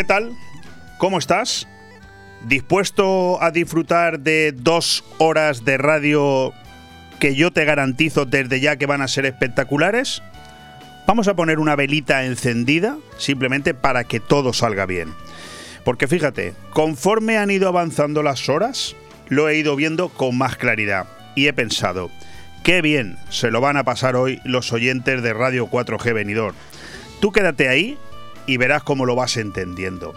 ¿Qué tal? ¿Cómo estás? ¿Dispuesto a disfrutar de dos horas de radio que yo te garantizo desde ya que van a ser espectaculares? Vamos a poner una velita encendida simplemente para que todo salga bien. Porque fíjate, conforme han ido avanzando las horas, lo he ido viendo con más claridad y he pensado, qué bien se lo van a pasar hoy los oyentes de Radio 4G Venidor. Tú quédate ahí y verás cómo lo vas entendiendo.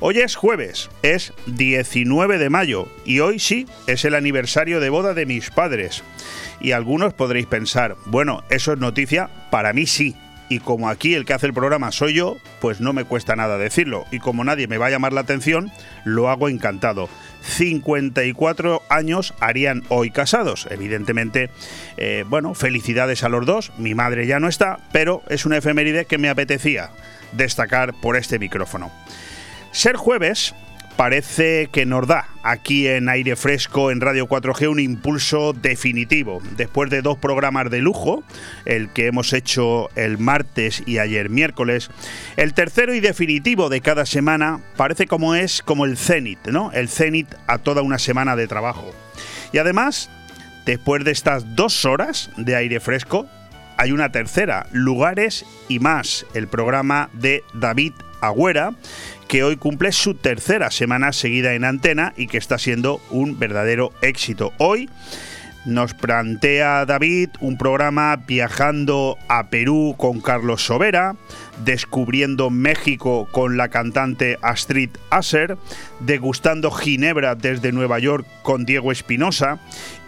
Hoy es jueves, es 19 de mayo y hoy sí es el aniversario de boda de mis padres. Y algunos podréis pensar, bueno, eso es noticia, para mí sí. Y como aquí el que hace el programa soy yo, pues no me cuesta nada decirlo. Y como nadie me va a llamar la atención, lo hago encantado. 54 años harían hoy casados. Evidentemente, eh, bueno, felicidades a los dos. Mi madre ya no está, pero es una efeméride que me apetecía destacar por este micrófono. Ser jueves parece que nos da aquí en aire fresco en Radio 4G un impulso definitivo. Después de dos programas de lujo, el que hemos hecho el martes y ayer miércoles, el tercero y definitivo de cada semana parece como es como el cenit, ¿no? El cenit a toda una semana de trabajo. Y además, después de estas dos horas de aire fresco, hay una tercera, Lugares y más, el programa de David Agüera, que hoy cumple su tercera semana seguida en antena y que está siendo un verdadero éxito. Hoy nos plantea David un programa viajando a Perú con Carlos Sobera, descubriendo México con la cantante Astrid Asser, degustando Ginebra desde Nueva York con Diego Espinosa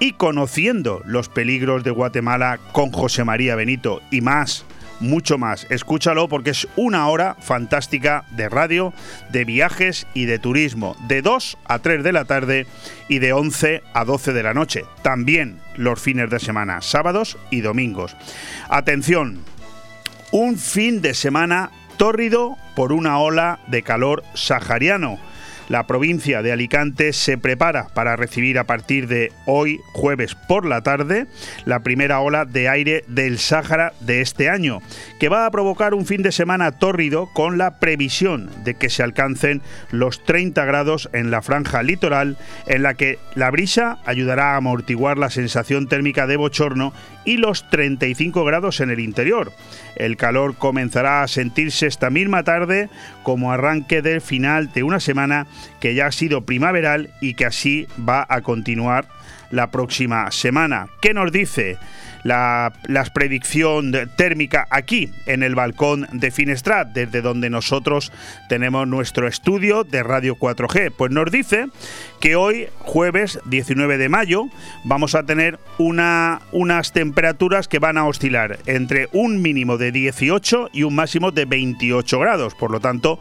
y conociendo los peligros de Guatemala con José María Benito y más mucho más. Escúchalo porque es una hora fantástica de radio, de viajes y de turismo, de 2 a 3 de la tarde y de 11 a 12 de la noche. También los fines de semana, sábados y domingos. Atención, un fin de semana tórrido por una ola de calor sahariano la provincia de Alicante se prepara para recibir a partir de hoy, jueves por la tarde, la primera ola de aire del Sáhara de este año, que va a provocar un fin de semana tórrido con la previsión de que se alcancen los 30 grados en la franja litoral, en la que la brisa ayudará a amortiguar la sensación térmica de bochorno y los 35 grados en el interior. El calor comenzará a sentirse esta misma tarde como arranque del final de una semana que ya ha sido primaveral y que así va a continuar la próxima semana. ¿Qué nos dice la, predicción térmica aquí en el balcón de Finestrat, desde donde nosotros tenemos nuestro estudio de Radio 4G? Pues nos dice que hoy, jueves 19 de mayo, vamos a tener una, unas temperaturas que van a oscilar entre un mínimo de 18 y un máximo de 28 grados. Por lo tanto,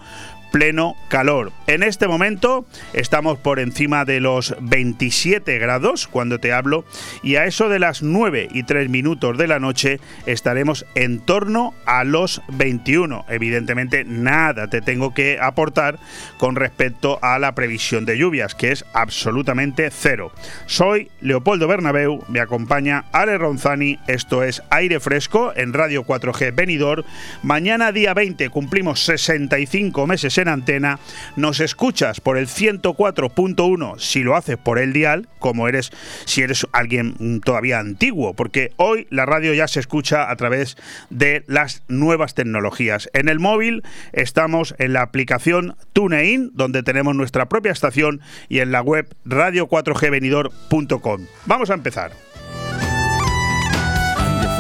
pleno calor. En este momento estamos por encima de los 27 grados cuando te hablo y a eso de las 9 y 3 minutos de la noche estaremos en torno a los 21. Evidentemente nada te tengo que aportar con respecto a la previsión de lluvias que es absolutamente cero. Soy Leopoldo Bernabeu, me acompaña Ale Ronzani, esto es Aire Fresco en Radio 4G Benidor. Mañana día 20 cumplimos 65 meses en antena, nos escuchas por el 104.1 si lo haces por el dial, como eres si eres alguien todavía antiguo, porque hoy la radio ya se escucha a través de las nuevas tecnologías. En el móvil estamos en la aplicación TuneIn, donde tenemos nuestra propia estación, y en la web radio4gvenidor.com. Vamos a empezar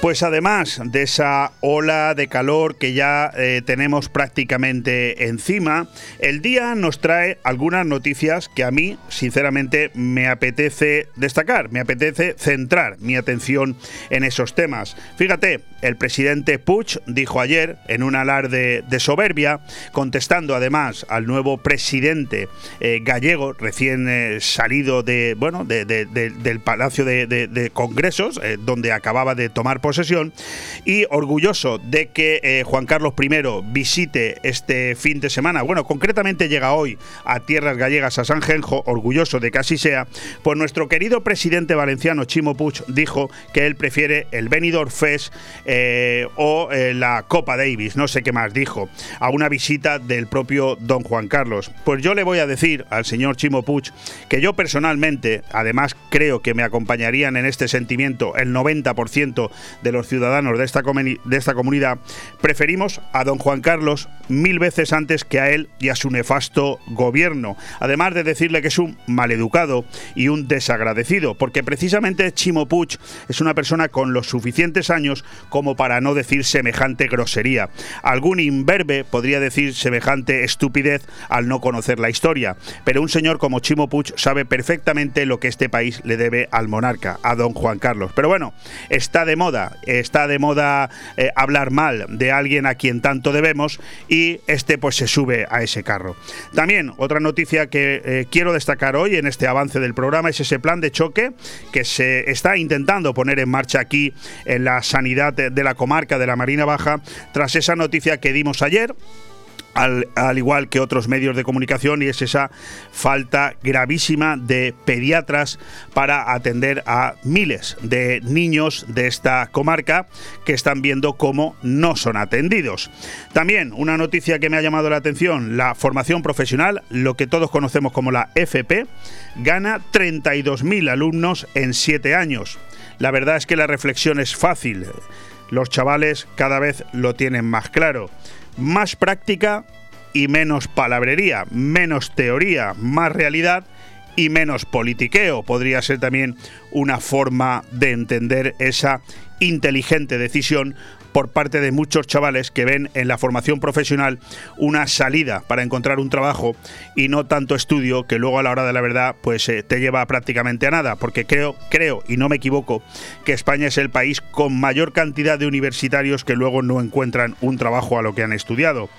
Pues además de esa ola de calor que ya eh, tenemos prácticamente encima, el día nos trae algunas noticias que a mí, sinceramente, me apetece destacar, me apetece centrar mi atención en esos temas. Fíjate, el presidente Puig dijo ayer, en un alarde de soberbia, contestando además al nuevo presidente eh, gallego, recién eh, salido de, bueno, del Palacio de, Congresos, donde acababa de tomar posesión y orgulloso de que eh, Juan Carlos I visite este fin de semana, bueno, concretamente llega hoy a tierras gallegas, a San Genjo, orgulloso de que así sea, pues nuestro querido presidente valenciano Chimo Puig dijo que él prefiere el Benidorm Fest eh, o eh, la Copa Davis, no sé qué más dijo, a una visita del propio don Juan Carlos. Pues yo le voy a decir al señor Chimo Puig que yo personalmente, además creo que me acompañarían en este sentimiento el 90% de los ciudadanos de esta, de esta comunidad, preferimos a don Juan Carlos mil veces antes que a él y a su nefasto gobierno, además de decirle que es un maleducado y un desagradecido, porque precisamente Chimo Puig es una persona con los suficientes años como para no decir semejante grosería. Algún imberbe podría decir semejante estupidez al no conocer la historia, pero un señor como Chimo Puig sabe perfectamente lo que este país le debe al monarca, a don Juan Carlos. Pero bueno, está de moda, está de moda eh, hablar mal de alguien a quien tanto debemos y este pues se sube a ese carro. También otra noticia que eh, quiero destacar hoy en este avance del programa es ese plan de choque que se está intentando poner en marcha aquí en la sanidad de la comarca de la Marina Baja tras esa noticia que dimos ayer al, igual que otros medios de comunicación, y es esa falta gravísima de pediatras para atender a miles de niños de esta comarca que están viendo cómo no son atendidos. También una noticia que me ha llamado la atención, la formación profesional, lo que todos conocemos como la FP, gana 32.000 alumnos en 7 años. La verdad es que la reflexión es fácil. Los chavales cada vez lo tienen más claro más práctica y menos palabrería, menos teoría, más realidad y menos politiqueo. Podría ser también una forma de entender esa inteligente decisión por parte de muchos chavales que ven en la formación profesional una salida para encontrar un trabajo y no tanto estudio que luego a la hora de la verdad pues eh, te lleva prácticamente a nada, porque creo, creo y no me equivoco que España es el país con mayor cantidad de universitarios que luego no encuentran un trabajo a lo que han estudiado.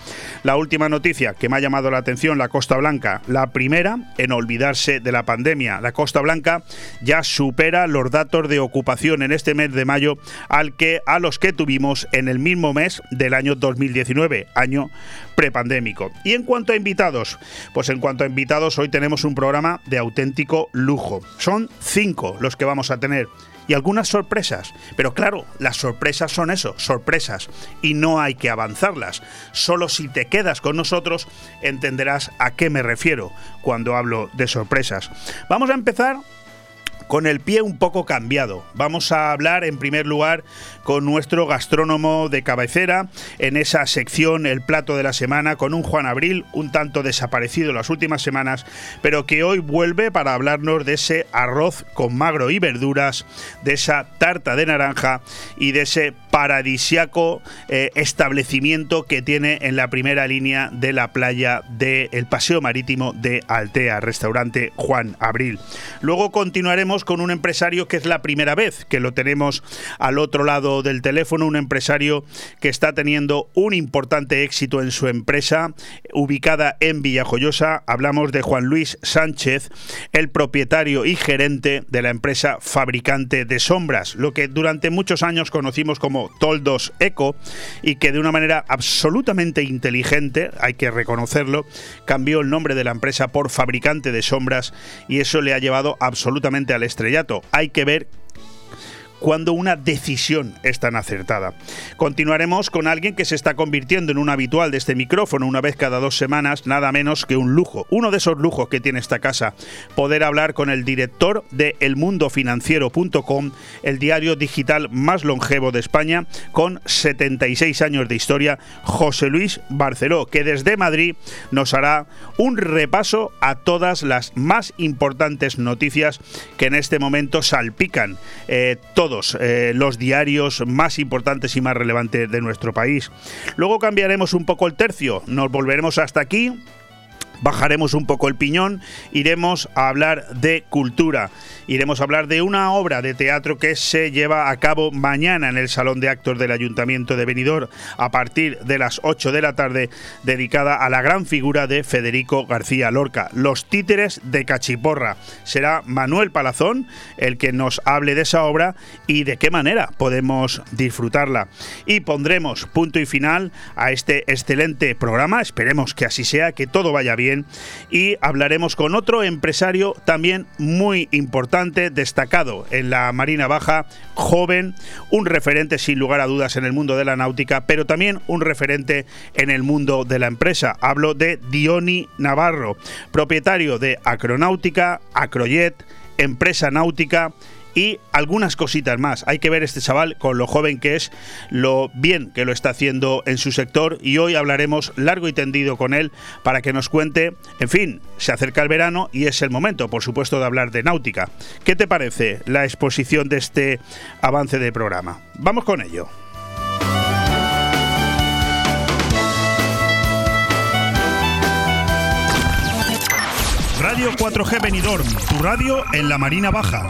La última noticia que me ha llamado la atención, la Costa Blanca, la primera en olvidarse de la pandemia. La Costa Blanca ya supera los datos de ocupación en este mes de mayo al que a los que tuvimos en el mismo mes del año 2019, año prepandémico. Y en cuanto a invitados, pues en cuanto a invitados, hoy tenemos un programa de auténtico lujo. Son cinco los que vamos a tener y algunas sorpresas. Pero claro, las sorpresas son eso, sorpresas, y no hay que avanzarlas. Solo si te quedas con nosotros entenderás a qué me refiero cuando hablo de sorpresas. Vamos a empezar con el pie un poco cambiado. Vamos a hablar en primer lugar con nuestro gastrónomo de cabecera en esa sección El plato de la semana con un Juan Abril un tanto desaparecido las últimas semanas, pero que hoy vuelve para hablarnos de ese arroz con magro y verduras, de esa tarta de naranja y de ese paradisiaco eh, establecimiento que tiene en la primera línea de la playa del Paseo Marítimo de Altea, restaurante Juan Abril. Luego continuaremos con un empresario que es la primera vez que lo tenemos al otro lado del teléfono, un empresario que está teniendo un importante éxito en su empresa ubicada en Villajoyosa. Hablamos de Juan Luis Sánchez, el propietario y gerente de la empresa fabricante de sombras, lo que durante muchos años conocimos como Toldos Eco y que de una manera absolutamente inteligente, hay que reconocerlo, cambió el nombre de la empresa por fabricante de sombras y eso le ha llevado absolutamente al estrellato. Hay que ver cuando una decisión es tan acertada. Continuaremos con alguien que se está convirtiendo en un habitual de este micrófono una vez cada dos semanas, nada menos que un lujo, uno de esos lujos que tiene esta casa, poder hablar con el director de elmundofinanciero.com, el diario digital más longevo de España, con 76 años de historia, José Luis Barceló, que desde Madrid nos hará un repaso a todas las más importantes noticias que en este momento salpican eh, todos eh, los diarios más importantes y más relevantes de nuestro país. Luego cambiaremos un poco el tercio, nos volveremos hasta aquí bajaremos un poco el piñón, iremos a hablar de cultura, iremos a hablar de una obra de teatro que se lleva a cabo mañana en el Salón de Actos del Ayuntamiento de Benidorm a partir de las 8 de la tarde, dedicada a la gran figura de Federico García Lorca, Los títeres de Cachiporra. Será Manuel Palazón el que nos hable de esa obra y de qué manera podemos disfrutarla. Y pondremos punto y final a este excelente programa, esperemos que así sea, que todo vaya bien y hablaremos con otro empresario también muy importante, destacado en la Marina Baja, joven, un referente sin lugar a dudas en el mundo de la náutica, pero también un referente en el mundo de la empresa. Hablo de Diony Navarro, propietario de Acronáutica, Acrojet, empresa náutica y algunas cositas más. Hay que ver este chaval con lo joven que es, lo bien que lo está haciendo en su sector y hoy hablaremos largo y tendido con él para que nos cuente, en fin, se acerca el verano y es el momento, por supuesto, de hablar de náutica. ¿Qué te parece la exposición de este avance de programa? Vamos con ello. Radio 4G Benidorm, tu radio en la Marina Baja.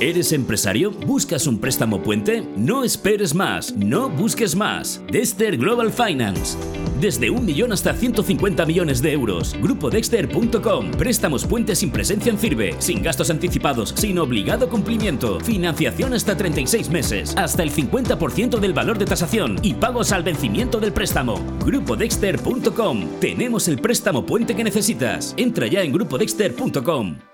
¿Eres empresario? ¿Buscas un préstamo puente? No esperes más, no busques más. Dexter Global Finance. Desde un millón hasta 150 millones de euros. GrupoDexter.com. Préstamos puentes sin presencia en CIRBE, sin gastos anticipados, sin obligado cumplimiento. Financiación hasta 36 meses, hasta el 50% del valor de tasación y pagos al vencimiento del préstamo. GrupoDexter.com. Tenemos el préstamo puente que necesitas. Entra ya en GrupoDexter.com.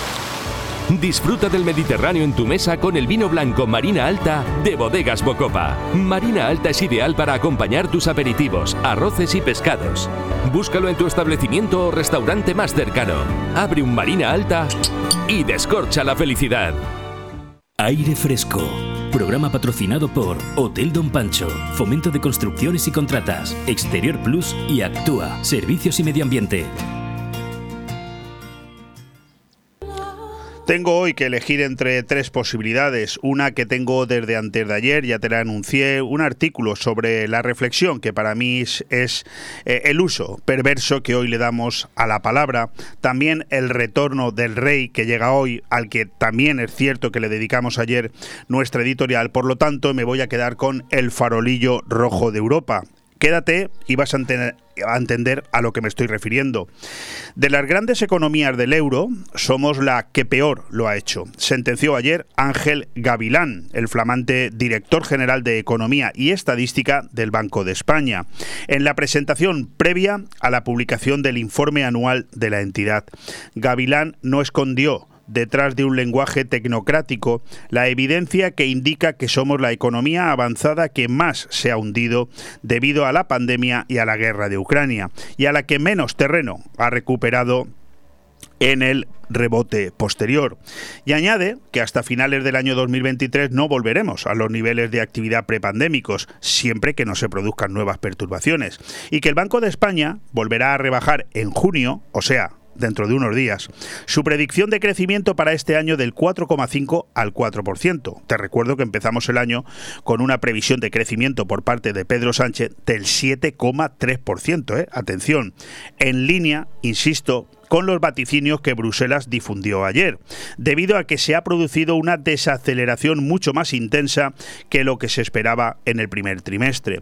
Disfruta del Mediterráneo en tu mesa con el vino blanco Marina Alta de Bodegas Bocopa. Marina Alta es ideal para acompañar tus aperitivos, arroces y pescados. Búscalo en tu establecimiento o restaurante más cercano. Abre un Marina Alta y descorcha la felicidad. Aire Fresco. Programa patrocinado por Hotel Don Pancho, Fomento de Construcciones y Contratas, Exterior Plus y Actúa, Servicios y Medio Ambiente. Tengo hoy que elegir entre tres posibilidades. Una que tengo desde antes de ayer, ya te la anuncié, un artículo sobre la reflexión que para mí es, eh, el uso perverso que hoy le damos a la palabra. También el retorno del rey que llega hoy, al que también es cierto que le dedicamos ayer nuestra editorial. Por lo tanto, me voy a quedar con el farolillo rojo de Europa. Quédate y vas a entender, a lo que me estoy refiriendo. De las grandes economías del euro, somos la que peor lo ha hecho. Sentenció ayer Ángel Gavilán, el flamante director general de Economía y Estadística del Banco de España, en la presentación previa a la publicación del informe anual de la entidad. Gavilán no escondió detrás de un lenguaje tecnocrático la evidencia que indica que somos la economía avanzada que más se ha hundido debido a la pandemia y a la guerra de Ucrania, y a la que menos terreno ha recuperado en el rebote posterior. Y añade que hasta finales del año 2023 no volveremos a los niveles de actividad prepandémicos, siempre que no se produzcan nuevas perturbaciones, y que el Banco de España volverá a rebajar en junio, o sea, dentro de unos días, su predicción de crecimiento para este año del 4,5 al 4%. Te recuerdo que empezamos el año con una previsión de crecimiento por parte de Pedro Sánchez del 7,3%. ¿eh? Atención, en línea, insisto, con los vaticinios que Bruselas difundió ayer, debido a que se ha producido una desaceleración mucho más intensa que lo que se esperaba en el primer trimestre.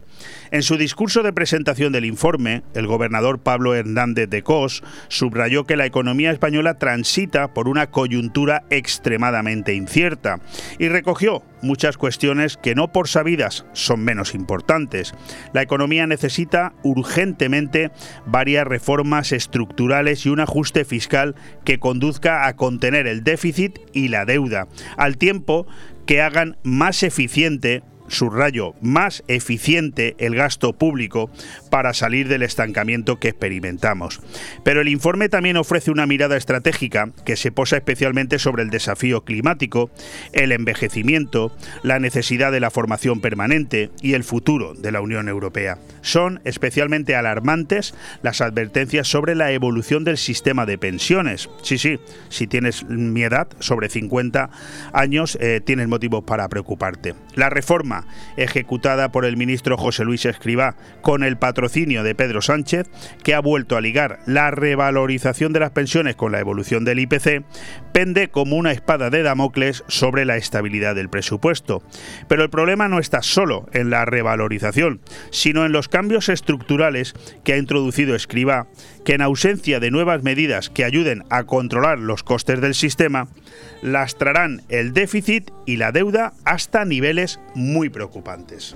En su discurso de presentación del informe, el gobernador Pablo Hernández de Cos subrayó que la economía española transita por una coyuntura extremadamente incierta y recogió muchas cuestiones que no por sabidas son menos importantes. La economía necesita urgentemente varias reformas estructurales y un ajuste fiscal que conduzca a contener el déficit y la deuda, al tiempo que hagan más eficiente subrayo, más eficiente el gasto público para salir del estancamiento que experimentamos. Pero el informe también ofrece una mirada estratégica que se posa especialmente sobre el desafío climático, el envejecimiento, la necesidad de la formación permanente y el futuro de la Unión Europea. Son especialmente alarmantes las advertencias sobre la evolución del sistema de pensiones. Sí, sí, si tienes mi edad, sobre 50 años, eh, tienes motivos para preocuparte. La reforma ejecutada por el ministro José Luis Escribá con el patrocinio de Pedro Sánchez, que ha vuelto a ligar la revalorización de las pensiones con la evolución del IPC, pende como una espada de Damocles sobre la estabilidad del presupuesto. Pero el problema no está solo en la revalorización, sino en los estructurales que ha introducido Escribá, que en ausencia de nuevas medidas que ayuden a controlar los costes del sistema, lastrarán el déficit y la deuda hasta niveles muy preocupantes.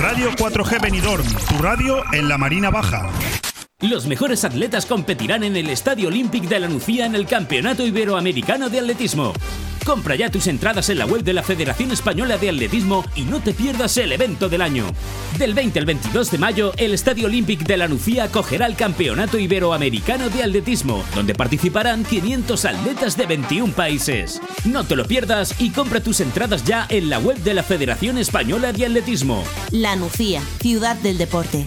Radio 4G Benidorm, tu radio en la Marina Baja. Los mejores atletas competirán en el Estadio Olímpic de la Nucía en el Campeonato Iberoamericano de Atletismo. Compra ya tus entradas en la web de la Federación Española de Atletismo y no te pierdas el evento del año. Del 20 al 22 de mayo, el Estadio Olímpic de la Nucía acogerá el Campeonato Iberoamericano de Atletismo, donde participarán 500 atletas de 21 países. No te lo pierdas y compra tus entradas ya en la web de la Federación Española de Atletismo. La Nucía, ciudad del deporte.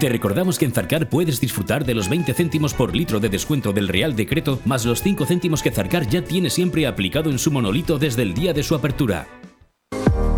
Te recordamos que en Zarcar puedes disfrutar de los 20 céntimos por litro de descuento del Real Decreto, más los 5 céntimos que Zarcar ya tiene siempre aplicado en su monolito desde el día de su apertura.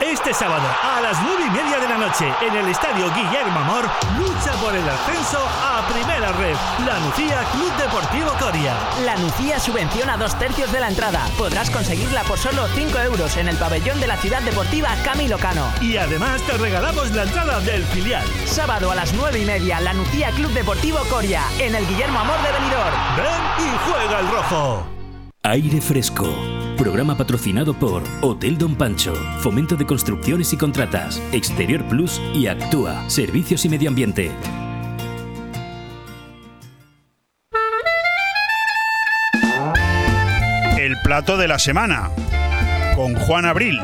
Este sábado a las 9 y media de la noche en el estadio Guillermo Amor lucha por el ascenso a Primera Red, la Nucía Club Deportivo Coria. La Nucía subvenciona dos tercios de la entrada. Podrás conseguirla por solo 5 euros en el pabellón de la ciudad deportiva Camilo Cano. Y además te regalamos la entrada del filial. Sábado a las 9 y media, la Nucía Club Deportivo Coria en el Guillermo Amor de Benidorm. Ven y juega el rojo. Aire Fresco. Programa patrocinado por Hotel Don Pancho, Fomento de Construcciones y Contratas, Exterior Plus y Actúa, Servicios y Medio Ambiente. El plato de la semana con Juan Abril.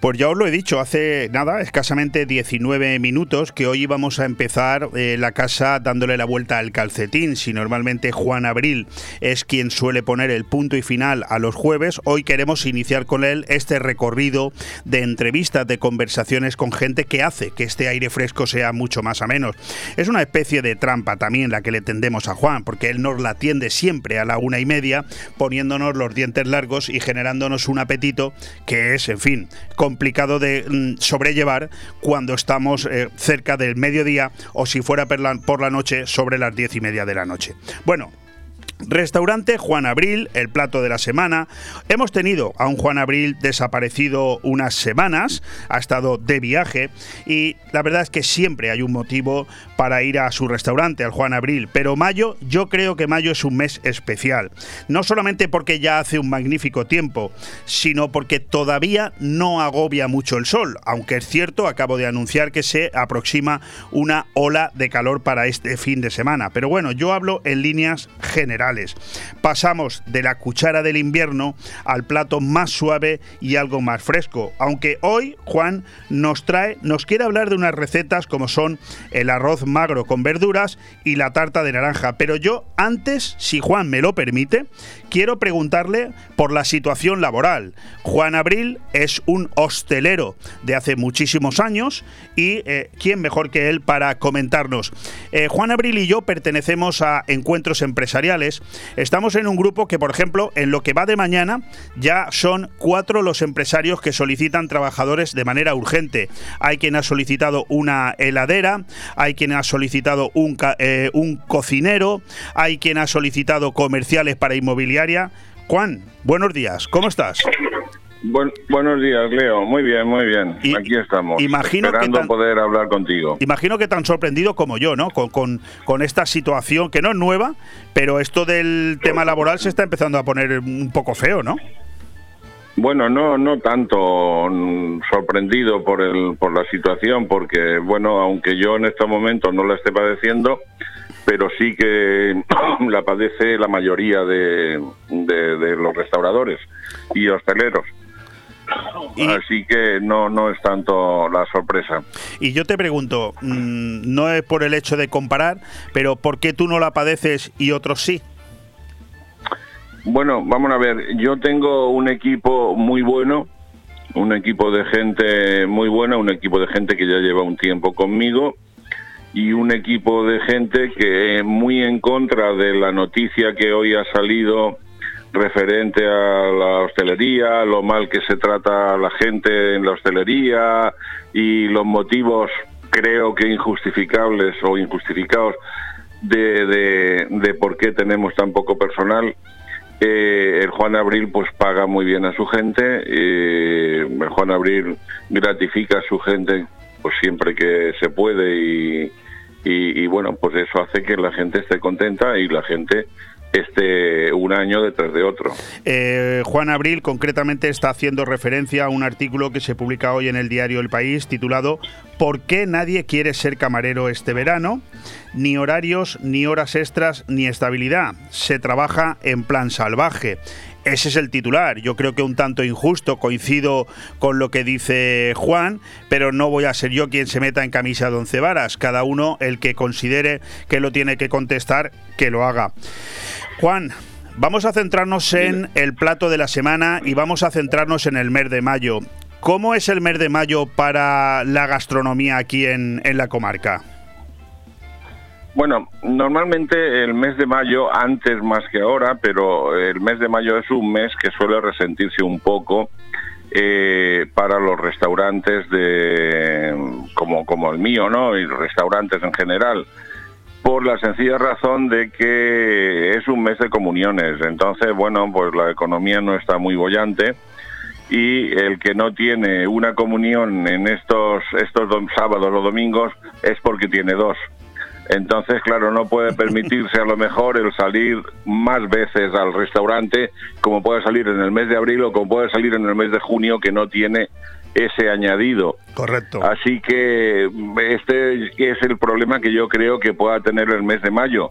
Pues ya os lo he dicho hace nada, escasamente 19 minutos, que hoy íbamos a empezar eh, la casa dándole la vuelta al calcetín. Si normalmente Juan Abril es quien suele poner el punto y final a los jueves, hoy queremos iniciar con él este recorrido de entrevistas, de conversaciones con gente que hace que este aire fresco sea mucho más a menos. Es una especie de trampa también la que le tendemos a Juan, porque él nos la tiende siempre a la una y media, poniéndonos los dientes largos y generándonos un apetito que es, en fin, complicado de mm, sobrellevar cuando estamos eh, cerca del mediodía o si fuera por la, por la noche sobre las diez y media de la noche. Bueno, Restaurante Juan Abril, el plato de la semana. Hemos tenido a un Juan Abril desaparecido unas semanas, ha estado de viaje y la verdad es que siempre hay un motivo para ir a su restaurante, al Juan Abril. Pero mayo, yo creo que mayo es un mes especial. No solamente porque ya hace un magnífico tiempo, sino porque todavía no agobia mucho el sol. Aunque es cierto, acabo de anunciar que se aproxima una ola de calor para este fin de semana. Pero bueno, yo hablo en líneas generales. Pasamos de la cuchara del invierno al plato más suave y algo más fresco. Aunque hoy Juan nos trae, nos quiere hablar de unas recetas como son el arroz magro con verduras y la tarta de naranja. Pero yo antes, si Juan me lo permite, quiero preguntarle por la situación laboral. Juan Abril es un hostelero de hace muchísimos años y eh, quién mejor que él para comentarnos. Eh, Juan Abril y yo pertenecemos a encuentros empresariales. Estamos en un grupo que, por ejemplo, en lo que va de mañana ya son cuatro los empresarios que solicitan trabajadores de manera urgente. Hay quien ha solicitado una heladera, hay quien ha solicitado un, eh, un cocinero, hay quien ha solicitado comerciales para inmobiliaria. Juan, buenos días, ¿cómo estás? Buenos días, Leo. Muy bien, muy bien. Aquí estamos. Imagino esperando poder hablar contigo. Imagino que tan sorprendido como yo, ¿no? Con, con, con, esta situación que no es nueva, pero esto del tema laboral se está empezando a poner un poco feo, ¿no? Bueno, no, no tanto sorprendido por el, por la situación, porque bueno, aunque yo en este momento no la esté padeciendo, pero sí que la padece la mayoría de, los restauradores y hosteleros. Así que no, no es tanto la sorpresa. Y yo te pregunto, mm, no es por el hecho de comparar, pero ¿por qué tú no la padeces y otros sí? Bueno, vamos a ver, yo tengo un equipo muy bueno, un equipo de gente muy buena, un equipo de gente que ya lleva un tiempo conmigo y un equipo de gente que muy en contra de la noticia que hoy ha salido referente a la hostelería, lo mal que se trata a la gente en la hostelería y los motivos creo que injustificables o injustificados de, de, por qué tenemos tan poco personal. Eh, el Juan Abril pues paga muy bien a su gente, eh, el Juan Abril gratifica a su gente pues siempre que se puede y, y, bueno, pues eso hace que la gente esté contenta y la gente esté un año detrás de otro. Eh, Juan Abril concretamente está haciendo referencia a un artículo que se publica hoy en el diario El País titulado ¿Por qué nadie quiere ser camarero este verano? Ni horarios, ni horas extras, ni estabilidad. Se trabaja en plan salvaje. Ese es el titular. Yo creo que un tanto injusto, coincido con lo que dice Juan, pero no voy a ser yo quien se meta en camisa de once varas. Cada uno, el que considere que lo tiene que contestar, que lo haga. Juan, vamos a centrarnos en el plato de la semana y vamos a centrarnos en el mes de mayo. ¿Cómo es el mes de mayo para la gastronomía aquí en, en la comarca? Bueno, normalmente el mes de mayo, antes más que ahora, pero el mes de mayo es un mes que suele resentirse un poco eh, para los restaurantes de como, como el mío, ¿no? Y restaurantes en general, por la sencilla razón de que es un mes de comuniones. Entonces, bueno, pues la economía no está muy bollante y el que no tiene una comunión en estos estos sábados o domingos es porque tiene dos. Entonces, claro, no puede permitirse a lo mejor el salir más veces al restaurante como puede salir en el mes de abril o como puede salir en el mes de junio que no tiene ese añadido. Correcto. Así que este es el problema que yo creo que pueda tener el mes de mayo.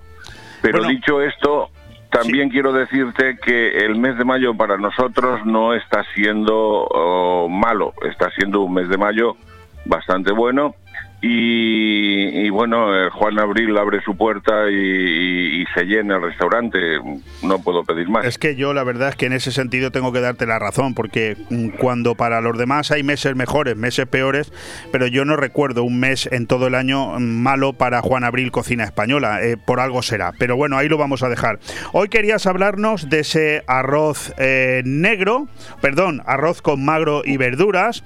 Pero dicho esto, también quiero decirte que el mes de mayo para nosotros no está siendo oh, malo, está siendo un mes de mayo bastante bueno y, bueno, eh, Juan Abril abre su puerta y, se llena el restaurante. No puedo pedir más. Es que yo la verdad es que en ese sentido tengo que darte la razón, porque mm, cuando para los demás hay meses mejores, meses peores, pero yo no recuerdo un mes en todo el año mm, malo para Juan Abril Cocina Española. Eh, por algo será. Pero bueno, ahí lo vamos a dejar. Hoy querías hablarnos de ese arroz eh, negro, perdón, arroz con magro y verduras.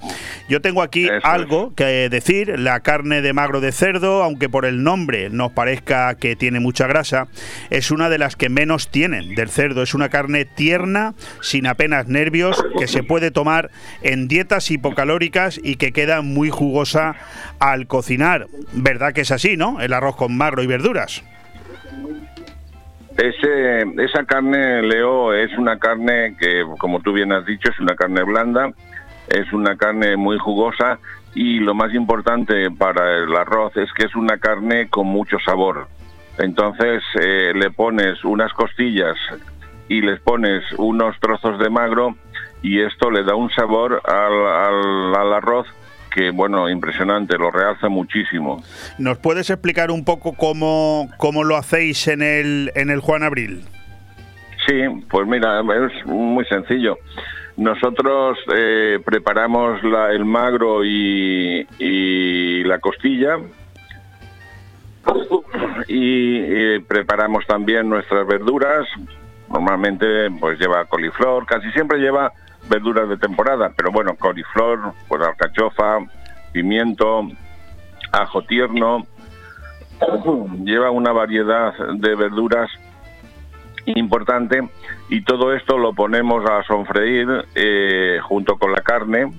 Yo tengo aquí algo que decir. La carne carne de magro de cerdo, aunque por el nombre nos parezca que tiene mucha grasa, es una de las que menos tienen del cerdo. Es una carne tierna, sin apenas nervios, que se puede tomar en dietas hipocalóricas y que queda muy jugosa al cocinar. ¿Verdad que es así, no? El arroz con magro y verduras. Ese, esa carne, Leo, es una carne que, como tú bien has dicho, es una carne blanda, es una carne muy jugosa y lo más importante para el arroz es que es una carne con mucho sabor. Entonces eh, le pones unas costillas y les pones unos trozos de magro y esto le da un sabor al, al arroz que, bueno, impresionante, lo realza muchísimo. ¿Nos puedes explicar un poco cómo, cómo lo hacéis en el, en el Juan Abril? Sí, pues mira, es muy sencillo. Nosotros eh, preparamos el magro y, y, la costilla. Y eh, preparamos también nuestras verduras. Normalmente pues lleva coliflor, casi siempre lleva verduras de temporada, pero bueno, coliflor, pues alcachofa, pimiento, ajo tierno, lleva una variedad de verduras importante y todo esto lo ponemos a sonfreír eh, junto con la carne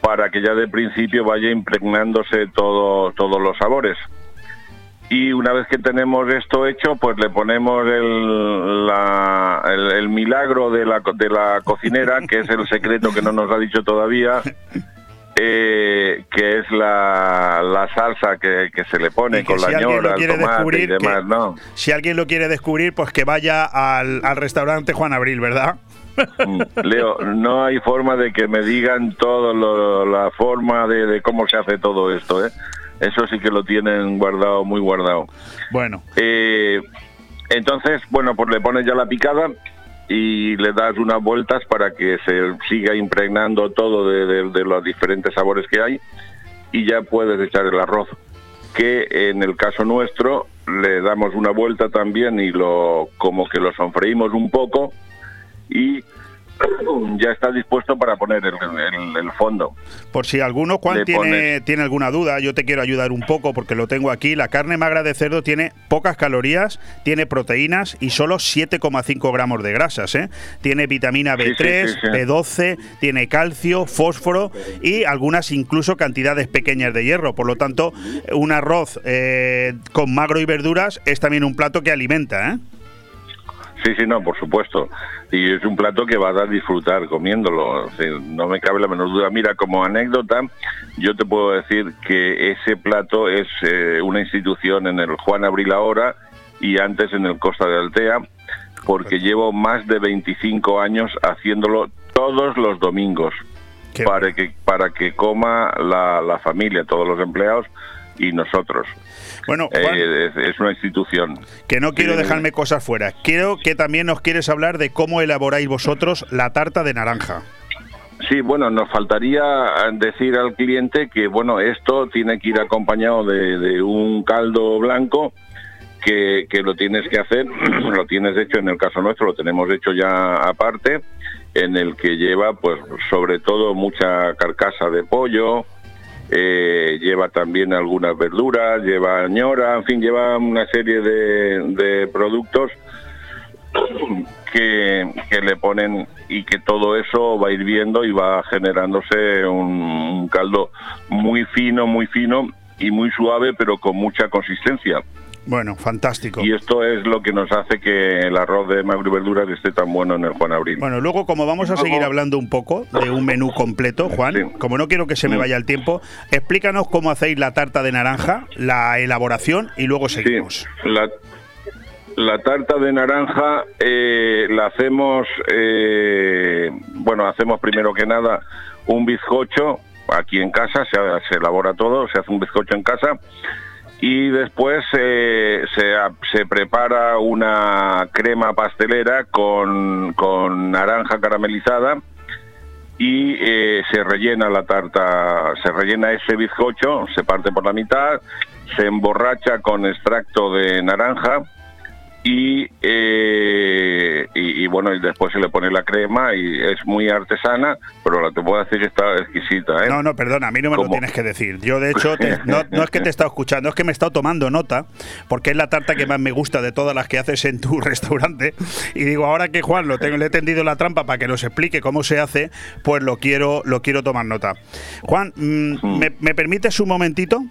para que ya de principio vaya impregnándose todo, todos los sabores. Y una vez que tenemos esto hecho, pues le ponemos el, el, milagro de la, de la cocinera, que es el secreto que no nos ha dicho todavía, eh, que es la, la salsa que, se le pone con la ñora, el tomate y demás, ¿no? Si alguien lo quiere descubrir, pues que vaya al, al restaurante Juan Abril, ¿verdad? Mm, Leo, no hay forma de que me digan todo la forma de, de, cómo se hace todo esto, ¿eh? Eso sí que lo tienen guardado, muy guardado. Bueno. Eh, entonces, bueno, pues le pones ya la picada y le das unas vueltas para que se siga impregnando todo de, los diferentes sabores que hay y ya puedes echar el arroz. Que en el caso nuestro le damos una vuelta también y lo como que lo sonfreímos un poco y ya está dispuesto para poner el, fondo. Por si alguno, Juan, tiene, tiene alguna duda, yo te quiero ayudar un poco porque lo tengo aquí. La carne magra de cerdo tiene pocas calorías, tiene proteínas y solo 7,5 gramos de grasas. ¿eh? Tiene vitamina B3, B12, tiene calcio, fósforo y algunas incluso cantidades pequeñas de hierro. Por lo tanto, un arroz eh, con magro y verduras es también un plato que alimenta. ¿eh? Sí, sí, no, por supuesto. Y es un plato que vas a disfrutar comiéndolo. no me cabe la menor duda. Mira, como anécdota, yo te puedo decir que ese plato es eh, una institución en el Juan Abril ahora y antes en el Costa de Altea, porque llevo más de 25 años haciéndolo todos los domingos para que, para que coma la, la familia, todos los empleados y nosotros. Bueno, eh, es, una institución. Que no quiero dejarme cosas fuera. Quiero que también nos quieres hablar de cómo elaboráis vosotros la tarta de naranja. Sí, bueno, nos faltaría decir al cliente que, bueno, esto tiene que ir acompañado de, un caldo blanco que, que, lo tienes que hacer, lo tienes hecho en el caso nuestro, lo tenemos hecho ya aparte, en el que lleva, pues, sobre todo mucha carcasa de pollo, eh, lleva también algunas verduras, lleva ñora, en fin, lleva una serie de, productos que, le ponen y que todo eso va hirviendo y va generándose un caldo muy fino, muy fino y muy suave, pero con mucha consistencia. Bueno, fantástico. Y esto es lo que nos hace que el arroz de magro y verduras esté tan bueno en el Juan Abril. Bueno, luego como vamos a seguir hablando un poco de un menú completo, Juan, como no quiero que se me vaya el tiempo, explícanos cómo hacéis la tarta de naranja, la elaboración y luego seguimos. la, tarta de naranja eh, la hacemos, eh, bueno, hacemos primero que nada un bizcocho aquí en casa, se, se elabora todo, se hace un bizcocho en casa y después se, prepara una crema pastelera con, con naranja caramelizada y eh, se rellena la tarta, se rellena ese bizcocho, se parte por la mitad, se emborracha con extracto de naranja y, eh, y, y, bueno, y después se le pone la crema y es muy artesana, pero la te puedo decir que está exquisita. ¿eh? No, no, perdona, a mí no me lo tienes que decir. Yo, de hecho, no, no, es que te he estado escuchando, es que me he estado tomando nota, porque es la tarta que más me gusta de todas las que haces en tu restaurante. Y digo, ahora que Juan lo tengo, le he tendido la trampa para que nos explique cómo se hace, pues lo quiero, lo quiero tomar nota. Juan, mm, ¿me, ¿me permites un momentito?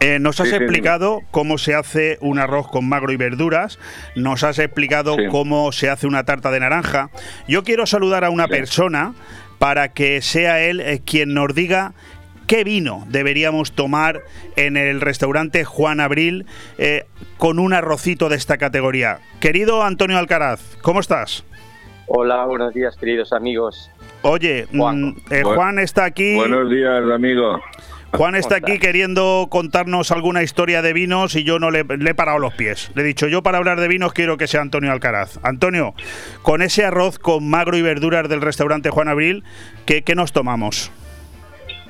Eh, nos has explicado cómo se hace un arroz con magro y verduras, nos has explicado cómo se hace una tarta de naranja. Yo quiero saludar a una persona para que sea él eh, quien nos diga qué vino deberíamos tomar en el restaurante Juan Abril eh, con un arrocito de esta categoría. Querido Antonio Alcaraz, ¿cómo estás? Hola, buenos días, queridos amigos. Oye, Juan, mm, Juan está aquí. Buenos días, amigo. Juan está aquí queriendo contarnos alguna historia de vinos y yo no le, he parado los pies. Le he dicho, yo para hablar de vinos quiero que sea Antonio Alcaraz. Antonio, con ese arroz con magro y verduras del restaurante Juan Abril, ¿qué, qué nos tomamos?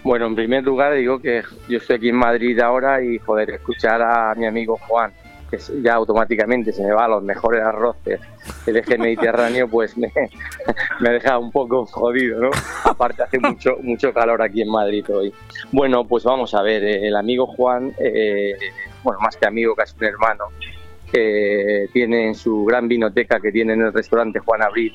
Bueno, en primer lugar digo que yo estoy aquí en Madrid ahora y poder escuchar a mi amigo Juan que ya automáticamente se me va a los mejores arroces del eje mediterráneo, pues me, me deja un poco jodido, ¿no? Aparte hace mucho, mucho calor aquí en Madrid hoy. Bueno, pues vamos a ver, eh, el amigo Juan, eh, bueno, más que amigo, casi un hermano, eh, tiene en su gran vinoteca que tiene en el restaurante Juan Abril,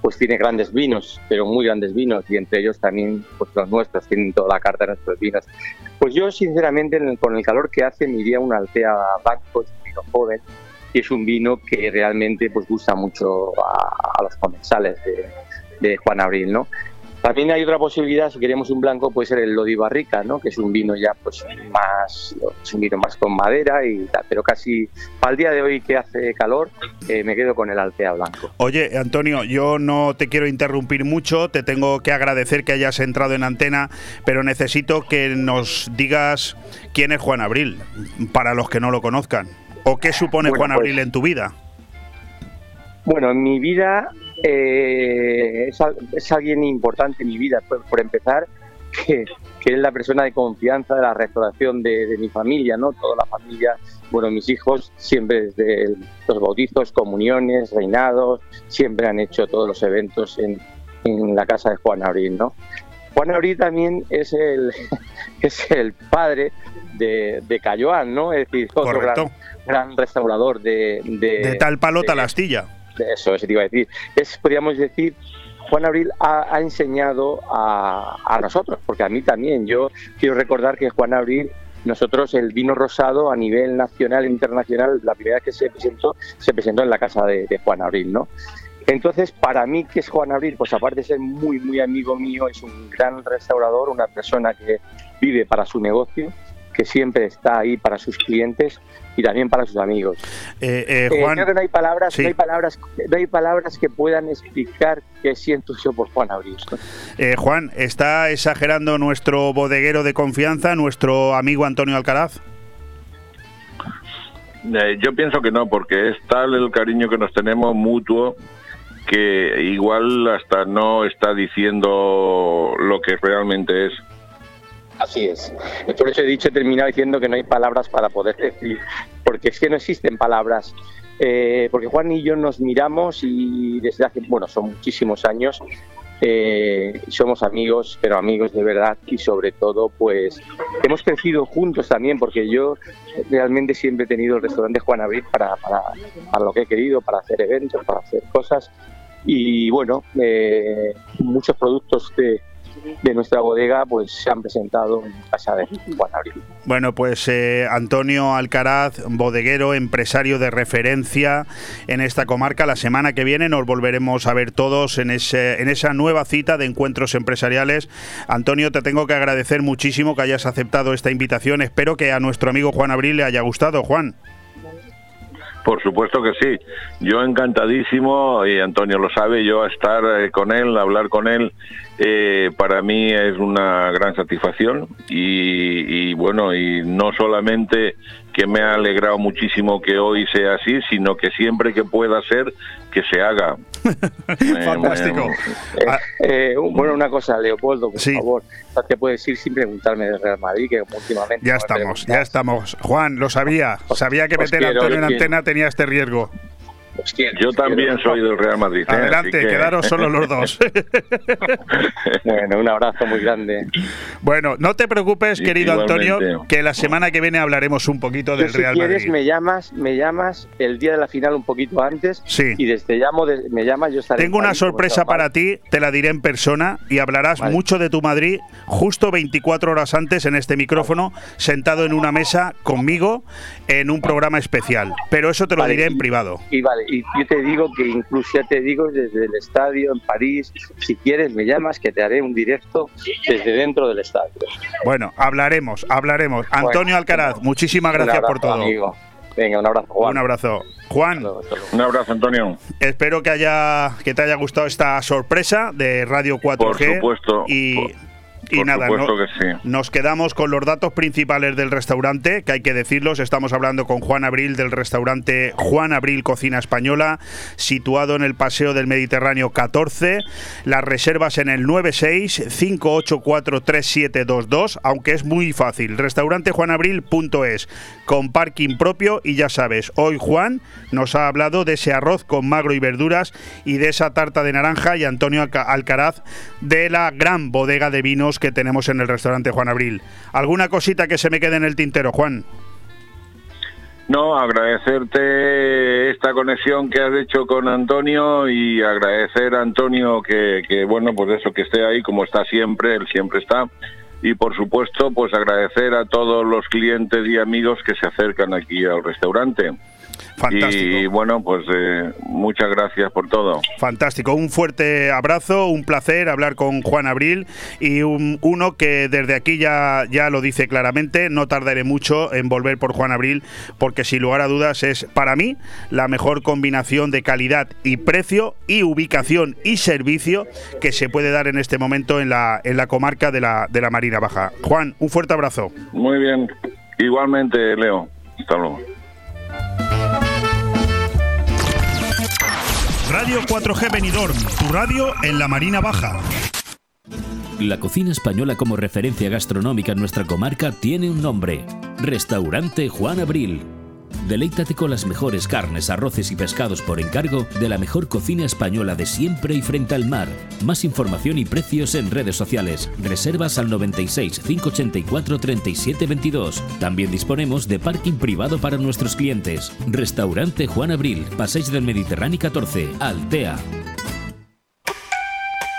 pues tiene grandes vinos, pero muy grandes vinos, y entre ellos también pues los nuestros, tienen toda la carta de nuestros vinos. Pues yo, sinceramente, con el calor que hace, me iría una Altea Blanco, es un vino joven, y es un vino que realmente pues gusta mucho a, los comensales de, de Juan Abril, ¿no? También hay otra posibilidad, si queremos un blanco, puede ser el Lodi Barrica, ¿no? que es un vino ya pues más, es un vino más con madera y tal, pero casi al día de hoy que hace calor, eh, me quedo con el Altea Blanco. Oye, Antonio, yo no te quiero interrumpir mucho, te tengo que agradecer que hayas entrado en antena, pero necesito que nos digas quién es Juan Abril, para los que no lo conozcan, o qué supone Juan Abril pues en tu vida. Bueno, en mi vida eh, es, alguien importante en mi vida, por, empezar, que, es la persona de confianza de la restauración de, mi familia, ¿no? Toda la familia, bueno, mis hijos siempre desde los bautizos, comuniones, reinados, siempre han hecho todos los eventos en, la casa de Juan Abril, ¿no? Juan Abril también es el, es el padre de, de Cayoán, ¿no? Es decir, otro gran, restaurador de, de... tal palota la astilla eso, eso te iba a decir. Es, podríamos decir, Juan Abril ha, enseñado a, nosotros, porque a mí también. Yo quiero recordar que Juan Abril, nosotros el vino rosado a nivel nacional e internacional, la primera vez que se presentó, se presentó en la casa de, de Juan Abril, ¿no? Entonces, para mí, que es Juan Abril? Pues aparte de ser muy, muy amigo mío, es un gran restaurador, una persona que vive para su negocio, que siempre está ahí para sus clientes y también para sus amigos. Eh, eh, eh, creo que no hay palabras, no hay palabras, no hay palabras que puedan explicar qué siento yo por Juan Abril. Juan, ¿está exagerando nuestro bodeguero de confianza, nuestro amigo Antonio Alcaraz? yo pienso que no, porque es tal el cariño que nos tenemos mutuo que igual hasta no está diciendo lo que realmente es. Así es. Por eso he dicho, he terminado diciendo que no hay palabras para poder decir, porque es que no existen palabras. Eh, porque Juan y yo nos miramos y desde hace, bueno, son muchísimos años, eh, somos amigos, pero amigos de verdad y sobre todo, pues hemos crecido juntos también, porque yo realmente siempre he tenido el restaurante Juan Abril para, para, para lo que he querido, para hacer eventos, para hacer cosas. Y bueno, eh, muchos productos de, de nuestra bodega pues se han presentado en casa de Juan Abril. Bueno, pues eh, Antonio Alcaraz, bodeguero, empresario de referencia en esta comarca. La semana que viene nos volveremos a ver todos en, ese, en esa nueva cita de encuentros empresariales. Antonio, te tengo que agradecer muchísimo que hayas aceptado esta invitación. Espero que a nuestro amigo Juan Abril le haya gustado. Juan. Por supuesto que sí. Yo encantadísimo, y Antonio lo sabe, yo estar eh, con él, hablar con él eh, para mí es una gran satisfacción y, y, bueno, y no solamente que me ha alegrado muchísimo que hoy sea así, sino que siempre que pueda ser, que se haga. Fantástico. Eh, eh, bueno, una cosa, Leopoldo, por favor, te puedes ir sin preguntarme de Real Madrid, que últimamente... Ya estamos, ya estamos. Juan, lo sabía, sabía que meter a Antonio en antena tenía este riesgo. Yo también soy del Real Madrid. ¿eh? Adelante, quedaros solo los dos. bueno, un abrazo muy grande. Bueno, no te preocupes, querido Antonio, que la semana que viene hablaremos un poquito del Real si quieres, Madrid. me llamas, me llamas el día de la final un poquito antes. Sí. Y desde llamo, me llamas, yo estaré. Tengo una sorpresa para ti, te la diré en persona y hablarás mucho de tu Madrid justo 24 horas antes en este micrófono, sentado en una mesa conmigo en un programa especial. Pero eso te lo diré en privado. Y vale, y yo te digo que incluso ya te digo desde el estadio en París, si quieres me llamas que te haré un directo desde dentro del estadio. Bueno, hablaremos, hablaremos. Antonio Alcaraz, muchísimas gracias por todo. Venga, un abrazo, Juan. Un abrazo. Juan. Un abrazo, Antonio. Espero que haya que te haya gustado esta sorpresa de Radio 4G. Por supuesto. Y, y nada, nos quedamos con los datos principales del restaurante, que hay que decirlos. Estamos hablando con Juan Abril del restaurante Juan Abril Cocina Española, situado en el Paseo del Mediterráneo 14. Las reservas en el 96-584-3722, aunque es muy fácil. Restaurantejuanabril.es, con parking propio. Y ya sabes, hoy Juan nos ha hablado de ese arroz con magro y verduras y de esa tarta de naranja y Antonio Alcaraz de la gran bodega de vinos que tenemos en el restaurante Juan Abril. ¿Alguna cosita que se me quede en el tintero, Juan? No, agradecerte esta conexión que has hecho con Antonio y agradecer a Antonio que, que, bueno, pues eso, que esté ahí como está siempre, él siempre está. Y por supuesto, pues agradecer a todos los clientes y amigos que se acercan aquí al restaurante. Fantástico. Y bueno, pues eh, muchas gracias por todo. Fantástico. Un fuerte abrazo, un placer hablar con Juan Abril y un, uno que desde aquí ya, ya lo dice claramente, no tardaré mucho en volver por Juan Abril porque sin lugar a dudas es para mí la mejor combinación de calidad y precio y ubicación y servicio que se puede dar en este momento en la, en la comarca de la, de la Marina Baja. Juan, un fuerte abrazo. Muy bien. Igualmente, Leo. Hasta luego. Radio 4G Benidorm, tu radio en la Marina Baja. La cocina española como referencia gastronómica en nuestra comarca tiene un nombre, Restaurante Juan Abril Deleítate con las mejores carnes, arroces y pescados por encargo de la mejor cocina española de siempre y frente al mar. Más información y precios en redes sociales. Reservas al 96 584 37 22. También disponemos de parking privado para nuestros clientes. Restaurante Juan Abril, Paseis del Mediterráneo 14, Altea.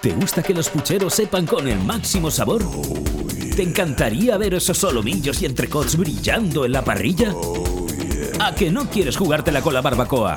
¿Te gusta que los pucheros sepan con el máximo sabor? ¿Te encantaría ver esos solomillos y entrecots brillando en la parrilla? ¿A que no quieres jugártela con la barbacoa?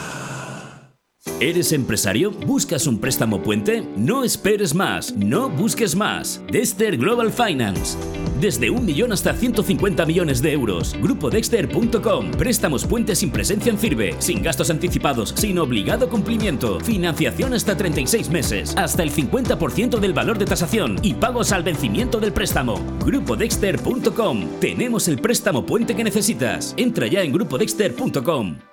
¿Eres empresario? ¿Buscas un préstamo puente? No esperes más, no busques más. Dexter Global Finance. Desde un millón hasta 150 millones de euros. Grupodexter.com. Préstamos puentes sin presencia en firme, sin gastos anticipados, sin obligado cumplimiento. Financiación hasta 36 meses, hasta el 50% del valor de tasación y pagos al vencimiento del préstamo. Grupodexter.com. Tenemos el préstamo puente que necesitas. Entra ya en grupodexter.com.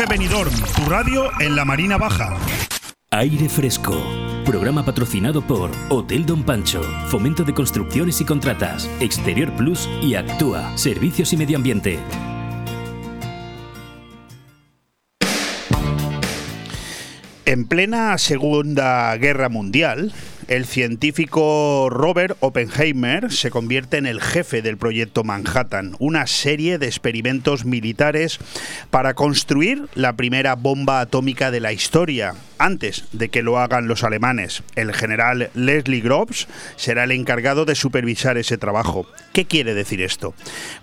4G Benidorm, tu radio en la Marina Baja. Aire Fresco. Programa patrocinado por Hotel Don Pancho, Fomento de Construcciones y Contratas, Exterior Plus y Actúa, Servicios y Medio Ambiente. En plena Segunda Guerra Mundial, el científico Robert Oppenheimer se convierte en el jefe del proyecto Manhattan, una serie de experimentos militares para construir la primera bomba atómica de la historia, antes de que lo hagan los alemanes. El general Leslie Groves será el encargado de supervisar ese trabajo. ¿Qué quiere decir esto?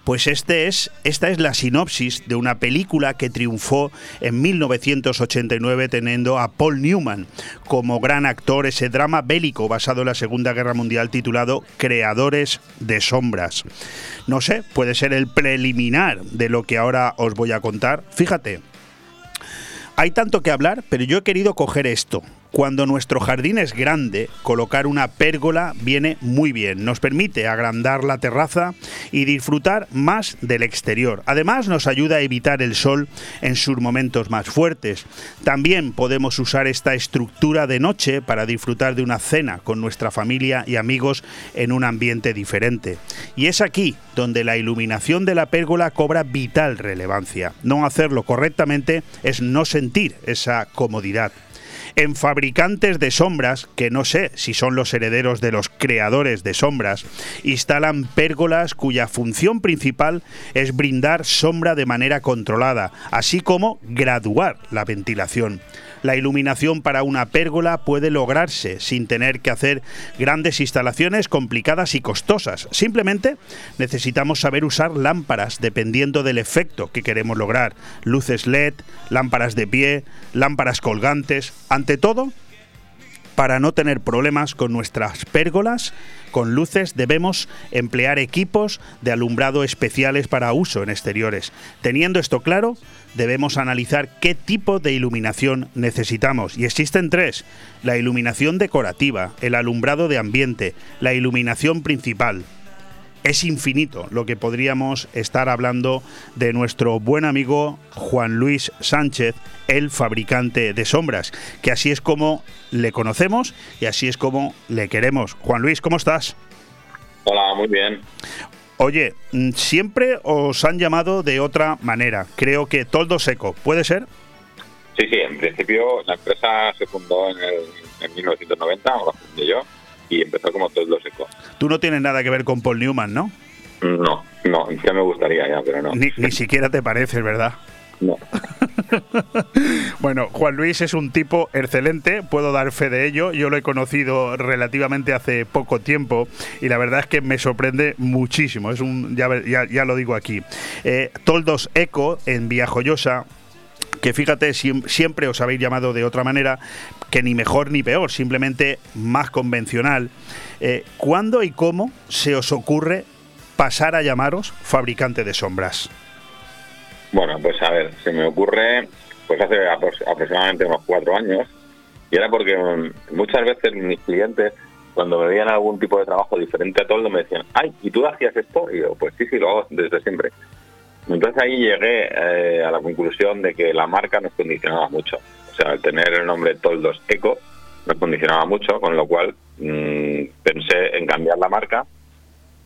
Pues este es, esta es la sinopsis de una película que triunfó en 1989 teniendo a Paul Newman como gran actor, ese drama bélico basado en la Segunda Guerra Mundial titulado Creadores de Sombras. No sé, puede ser el preliminar de lo que ahora os voy a contar. Fíjate, hay tanto que hablar, pero yo he querido coger esto, cuando nuestro jardín es grande, colocar una pérgola viene muy bien. Nos permite agrandar la terraza y disfrutar más del exterior. Además, nos ayuda a evitar el sol en sus momentos más fuertes. También podemos usar esta estructura de noche para disfrutar de una cena con nuestra familia y amigos en un ambiente diferente. Y es aquí donde la iluminación de la pérgola cobra vital relevancia. No hacerlo correctamente es no sentir esa comodidad en fabricantes de sombras, que no sé si son los herederos de los creadores de sombras, instalan pérgolas cuya función principal es brindar sombra de manera controlada, así como graduar la ventilación. La iluminación para una pérgola puede lograrse sin tener que hacer grandes instalaciones complicadas y costosas. Simplemente necesitamos saber usar lámparas dependiendo del efecto que queremos lograr. Luces LED, lámparas de pie, lámparas colgantes. Ante todo, para no tener problemas con nuestras pérgolas, con luces, debemos emplear equipos de alumbrado especiales para uso en exteriores. Teniendo esto claro, debemos analizar qué tipo de iluminación necesitamos. Y existen tres. La iluminación decorativa, el alumbrado de ambiente, la iluminación principal es infinito lo que podríamos estar hablando de nuestro buen amigo Juan Luis Sánchez, el fabricante de sombras, que así es como le conocemos y así es como le queremos. Juan Luis, ¿cómo estás? Hola, muy bien. Oye, mm, siempre os han llamado de otra manera. Creo que Toldo Seco, ¿puede ser? Sí, sí, en principio la empresa se fundó en, el, en 1990, o la fundé yo, y empezó como Toldo Seco. Tú no tienes nada que ver con Paul Newman, ¿no? No, no, ya me gustaría ya, pero no. Ni, ni siquiera te pareces, ¿verdad? No. bueno, Juan Luis es un tipo excelente, puedo dar fe de ello. Yo lo he conocido relativamente hace poco tiempo y la verdad es que me sorprende muchísimo. Es un, ya, ya, lo digo aquí. Eh, Toldos Eco en Villajoyosa que fíjate, siempre os habéis llamado de otra manera, que ni mejor ni peor, simplemente más convencional. Eh, ¿Cuándo y cómo se os ocurre pasar a llamaros fabricante de sombras? Bueno, pues a ver, se me ocurre pues hace aproximadamente unos cuatro años y era porque mm, muchas veces mis clientes cuando me veían algún tipo de trabajo diferente a todo me decían, ay, ¿y tú hacías esto? Y yo, pues sí, sí, lo hago desde siempre. Entonces ahí llegué eh, a la conclusión de que la marca nos condicionaba mucho. Sea, el tener el nombre Toldos Eco nos condicionaba mucho, con lo cual mm, pensé en cambiar la marca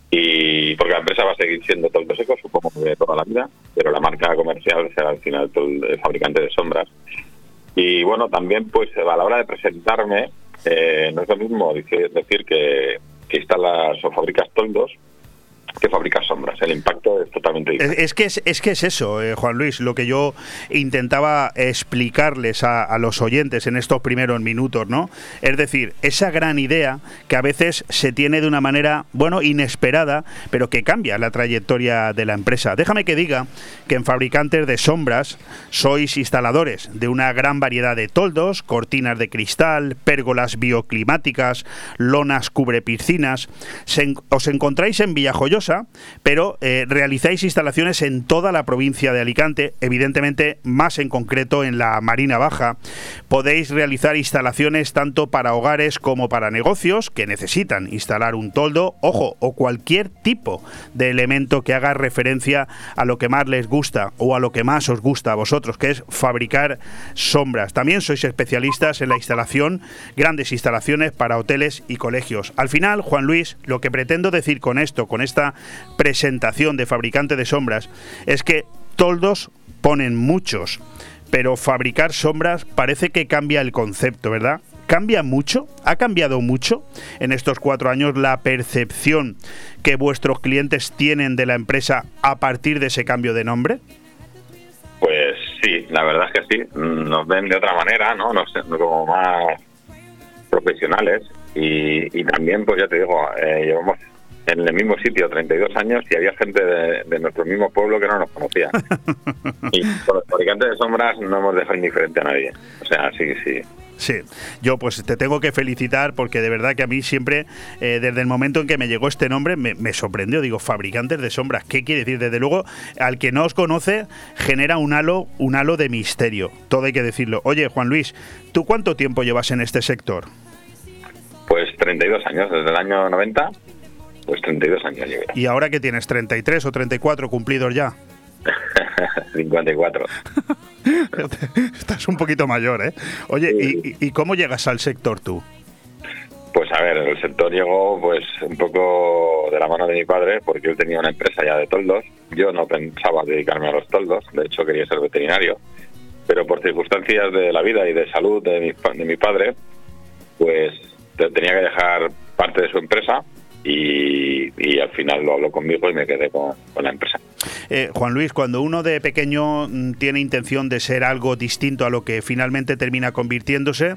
y porque la empresa va a seguir siendo Toldo Seco, supongo que toda la vida, pero la marca comercial será al final el fabricante de sombras. Y bueno, también pues a la hora de presentarme, eh, no es lo mismo decir, decir que, que instalas o fabricas toldos que fabrica sombras. El impacto es totalmente diferente. Es, que es, que es eso, eh, Juan Luis, lo que yo intentaba explicarles a, los oyentes en estos primeros minutos, ¿no? Es decir, esa gran idea que a veces se tiene de una manera, bueno, inesperada, pero que cambia la trayectoria de la empresa. Déjame que diga que en Fabricantes de Sombras sois instaladores de una gran variedad de toldos, cortinas de cristal, pérgolas bioclimáticas, lonas cubre piscinas. os encontráis en Villajoyosa pero eh, realizáis instalaciones en toda la provincia de Alicante, evidentemente más en concreto en la Marina Baja. Podéis realizar instalaciones tanto para hogares como para negocios que necesitan instalar un toldo, ojo, o cualquier tipo de elemento que haga referencia a lo que más les gusta o a lo que más os gusta a vosotros, que es fabricar sombras. También sois especialistas en la instalación, grandes instalaciones para hoteles y colegios. Al final, Juan Luis, lo que pretendo decir con esto, con esta presentación de fabricante de sombras, es que toldos ponen muchos, pero fabricar sombras parece que cambia el concepto, ¿verdad? ¿Cambia mucho? ¿Ha cambiado mucho en estos cuatro años la percepción que vuestros clientes tienen de la empresa a partir de ese cambio de nombre? Pues sí, la verdad es que sí. Nos ven de otra manera, ¿no? Nos, como más profesionales y, también, pues ya te digo, eh, llevamos en el mismo sitio 32 años y había gente de, nuestro mismo pueblo que no nos conocía. y por los fabricantes de sombras no hemos dejado indiferente a nadie. O sea, sí, sí. Sí, yo pues te tengo que felicitar porque de verdad que a mí siempre, eh, desde el momento en que me llegó este nombre, me, sorprendió. Digo, fabricantes de sombras, ¿qué quiere decir? Desde luego, al que no os conoce, genera un halo, un halo de misterio. Todo hay que decirlo. Oye, Juan Luis, ¿tú cuánto tiempo llevas en este sector? Pues 32 años, desde el año 90, pues 32 años. ¿Y ahora que tienes 33 o 34 cumplidos ya? 54. Estás un poquito mayor, ¿eh? Oye, ¿y, cómo llegas al sector tú? Pues a ver, el sector llegó pues un poco de la mano de mi padre, porque él tenía una empresa ya de toldos. Yo no pensaba dedicarme a los toldos, de hecho quería ser veterinario, pero por circunstancias de la vida y de salud de mi, de mi padre, pues tenía que dejar parte de su empresa y, al final lo habló conmigo y me quedé con, la empresa. Eh, Juan Luis, cuando uno de pequeño mm, tiene intención de ser algo distinto a lo que finalmente termina convirtiéndose,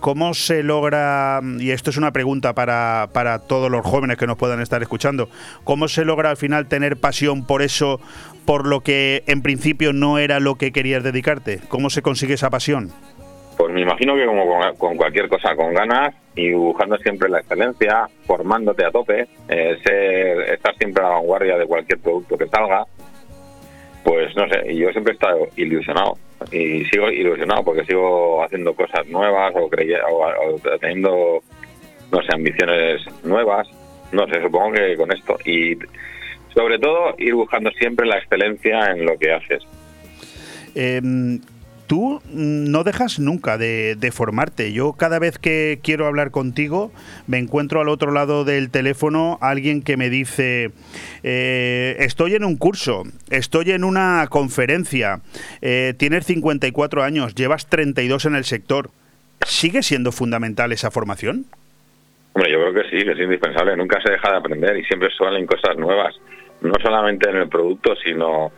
¿cómo se logra, mm, y esto es una pregunta para, para todos los jóvenes que nos puedan estar escuchando, ¿cómo se logra al final tener pasión por eso, por lo que en principio no era lo que querías dedicarte? ¿Cómo se consigue esa pasión? Pues me imagino que como con, cualquier cosa, con ganas y buscando siempre la excelencia, formándote a tope, eh, ser, estar siempre a la vanguardia de cualquier producto que salga, pues no sé, yo siempre he estado ilusionado y sigo ilusionado porque sigo haciendo cosas nuevas o, o, teniendo, no sé, ambiciones nuevas, no sé, supongo que con esto. Y sobre todo ir buscando siempre la excelencia en lo que haces. Eh, tú no dejas nunca de, formarte. Yo cada vez que quiero hablar contigo me encuentro al otro lado del teléfono alguien que me dice, eh, estoy en un curso, estoy en una conferencia, eh, tienes 54 años, llevas 32 en el sector. ¿Sigue siendo fundamental esa formación? Hombre, yo creo que sí, que es indispensable. Nunca se deja de aprender y siempre salen cosas nuevas. No solamente en el producto, sino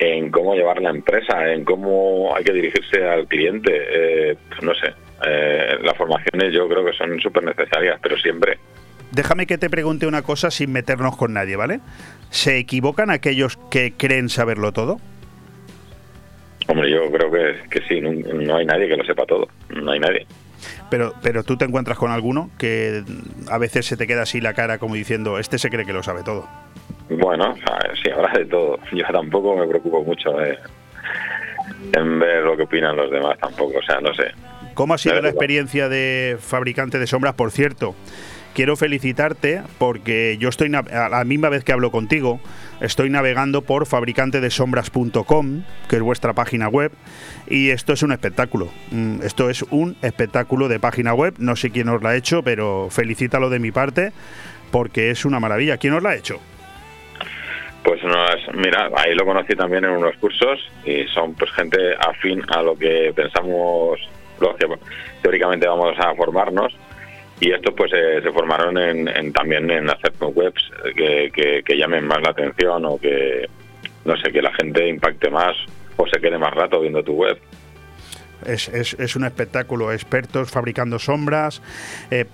en cómo llevar la empresa, en cómo hay que dirigirse al cliente. Eh, no sé, eh, las formaciones yo creo que son súper necesarias, pero siempre. Déjame que te pregunte una cosa sin meternos con nadie, ¿vale? ¿Se equivocan aquellos que creen saberlo todo? Hombre, yo creo que, que sí, no, hay nadie que lo sepa todo, no hay nadie. Pero, pero tú te encuentras con alguno que a veces se te queda así la cara como diciendo, este se cree que lo sabe todo. Bueno, sí, habrá de todo. Yo tampoco me preocupo mucho en ver lo que opinan los demás tampoco, o sea, no sé. ¿Cómo ha sido la experiencia de fabricante de sombras? Por cierto, quiero felicitarte porque yo estoy a la misma vez que hablo contigo, estoy navegando por fabricantedesombras.com, que es vuestra página web, y esto es un espectáculo. Mm, esto es un espectáculo de página web, no sé quién os la ha hecho, pero felicítalo de mi parte porque es una maravilla. ¿Quién os la ha hecho? Pues mira, ahí lo conocí también en unos cursos y son pues gente afín a lo que pensamos, lo que teóricamente vamos a formarnos. Y estos pues eh, se formaron en, también en hacer webs que, que, llamen más la atención o que no sé que la gente impacte más o se quede más rato viendo tu web es, es, un espectáculo. Expertos fabricando sombras, eh,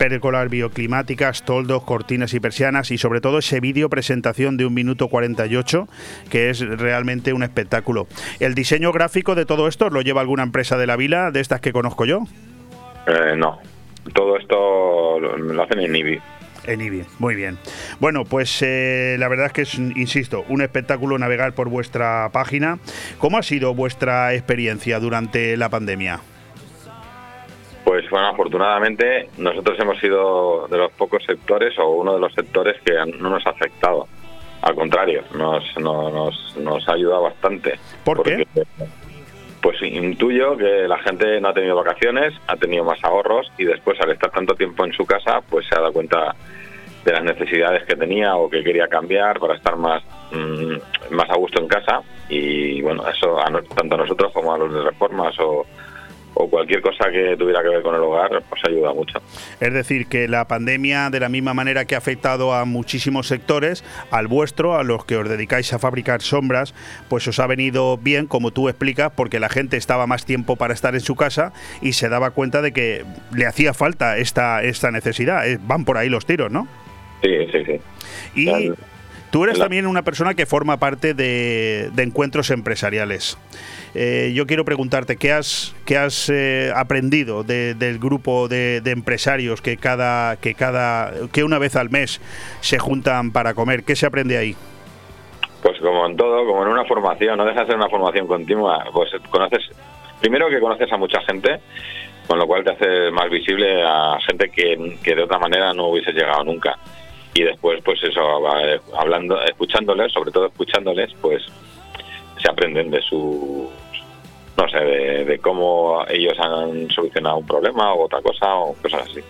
bioclimáticas, toldos, cortinas y persianas y sobre todo ese vídeo presentación de un minuto 48 que es realmente un espectáculo. ¿El diseño gráfico de todo esto lo lleva alguna empresa de la vila, de estas que conozco yo? Eh, no, todo esto lo, hacen en IBI. En IBI, muy bien. Bueno, pues eh, la verdad es que es, insisto, un espectáculo navegar por vuestra página. ¿Cómo ha sido vuestra experiencia durante la pandemia? Pues bueno, afortunadamente nosotros hemos sido de los pocos sectores o uno de los sectores que no nos ha afectado. Al contrario, nos, nos, nos ha ayudado bastante. ¿Por qué? Pues intuyo que la gente no ha tenido vacaciones, ha tenido más ahorros y después al estar tanto tiempo en su casa, pues se ha dado cuenta de las necesidades que tenía o que quería cambiar para estar más, mm, más a gusto en casa. Y bueno, eso a tanto a nosotros como a los de reformas o, o cualquier cosa que tuviera que ver con el hogar, pues ayuda mucho. Es decir, que la pandemia, de la misma manera que ha afectado a muchísimos sectores, al vuestro, a los que os dedicáis a fabricar sombras, pues os ha venido bien, como tú explicas, porque la gente estaba más tiempo para estar en su casa y se daba cuenta de que le hacía falta esta, esta necesidad. Eh, van por ahí los tiros, ¿no? Sí, sí, sí. Y tú eres también una persona que forma parte de, de encuentros empresariales. Eh, yo quiero preguntarte, ¿qué has, qué has eh, aprendido del grupo de, empresarios que cada, que cada, que una vez al mes se juntan para comer? ¿Qué se aprende ahí? Pues como en todo, como en una formación, no deja de ser una formación continua. Pues conoces, primero que conoces a mucha gente, con lo cual te hace más visible a gente que, que de otra manera no hubiese llegado nunca. Y después, pues eso, hablando, escuchándoles, sobre todo escuchándoles, pues se aprenden de su no sé, de, cómo ellos han solucionado un problema o otra cosa o cosas así.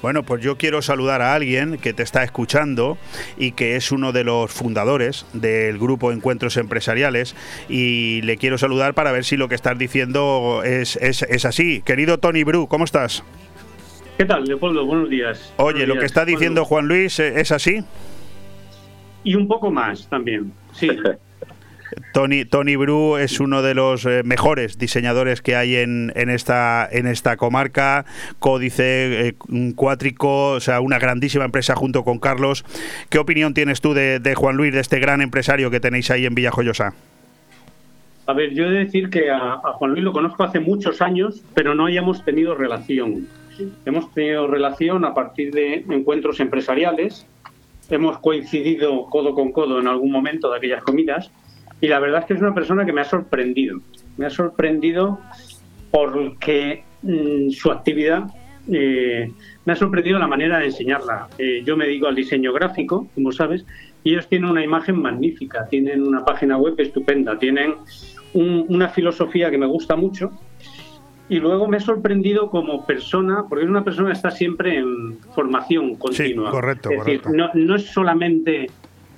Bueno, pues yo quiero saludar a alguien que te está escuchando y que es uno de los fundadores del grupo Encuentros Empresariales y le quiero saludar para ver si lo que estás diciendo es, es, así. Querido Tony Bru, ¿cómo estás? ¿Qué tal, Leopoldo? Buenos días. Oye, lo que está diciendo Juan Luis, ¿es así? Y un poco más también, sí. Tony, Tony Bru es uno de los eh, mejores diseñadores que hay en, en, esta, en esta comarca, Códice, eh, Cuátrico, o sea, una grandísima empresa junto con Carlos. ¿Qué opinión tienes tú de, Juan Luis, de este gran empresario que tenéis ahí en Villajoyosa? A ver, yo he de decir que a, Juan Luis lo conozco hace muchos años, pero no hayamos tenido relación. Hemos tenido relación a partir de encuentros empresariales, hemos coincidido codo con codo en algún momento de aquellas comidas y la verdad es que es una persona que me ha sorprendido. Me ha sorprendido porque mm, su actividad eh, me ha sorprendido la manera de enseñarla. Eh, yo me dedico al diseño gráfico, como sabes, y ellos tienen una imagen magnífica, tienen una página web estupenda, tienen una filosofía que me gusta mucho. Y luego me ha sorprendido como persona, porque es una persona que está siempre en formación continua. Sí, correcto, es decir, no, no es solamente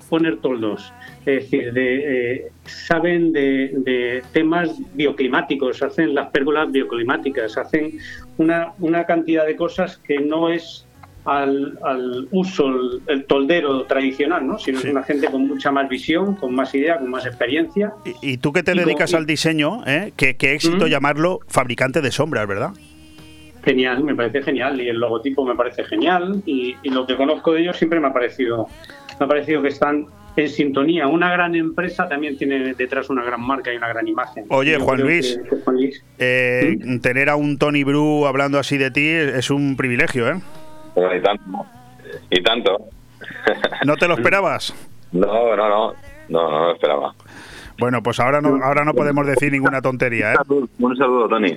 poner toldos, es decir, de, eh, saben de, temas bioclimáticos, hacen las pérgolas bioclimáticas, hacen una, una cantidad de cosas que no es al, uso, el, toldero tradicional, ¿no? sino es una gente con mucha más visión, con más idea, con más experiencia. Y, tú que te dedicas al diseño, ¿eh? ¿Qué, éxito llamarlo fabricante de sombras, ¿verdad? Genial, me parece genial y el logotipo me parece genial y, y lo que conozco de ellos siempre me ha parecido, me ha parecido que están en sintonía. Una gran empresa también tiene detrás una gran marca y una gran imagen. Oye, Juan Luis, eh, ¿Mm? tener a un Tony Bru hablando así de ti es un privilegio, ¿eh? y tanto. Y tanto. ¿No te lo esperabas? No, no, no. No, no lo esperaba. Bueno, pues ahora no, ahora no podemos decir ninguna tontería, ¿eh? Un saludo, Tony.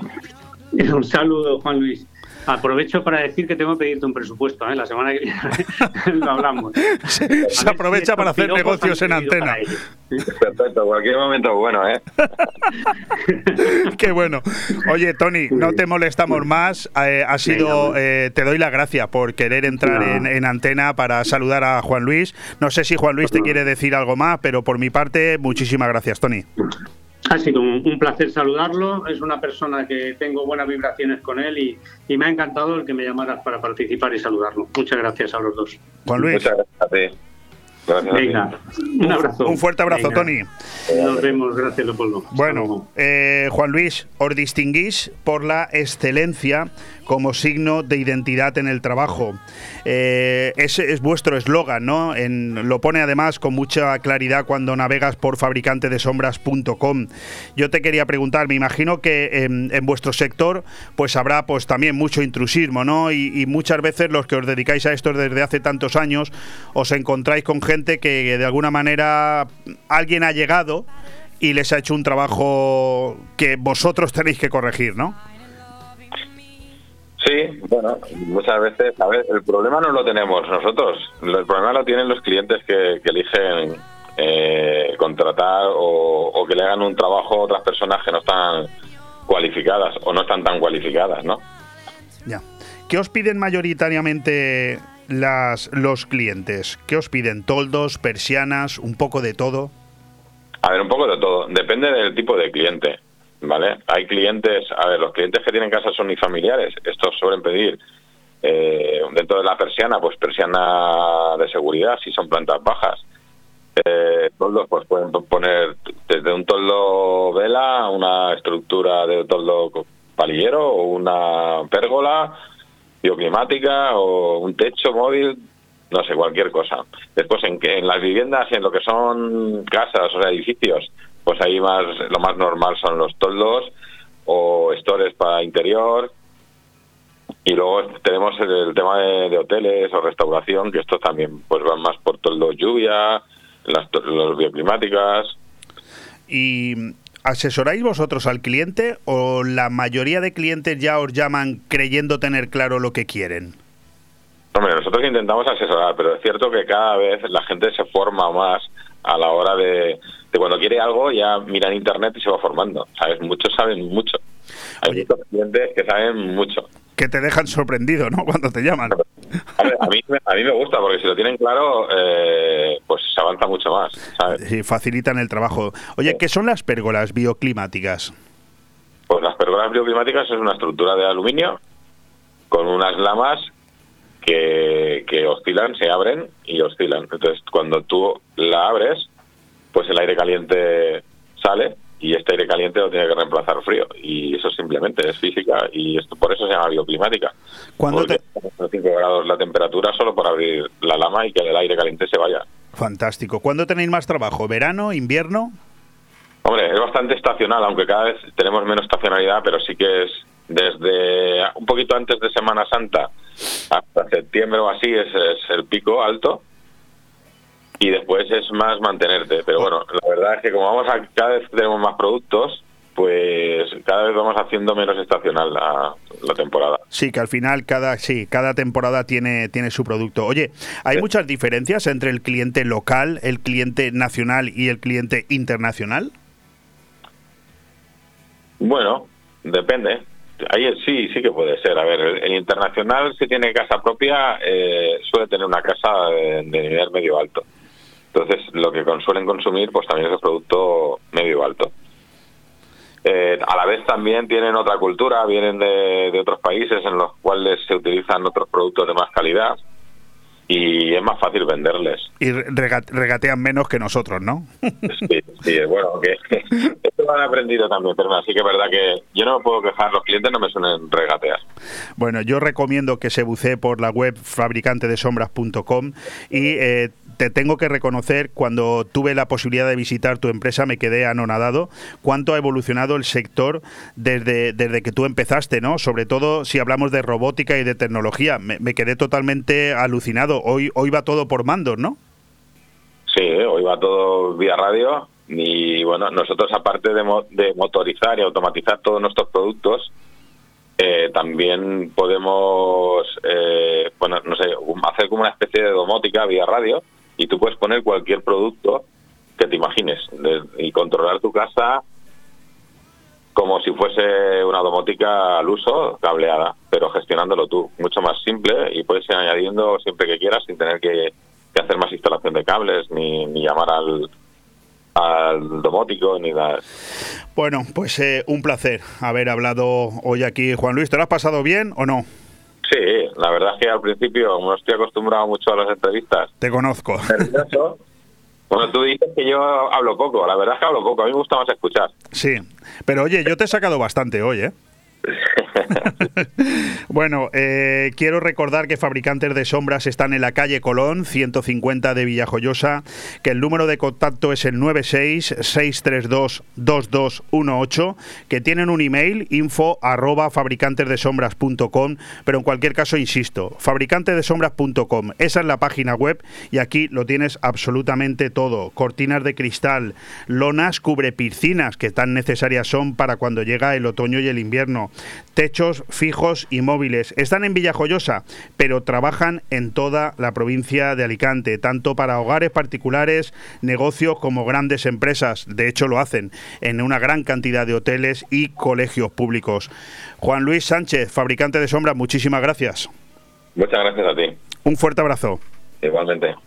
Un saludo, Juan Luis. Aprovecho para decir que tengo que pedirte un presupuesto, ¿eh? la semana que viene lo hablamos. Se, aprovecha para hacer negocios en antena. Perfecto, cualquier momento bueno, ¿eh? Qué bueno. Oye, Tony, no te molestamos más. Eh, ha sido, eh, te doy la gracia por querer entrar en, en, antena para saludar a Juan Luis. No sé si Juan Luis te quiere decir algo más, pero por mi parte, muchísimas gracias, Tony. Ha sido un, placer saludarlo. Es una persona que tengo buenas vibraciones con él y, me ha encantado el que me llamaras para participar y saludarlo. Muchas gracias a los dos. Juan Luis. Muchas gracias Venga, un abrazo. Un fuerte abrazo, Tony. Nos vemos, gracias, Leopoldo. Bueno, eh, Juan Luis, os distinguís por la excelencia como signo de identidad en el trabajo. Eh, ese es vuestro eslogan, ¿no? Lo pone además con mucha claridad cuando navegas por fabricantedesombras.com. Yo te quería preguntar, me imagino que en, vuestro sector pues habrá pues también mucho intrusismo, ¿no? Y, muchas veces los que os dedicáis a esto desde hace tantos años os encontráis con gente que de alguna manera alguien ha llegado y les ha hecho un trabajo que vosotros tenéis que corregir, ¿no? Sí, bueno, muchas veces, a ver, el problema no lo tenemos nosotros, el problema lo tienen los clientes que, eligen eh, contratar o, que le hagan un trabajo a otras personas que no están cualificadas o no están tan cualificadas, ¿no? Ya. ¿Qué os piden mayoritariamente las, los clientes? ¿Qué os piden? ¿Toldos, persianas, un poco de todo? A ver, un poco de todo. Depende del tipo de cliente. ¿Vale? Hay clientes, a ver, los clientes que tienen casas son familiares estos suelen pedir eh, dentro de la persiana, pues persiana de seguridad, si son plantas bajas. Eh, toldos, pues pueden poner desde un toldo vela, una estructura de toldo palillero o una pérgola bioclimática o un techo móvil, no sé, cualquier cosa. Después en, que, en las viviendas y en lo que son casas o edificios, pues ahí más lo más normal son los toldos o stores para interior y luego tenemos el, tema de, hoteles o restauración que estos también pues van más por toldos lluvia las los bioclimáticas y ¿Asesoráis vosotros al cliente o la mayoría de clientes ya os llaman creyendo tener claro lo que quieren? Hombre, nosotros intentamos asesorar, pero es cierto que cada vez la gente se forma más a la hora de, cuando quiere algo ya mira en internet y se va formando. ¿Sabes? Muchos saben mucho. Hay muchos clientes que saben mucho. Que te dejan sorprendido, ¿no? Cuando te llaman. A, mí, a mí me gusta porque si lo tienen claro, eh, pues se avanza mucho más. ¿sabes? Sí, facilitan el trabajo. Oye, ¿qué son las pérgolas bioclimáticas? Pues las pérgolas bioclimáticas es una estructura de aluminio con unas lamas que, que oscilan, se abren y oscilan. Entonces, cuando tú la abres, pues el aire caliente sale y este aire caliente lo tiene que reemplazar frío y eso simplemente es física y esto por eso se llama bioclimática. ¿Cuándo te... 5 grados la temperatura solo por abrir la lama y que el aire caliente se vaya. Fantástico. ¿Cuándo tenéis más trabajo? ¿Verano, invierno? Hombre, es bastante estacional, aunque cada vez tenemos menos estacionalidad, pero sí que es desde un poquito antes de Semana Santa hasta septiembre o así es el pico alto y después es más mantenerte. Pero bueno, la verdad es que como vamos a cada vez tenemos más productos, pues cada vez vamos haciendo menos estacional la, temporada. Sí, que al final cada sí, cada temporada tiene tiene su producto. Oye, hay muchas diferencias entre el cliente local, el cliente nacional y el cliente internacional. Bueno, depende. Ahí sí, sí que puede ser. A ver, el, internacional si tiene casa propia eh, suele tener una casa de nivel medio alto. Entonces, lo que suelen consumir pues también es el producto medio alto. Eh, a la vez también tienen otra cultura, vienen de, otros países en los cuales se utilizan otros productos de más calidad y es más fácil venderles. Y regatean menos que nosotros, ¿no? Sí, sí bueno, que esto lo han aprendido también, pero así que es verdad que yo no me puedo quejar, los clientes no me suelen regatear. Bueno, yo recomiendo que se bucee por la web fabricantedesombras.com y eh, te tengo que reconocer, cuando tuve la posibilidad de visitar tu empresa, me quedé anonadado cuánto ha evolucionado el sector desde, desde que tú empezaste, ¿no? Sobre todo si hablamos de robótica y de tecnología. Me, quedé totalmente alucinado. Hoy, hoy va todo por mandos, ¿no? Sí, hoy va todo vía radio. Y bueno, nosotros aparte de, de motorizar y automatizar todos nuestros productos, eh, también podemos, eh, bueno, no sé, hacer como una especie de domótica vía radio y tú puedes poner cualquier producto que te imagines y controlar tu casa como si fuese una domótica al uso cableada, pero gestionándolo tú, mucho más simple y puedes ir añadiendo siempre que quieras sin tener que, hacer más instalación de cables ni, llamar al, al domótico ni nada. Bueno, pues eh, un placer haber hablado hoy aquí. Juan Luis, ¿te lo has pasado bien o no? Sí, la verdad es que al principio, no estoy acostumbrado mucho a las entrevistas. Te conozco. Bueno, tú dices que yo hablo poco, la verdad es que hablo poco, a mí me gusta más escuchar. Sí, pero oye, yo te he sacado bastante hoy, ¿eh? bueno, eh, quiero recordar que Fabricantes de Sombras están en la calle Colón, 150 de Villajoyosa, que el número de contacto es el 96-632-2218, que tienen un email info arroba fabricantesdesombras.com, pero en cualquier caso, insisto, fabricantesdesombras.com, esa es la página web y aquí lo tienes absolutamente todo, cortinas de cristal, lonas cubre piscinas que tan necesarias son para cuando llega el otoño y el invierno, techos fijos y móviles. Están en Villajoyosa, pero trabajan en toda la provincia de Alicante, tanto para hogares particulares, negocios como grandes empresas. De hecho, lo hacen en una gran cantidad de hoteles y colegios públicos. Juan Luis Sánchez, fabricante de sombras, muchísimas gracias. Muchas gracias a ti. Un fuerte abrazo. Igualmente.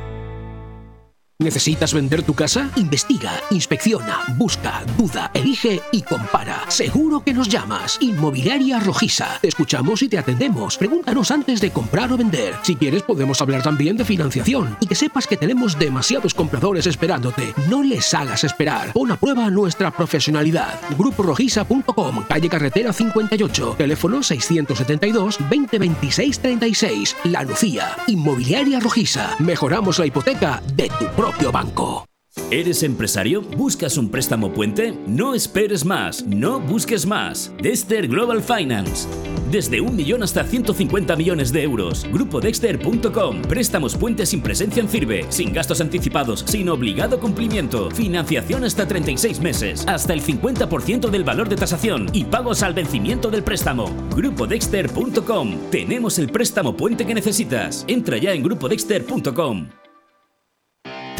¿Necesitas vender tu casa? Investiga, inspecciona, busca, duda, elige y compara. Seguro que nos llamas. Inmobiliaria Rojiza. Te escuchamos y te atendemos. Pregúntanos antes de comprar o vender. Si quieres podemos hablar también de financiación. Y que sepas que tenemos demasiados compradores esperándote. No les hagas esperar. Pon a prueba nuestra profesionalidad. GrupoRojiza.com, calle Carretera 58, teléfono 672 2026 36. La Lucía. Inmobiliaria Rojiza. Mejoramos la hipoteca de tu propio banco. ¿Eres empresario? ¿Buscas un préstamo puente? No esperes más, no busques más. Dexter Global Finance. Desde un millón hasta 150 millones de euros. GrupoDexter.com. Préstamos puentes sin presencia en firme, sin gastos anticipados, sin obligado cumplimiento. Financiación hasta 36 meses, hasta el 50% del valor de tasación y pagos al vencimiento del préstamo. GrupoDexter.com. Tenemos el préstamo puente que necesitas. Entra ya en GrupoDexter.com.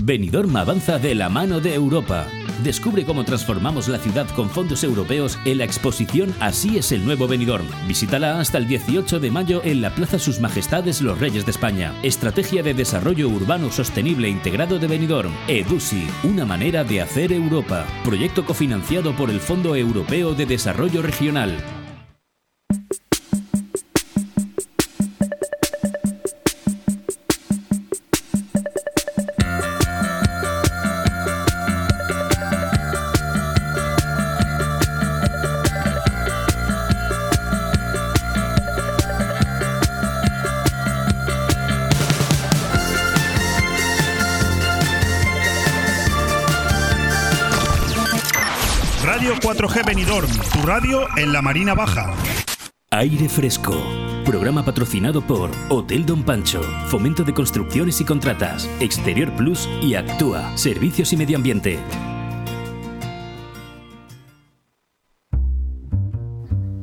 Benidorm avanza de la mano de Europa. Descubre cómo transformamos la ciudad con fondos europeos en la exposición Así es el nuevo Benidorm. Visítala hasta el 18 de mayo en la Plaza Sus Majestades los Reyes de España. Estrategia de Desarrollo Urbano Sostenible Integrado de Benidorm. EDUSI, una manera de hacer Europa. Proyecto cofinanciado por el Fondo Europeo de Desarrollo Regional. Radio en la Marina Baja. Aire Fresco. Programa patrocinado por Hotel Don Pancho, Fomento de Construcciones y Contratas, Exterior Plus y Actúa, Servicios y Medio Ambiente.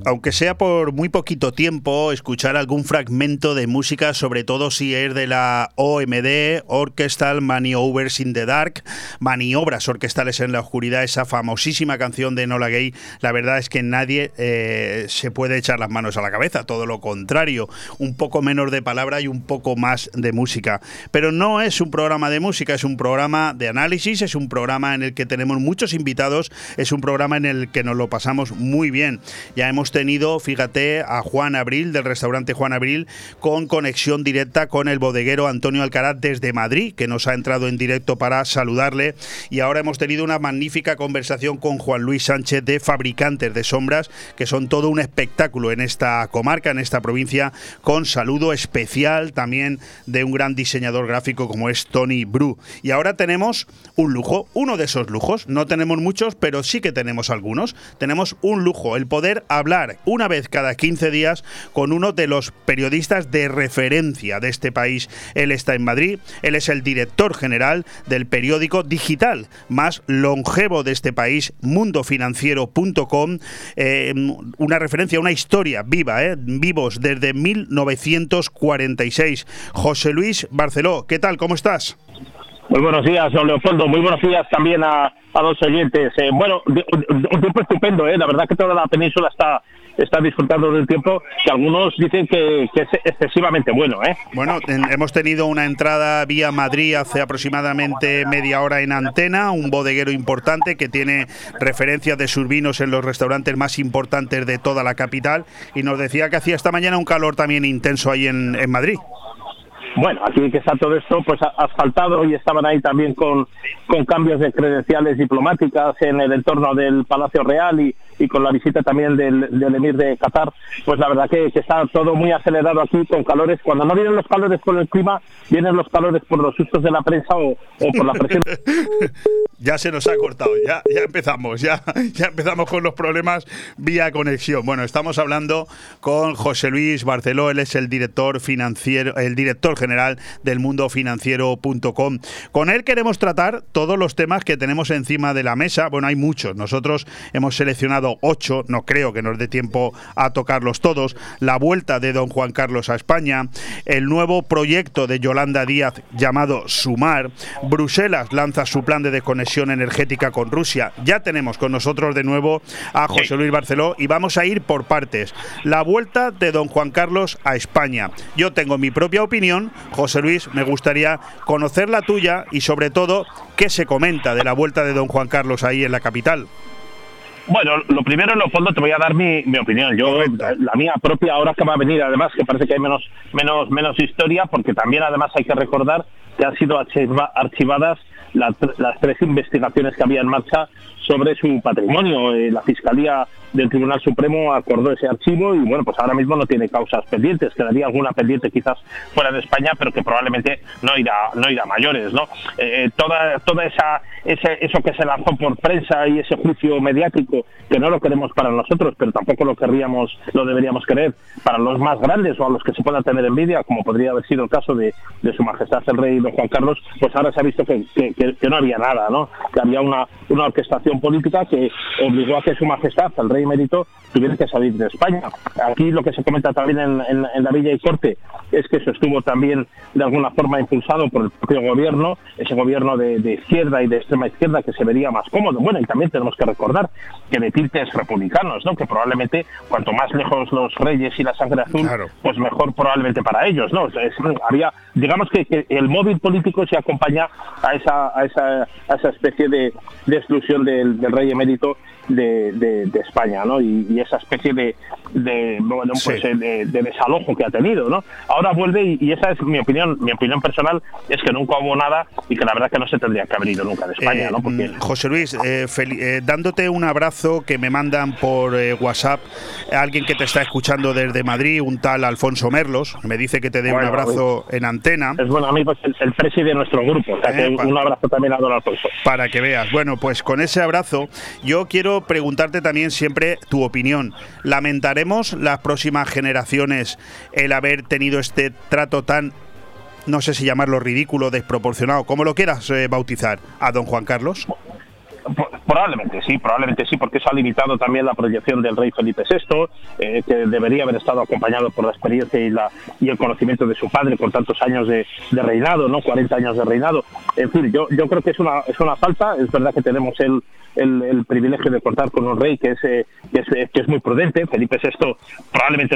Aunque sea por muy poquito tiempo, escuchar algún fragmento de música, sobre todo si es de la OMD, Orchestral Maneuvers in the Dark, maniobras orquestales en la oscuridad, esa famosísima canción de Nola Gay, la verdad es que nadie eh, se puede echar las manos a la cabeza, todo lo contrario, un poco menos de palabra y un poco más de música. Pero no es un programa de música, es un programa de análisis, es un programa en el que tenemos muchos invitados, es un programa en el que nos lo pasamos muy bien. Ya hemos tenido, fíjate, a Juan Abril del restaurante Juan Abril con conexión directa con el bodeguero Antonio Alcaraz desde Madrid, que nos ha entrado en directo para saludarle. Y ahora hemos tenido una magnífica conversación con Juan Luis Sánchez de Fabricantes de Sombras, que son todo un espectáculo en esta comarca, en esta provincia, con saludo especial también de un gran diseñador gráfico como es Tony Bru. Y ahora tenemos un lujo, uno de esos lujos. No tenemos muchos, pero sí que tenemos algunos. Tenemos un lujo, el poder hablar una vez cada 15 días con uno de los periodistas de referencia de este país. Él está en Madrid, él es el director general del periódico digital más longevo de este país, mundofinanciero.com, eh, una referencia, una historia viva, eh, vivos desde 1946. José Luis Barceló, ¿qué tal? ¿Cómo estás? Muy buenos días, don Leopoldo. Muy buenos días también a, a los oyentes. Eh, bueno, un tiempo estupendo, ¿eh? La verdad que toda la península está está disfrutando del tiempo que algunos dicen que, es excesivamente bueno. ¿eh? Bueno, hemos tenido una entrada vía Madrid hace aproximadamente media hora en antena, un bodeguero importante que tiene referencias de sus vinos en los restaurantes más importantes de toda la capital y nos decía que hacía esta mañana un calor también intenso ahí en, en Madrid. Bueno, aquí que está todo esto pues asfaltado y estaban ahí también con, con cambios de credenciales diplomáticas en el entorno del Palacio Real y, y con la visita también del, del, emir de Qatar, pues la verdad que, que, está todo muy acelerado aquí con calores. Cuando no vienen los calores por el clima, vienen los calores por los sustos de la prensa o, o por la presión. ya se nos ha cortado, ya, ya empezamos, ya, ya empezamos con los problemas vía conexión. Bueno, estamos hablando con José Luis Barceló, él es el director financiero, el director general del mundofinanciero.com. Con él queremos tratar todos los temas que tenemos encima de la mesa. Bueno, hay muchos. Nosotros hemos seleccionado ocho, no creo que nos dé tiempo a tocarlos todos. La vuelta de don Juan Carlos a España, el nuevo proyecto de Yolanda Díaz llamado Sumar, Bruselas lanza su plan de desconexión energética con Rusia. Ya tenemos con nosotros de nuevo a José Luis Barceló y vamos a ir por partes. La vuelta de don Juan Carlos a España. Yo tengo mi propia opinión, José Luis, me gustaría conocer la tuya y sobre todo qué se comenta de la vuelta de don Juan Carlos ahí en la capital. Bueno, lo primero, en lo fondo, te voy a dar mi, mi opinión. Yo, la mía propia, ahora que va a venir, además, que parece que hay menos, menos, menos historia, porque también, además, hay que recordar que han sido archivadas las tres investigaciones que había en marcha sobre su patrimonio. Eh, la Fiscalía del Tribunal Supremo acordó ese archivo y bueno, pues ahora mismo no tiene causas pendientes, quedaría alguna pendiente quizás fuera de España, pero que probablemente no irá, no irá mayores, ¿no? Eh, toda, toda esa, eso que se lanzó por prensa y ese juicio mediático, que no lo queremos para nosotros, pero tampoco lo querríamos, lo deberíamos querer para los más grandes o a los que se pueda tener envidia, como podría haber sido el caso de, de su majestad el rey don Juan Carlos, pues ahora se ha visto que, que, que no había nada, ¿no? Que había una, una orquestación política que obligó a que su majestad, el rey mérito tuviera que salir de España. Aquí lo que se comenta también en, en, en, la Villa y Corte es que eso estuvo también de alguna forma impulsado por el propio gobierno, ese gobierno de, de, izquierda y de extrema izquierda que se vería más cómodo. Bueno, y también tenemos que recordar que de tiltes republicanos, ¿no? que probablemente cuanto más lejos los reyes y la sangre azul, claro. pues mejor probablemente para ellos. ¿no? Es, había, digamos que, que, el móvil político se acompaña a esa, a esa, a esa especie de, de exclusión del, rey emérito de, de, de, España, ¿no? Y, y, esa especie de, de bueno, pues, sí. de, de, desalojo que ha tenido, ¿no? Ahora vuelve y, y, esa es mi opinión, mi opinión personal es que nunca hubo nada y que la verdad que no se tendría que haber ido nunca de España, eh, ¿no? Porque... José Luis, eh, eh, dándote un abrazo que me mandan por eh, WhatsApp alguien que te está escuchando desde Madrid, un tal Alfonso Merlos, me dice que te dé bueno, un abrazo en antena. Es bueno, a mí pues el, el presidente de nuestro grupo, o sea que un abrazo también a don Alfonso. Para que veas. Bueno, pues con ese abrazo yo quiero preguntarte también siempre tu opinión. ¿Lamentaremos las próximas generaciones el haber tenido este trato tan, no sé si llamarlo ridículo, desproporcionado, como lo quieras eh, bautizar, a don Juan Carlos? Probablemente sí, probablemente sí, porque eso ha limitado también la proyección del rey Felipe VI, eh, que debería haber estado acompañado por la experiencia y, el conocimiento de su padre con tantos años de, reinado, ¿no? 40 años de reinado. En fin, yo, yo creo que es una, es una falta, es verdad que tenemos el, el, privilegio de contar con un rey que es, eh, que es, que es muy prudente, Felipe VI probablemente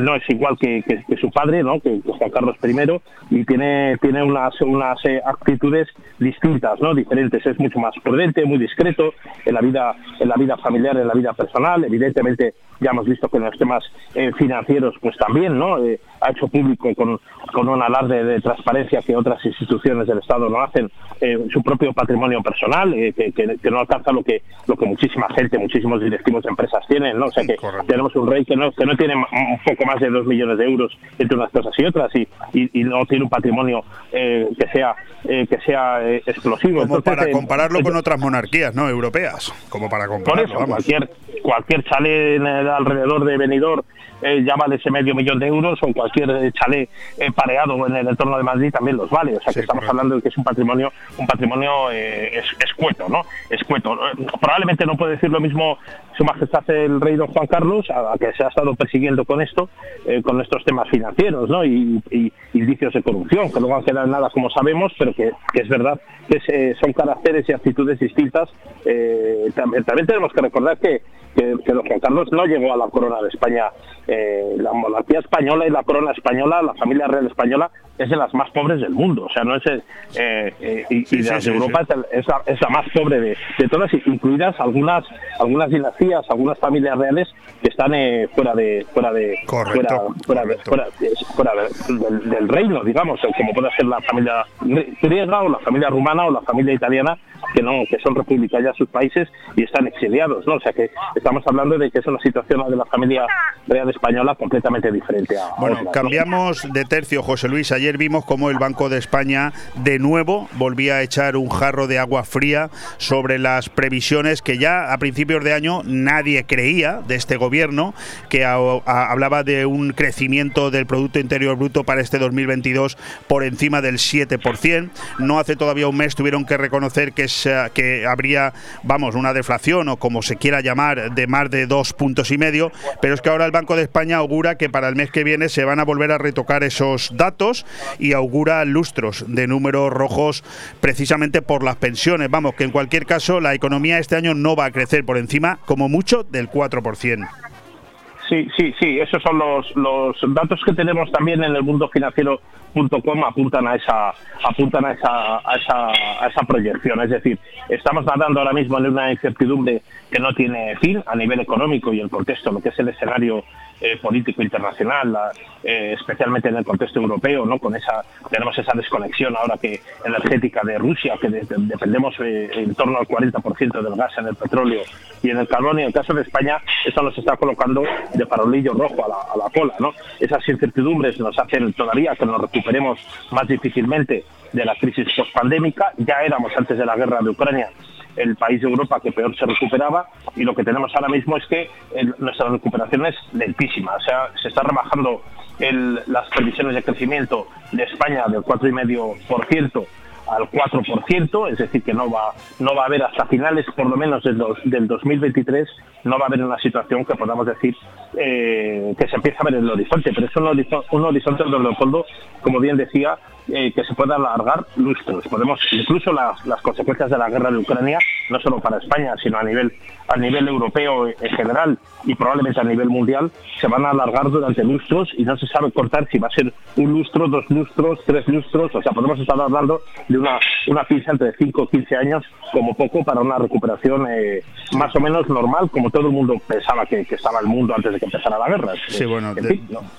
no es igual que, que, que su padre, ¿no? que, Juan Carlos I, y tiene, tiene unas, unas eh, actitudes distintas, ¿no? diferentes, es mucho más prudente, muy discreto en la vida, en la vida familiar, en la vida personal. Evidentemente, ya hemos visto que en los temas eh, financieros, pues también, ¿no? Eh, ha hecho público con, con un alarde de transparencia que otras instituciones del Estado no hacen eh, su propio patrimonio personal, que, que, no alcanza lo que lo que muchísima gente, muchísimos directivos de empresas tienen, ¿no? O sea que tenemos un rey que no que no tiene un poco más de dos millones de euros entre unas cosas y otras y, y, no tiene un patrimonio que sea que sea explosivo. Como para compararlo con otras monarquías, ¿no? Europeas, como para compararlo. Por eso, cualquier cualquier chalet alrededor de Benidorm eh, ya vale ese medio millón de euros o cualquier eh, chalet eh, pareado en el entorno de Madrid también los vale. O sea que estamos hablando de que es un patrimonio un patrimonio eh, escueto, ¿no? Escueto. Probablemente no puede decir lo mismo su Majestad el Rey Don Juan Carlos, a, que se ha estado persiguiendo con esto, con estos temas financieros, ¿no? Y, indicios de corrupción, que no van a quedar nada como sabemos, pero que, es verdad que son caracteres y actitudes distintas. También, también, tenemos que recordar que, que, que Don Juan Carlos no llegó a la corona de España eh, la monarquía española y la corona española, la familia real española, es de las más pobres del mundo. O sea, no es. Eh, eh y, de Europa Es, la, más pobre de, todas, incluidas algunas algunas dinastías, algunas familias reales que están fuera de fuera de fuera, fuera, del, reino, digamos, como puede ser la familia griega o la familia rumana o la familia italiana, que no que son repúblicas ya sus países y están exiliados, ¿no? O sea que estamos hablando de que es una situación de la familia real española completamente diferente a Bueno, cambiamos de tercio, José Luis. Ayer vimos cómo el Banco de España de nuevo volvía a echar un jarro de agua fría sobre las previsiones que ya a principios de año nadie creía de este gobierno, que hablaba de un crecimiento del Producto Interior Bruto para este 2022 por encima del 7%. No hace todavía un mes tuvieron que reconocer que, que habría, vamos, una deflación o como se quiera llamar, de más de dos puntos y medio, pero es que ahora el Banco de España augura que para el mes que viene se van a volver a retocar esos datos y augura lustros de números rojos precisamente por las pensiones. Vamos, que en cualquier caso la economía este año no va a crecer por encima, como mucho, del 4%. Sí, sí, sí, esos son los, los datos que tenemos también en el mundo financiero.com apuntan a esa apuntan a esa, a esa, a esa proyección, es decir, estamos nadando ahora mismo en una incertidumbre que no tiene fin a nivel económico y el contexto, lo que es el escenario eh, político internacional, eh, especialmente en el contexto europeo, ¿no? Con esa tenemos esa desconexión ahora que energética de Rusia, que dependemos eh, en torno al 40% del gas en el petróleo y en el carbón. Y en el caso de España, eso nos está colocando de farolillo rojo a la, cola, ¿no? Esas incertidumbres nos hacen todavía que nos recuperemos más difícilmente de la crisis post-pandémica. Ya éramos antes de la guerra de Ucrania el país de Europa que peor se recuperaba y lo que tenemos ahora mismo es que nuestra recuperación es lentísima. O sea, se está rebajando las previsiones de crecimiento de España del 4,5% al 4%, es decir, que no va, no va a haber hasta finales, por lo menos del, del 2023, no va a haber una situación que podamos decir eh, que se empieza a ver en el horizonte, pero es un horizonte, un horizonte donde Leopoldo, como bien decía, eh, que se pueda alargar lustros. Podemos, incluso las, las, consecuencias de la guerra de Ucrania, no solo para España, sino a nivel, a nivel europeo en general y probablemente a nivel mundial, se van a alargar durante lustros y no se sabe cortar si va a ser un lustro, dos lustros, tres lustros, o sea, podemos estar hablando de una, una pinza entre 5 o 15 años como poco para una recuperación eh, más o menos normal, como todo el mundo pensaba que, estaba el mundo antes de que empezara la guerra. Sí, bueno,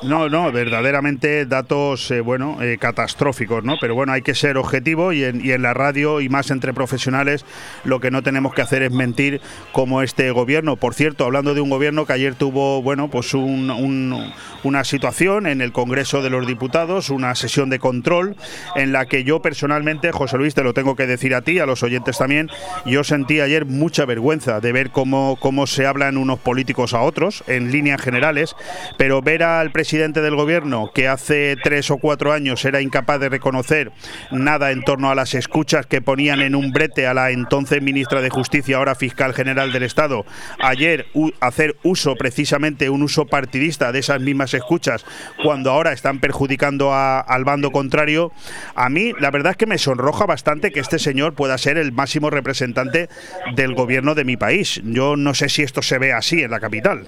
¿no? no, verdaderamente datos, eh, bueno, catastróficos ¿no? Pero bueno, hay que ser objetivo y en, y en la radio y más entre profesionales lo que no tenemos que hacer es mentir como este gobierno. Por cierto, hablando de un gobierno que ayer tuvo, bueno, pues una situación en el Congreso de los Diputados, una sesión de control en la que yo personalmente, José Luis, te lo tengo que decir a ti, a los oyentes también, yo sentí ayer mucha vergüenza de ver cómo, cómo se hablan unos políticos a otros en líneas generales, pero ver al presidente del gobierno que hace tres o cuatro años era incapaz de reconocer nada en torno a las escuchas que ponían en un brete a la entonces ministra de Justicia, ahora fiscal general del Estado, ayer hacer uso precisamente un uso partidista de esas mismas escuchas cuando ahora están perjudicando al bando contrario, a mí la verdad es que me sonroja bastante que este señor pueda ser el máximo representante del gobierno de mi país. Yo no sé si esto se ve así en la capital.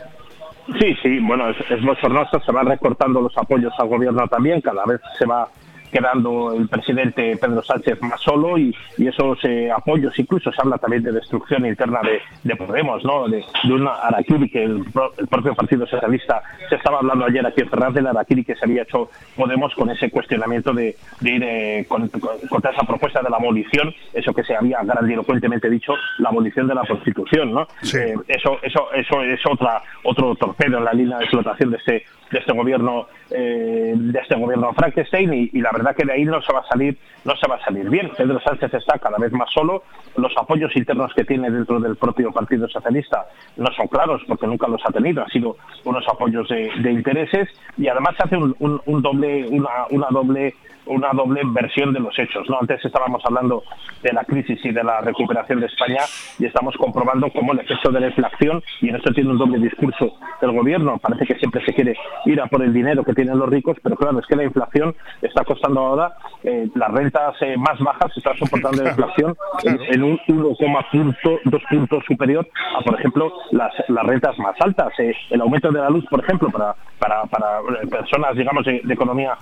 Sí, sí, bueno, es, es bochornoso, se van recortando los apoyos al gobierno también, cada vez se va quedando el presidente Pedro Sánchez más solo y, esos eh, apoyos, incluso se habla también de destrucción interna de, Podemos, ¿no? de, una Araquiri que el, propio Partido Socialista se estaba hablando ayer aquí en Fernández, de la Araquiri que se había hecho Podemos con ese cuestionamiento de, ir eh, contra esa propuesta de la abolición, eso que se había grandilocuentemente dicho, la abolición de la Constitución. ¿no? Eh, eso, eso, eso es otra, otro torpedo en la línea de explotación de este de este gobierno eh, de este gobierno Frankenstein y, la verdad que de ahí no se va a salir no se va a salir bien. Pedro Sánchez está cada vez más solo. Los apoyos internos que tiene dentro del propio Partido Socialista no son claros porque nunca los ha tenido. Han sido unos apoyos de, intereses y además hace un, doble una doble una doble versión de los hechos. ¿no? Antes estábamos hablando de la crisis y de la recuperación de España y estamos comprobando cómo el efecto de la inflación, y en esto tiene un doble discurso del gobierno, parece que siempre se quiere ir a por el dinero que tienen los ricos, pero claro, es que la inflación está costando ahora, eh, las rentas eh, más bajas están soportando la inflación en, un 1,2 puntos superior a, por ejemplo, las, las rentas más altas. Eh, el aumento de la luz, por ejemplo, para, para, para personas, digamos, de, economía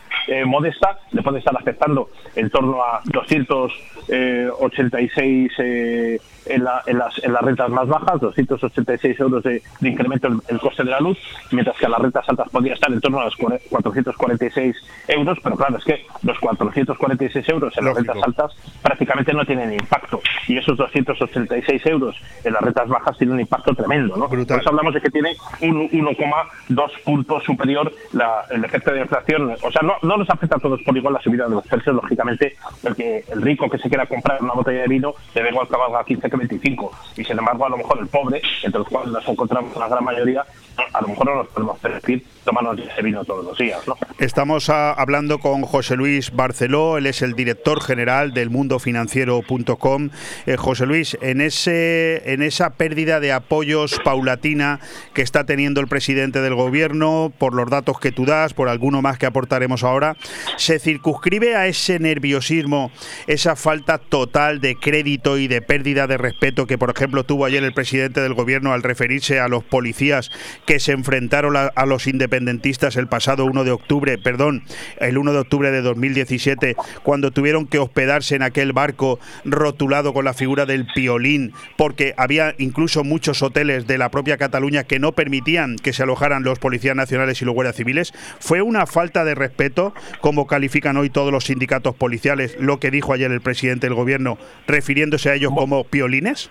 modesta, le puede estar afectando en torno a 286 en, las, rentas más bajas, 286 euros de, incremento en el coste de la luz, mientras que a las rentas altas podría estar en torno a los 446 euros, pero claro, es que los 446 euros en las rentas altas prácticamente no tienen impacto, y esos 286 euros en las rentas bajas tienen un impacto tremendo. ¿no? Hablamos de que tiene un 1,2 puntos superior el efecto de inflación, o sea, no, no nos afecta a todos por igual subida de los precios, lógicamente, el, que, el rico que se quiera comprar una botella de vino debe igual que valga 15 25. Y sin embargo, a lo mejor el pobre, entre los cuales nos encontramos la gran mayoría, a lo mejor no nos podemos permitir tomarnos ese vino todos los días. ¿no? Estamos ah, hablando con José Luis Barceló, él es el director general del mundofinanciero.com. Eh, José Luis, en, ese, en esa pérdida de apoyos paulatina que está teniendo el presidente del gobierno, por los datos que tú das, por alguno más que aportaremos ahora, ¿se circunscribe a ese nerviosismo, esa falta total de crédito y de pérdida de respeto que, por ejemplo, tuvo ayer el presidente del gobierno al referirse a los policías que se enfrentaron a, los independentistas el pasado 1 de octubre, perdón, el 1 de octubre de 2017, cuando tuvieron que hospedarse en aquel barco rotulado con la figura del piolín, porque había incluso muchos hoteles de la propia Cataluña que no permitían que se alojaran los policías nacionales y los guardias civiles. Fue una falta de respeto, como califican hoy todos los sindicatos policiales, lo que dijo ayer el presidente del gobierno, refiriéndose a ellos como piolines.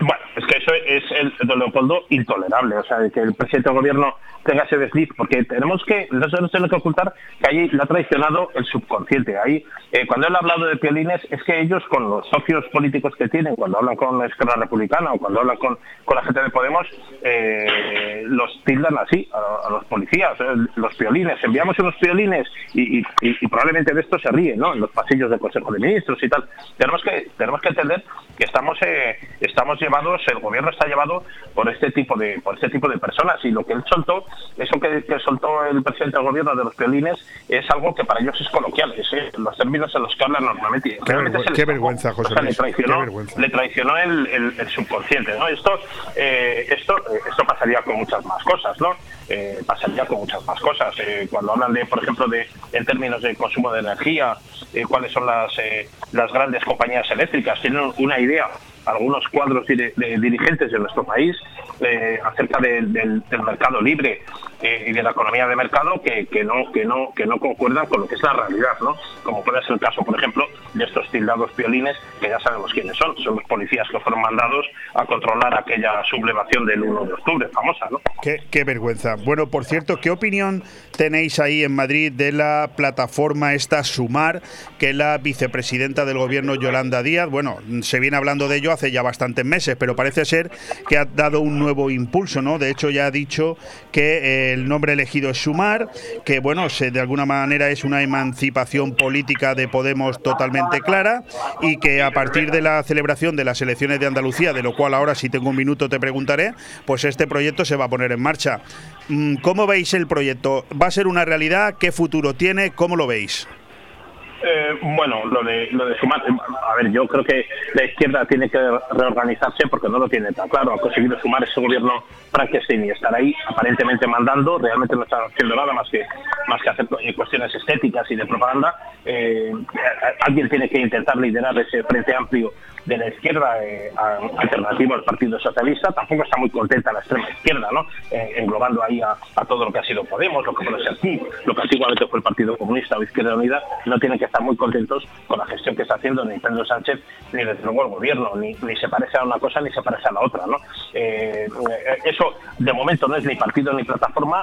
Bueno, es que eso es el Leopoldo intolerable, o sea, que el presidente del gobierno tenga ese desliz, porque tenemos que, no tenemos que ocultar que ahí le ha traicionado el subconsciente. Ahí, eh, cuando él ha hablado de piolines, es que ellos con los socios políticos que tienen, cuando hablan con la izquierda republicana o cuando hablan con, con la gente de Podemos, eh, los tildan así a, los policías, eh, los piolines. Enviamos unos piolines y, probablemente de esto se ríen, ¿no? En los pasillos del Consejo de Ministros y tal. Tenemos que, tenemos que entender que estamos, estamos llevados, el gobierno está llevado por este tipo de, por este tipo de personas y lo que él soltó eso que, soltó el presidente del gobierno de los violines es algo que para ellos es coloquial, es eh, los términos en los que hablan normalmente. Qué, vergüenza, José Le traicionó, el, subconsciente. ¿no? Esto, eh, esto, eh, esto pasaría con muchas más cosas, ¿no? pasaría con muchas más cosas. cuando hablan de, por ejemplo, de en términos de consumo de energía, cuáles son las, las grandes compañías eléctricas, tienen una idea algunos cuadros de, dirigentes de nuestro país eh, acerca del, mercado libre eh, y de la economía de mercado que, no que no que no concuerdan con lo que es la realidad, ¿no? Como puede ser el caso, por ejemplo, de estos tildados violines, que ya sabemos quiénes son, son los policías que fueron mandados a controlar aquella sublevación del 1 de octubre, famosa, ¿no? Qué, qué vergüenza. Bueno, por cierto, ¿qué opinión tenéis ahí en Madrid de la plataforma esta Sumar, que la vicepresidenta del gobierno Yolanda Díaz, bueno, se viene hablando de ello hace ya bastantes meses, pero parece ser que ha dado un nuevo impulso, ¿no? De hecho, ya ha dicho que eh, el nombre elegido es Sumar, que, bueno, se, de alguna manera es una emancipación política de Podemos totalmente clara y que a partir de la celebración de las elecciones de Andalucía, de lo cual ahora si tengo un minuto te preguntaré, pues este proyecto se va a poner en marcha. Mm, ¿Cómo veis el proyecto? ¿Va a ser una realidad? ¿Qué futuro tiene? ¿Cómo lo veis? Eh, bueno, lo de, lo de sumar, a ver, yo creo que la izquierda tiene que reorganizarse porque no lo tiene tan claro. Ha conseguido sumar ese gobierno Frankenstein y estar ahí aparentemente mandando, realmente no está haciendo nada más que más que hacer cuestiones estéticas y de propaganda. Eh, alguien tiene que intentar liderar ese frente amplio de la izquierda eh, alternativo al Partido Socialista. Tampoco está muy contenta la extrema izquierda, ¿no? Eh, englobando ahí a, todo lo que ha sido Podemos, lo que puede ser aquí, lo que antiguamente fue el Partido Comunista o Izquierda Unida, no tienen que estar muy contentos con la gestión que está haciendo ni Pedro Sánchez ni desde luego el gobierno, ni, ni se parece a una cosa ni se parece a la otra, ¿no? Eh, eso de momento no es ni partido ni plataforma.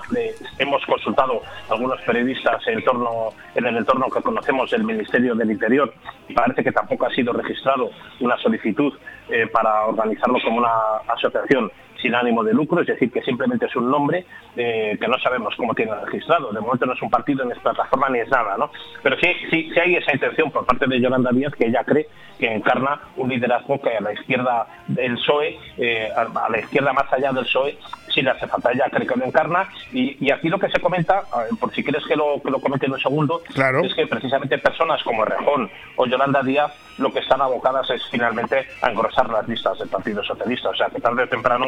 hemos consultado algunos periodistas en torno en el entorno que conocemos del Ministerio del Interior y parece que tampoco ha sido registrado una solicitud eh, para organizarlo como una asociación sin ánimo de lucro, es decir, que simplemente es un nombre eh, que no sabemos cómo tiene registrado. De momento no es un partido, ni es plataforma, ni es nada, ¿no? Pero sí, sí, sí hay esa intención por parte de Yolanda Díaz que ella cree que encarna un liderazgo que a la izquierda del PSOE, eh, a la izquierda más allá del PSOE, sí le hace falta. Ella cree que lo encarna. Y, aquí lo que se comenta, por si quieres que lo, que lo comente en un segundo, es que precisamente personas como Rejón o Yolanda Díaz lo que están abocadas es finalmente a engrosar las listas del Partido Socialista. O sea, que tarde o temprano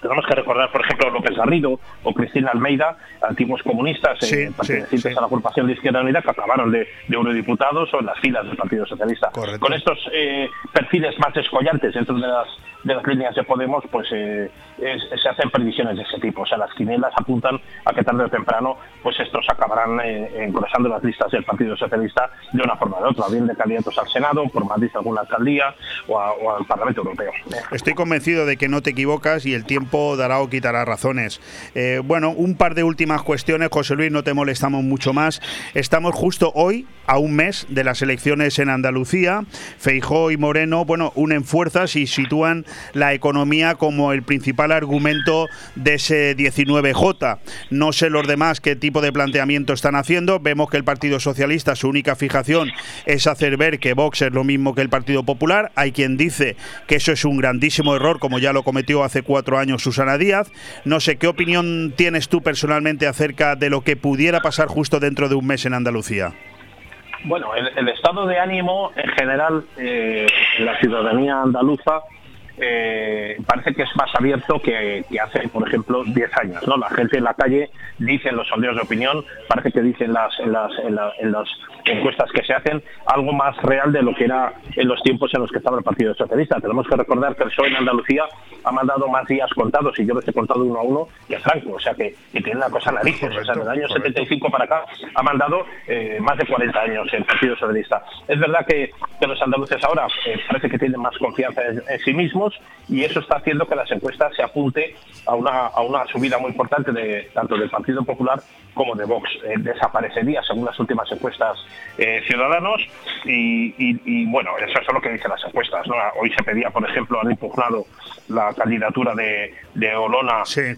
tenemos que recordar, por ejemplo, López Garrido o Cristina Almeida, antiguos comunistas eh, pertenecientes a la agrupación de Izquierda Unida que acabaron de, eurodiputados o en las filas del Partido Socialista. Con estos eh, perfiles más descollantes dentro de las de las líneas de Podemos, pues eh, se hacen predicciones de ese tipo. O sea, las quinielas apuntan a que tarde o temprano, pues estos acabarán engrosando las listas del Partido Socialista de una forma o de otra, bien de candidatos al Senado, por Madrid alguna alcaldía o, al Parlamento Europeo. Estoy convencido de que no te equivocas y el tiempo dará o quitará razones. Eh, bueno, un par de últimas cuestiones, José Luis, no te molestamos mucho más. Estamos justo hoy a un mes de las elecciones en Andalucía. Feijó y Moreno, bueno, unen fuerzas y sitúan la economía como el principal argumento de ese 19J. No sé los demás qué tipo de planteamiento están haciendo. Vemos que el Partido Socialista, su única fijación es hacer ver que Vox es lo mismo que el Partido Popular. Hay quien dice que eso es un grandísimo error, como ya lo cometió hace cuatro años Susana Díaz. No sé qué opinión tienes tú personalmente acerca de lo que pudiera pasar justo dentro de un mes en Andalucía. Bueno, el, estado de ánimo en general eh, la ciudadanía andaluza eh, parece que es más abierto que, hace, por ejemplo, 10 años. ¿no? La gente en la calle dice en los sondeos de opinión, parece que dicen las, en, las, en, en las encuestas que se hacen algo más real de lo que era en los tiempos en los que estaba el Partido Socialista. Tenemos que recordar que el PSOE en Andalucía ha mandado más días contados, y yo los he contado uno a uno, que Franco, o sea que, tiene una cosa narices. o sea, en el año 75 para acá ha mandado eh, más de 40 años el Partido Socialista. Es verdad que, los andaluces ahora eh, parece que tienen más confianza en, sí mismos y eso está haciendo que las encuestas se apunte a una, a una subida muy importante de tanto del Partido Popular como de Vox. Eh, desaparecería, según las últimas encuestas eh, ciudadanos, y, bueno, eso es lo que dicen las encuestas. Hoy se pedía, por ejemplo, han impugnado la candidatura de, de Olona eh,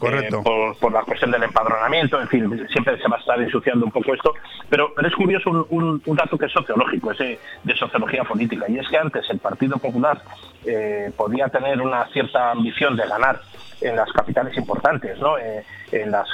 por, la cuestión del empadronamiento, en fin, siempre se va a estar ensuciando un poco esto, pero, es curioso un, un, dato que es sociológico, es de, sociología política, y es que antes el Partido Popular podía tener una cierta ambición de ganar en las capitales importantes, ¿no? Eh, en, las,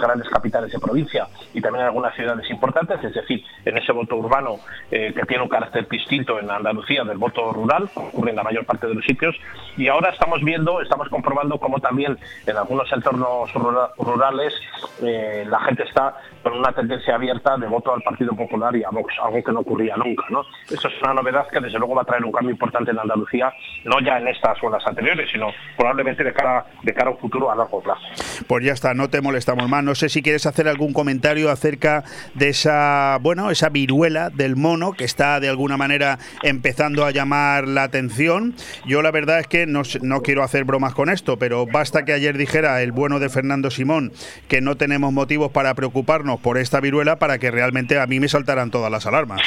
grandes capitales de provincia y también en algunas ciudades importantes, es decir, en ese voto urbano eh, que tiene un carácter distinto en Andalucía del voto rural, ocurre en la mayor parte de los sitios, y ahora estamos viendo, estamos comprobando cómo también en algunos entornos rurales eh, la gente está con una tendencia abierta de voto al Partido Popular y a Vox, algo que no ocurría nunca, ¿no? Eso es una novedad que desde luego va a traer un cambio importante en Andalucía, no ya en estas o anteriores, sino probablemente de cara de cara a un futuro a largo plazo. Pues ya está, no te molestamos más. No sé si quieres hacer algún comentario acerca de esa, bueno, esa viruela del mono que está de alguna manera empezando a llamar la atención. Yo la verdad es que no, no quiero hacer bromas con esto, pero basta que ayer dijera el bueno de Fernando Simón que no tenemos motivos para preocuparnos por esta viruela para que realmente a mí me saltaran todas las alarmas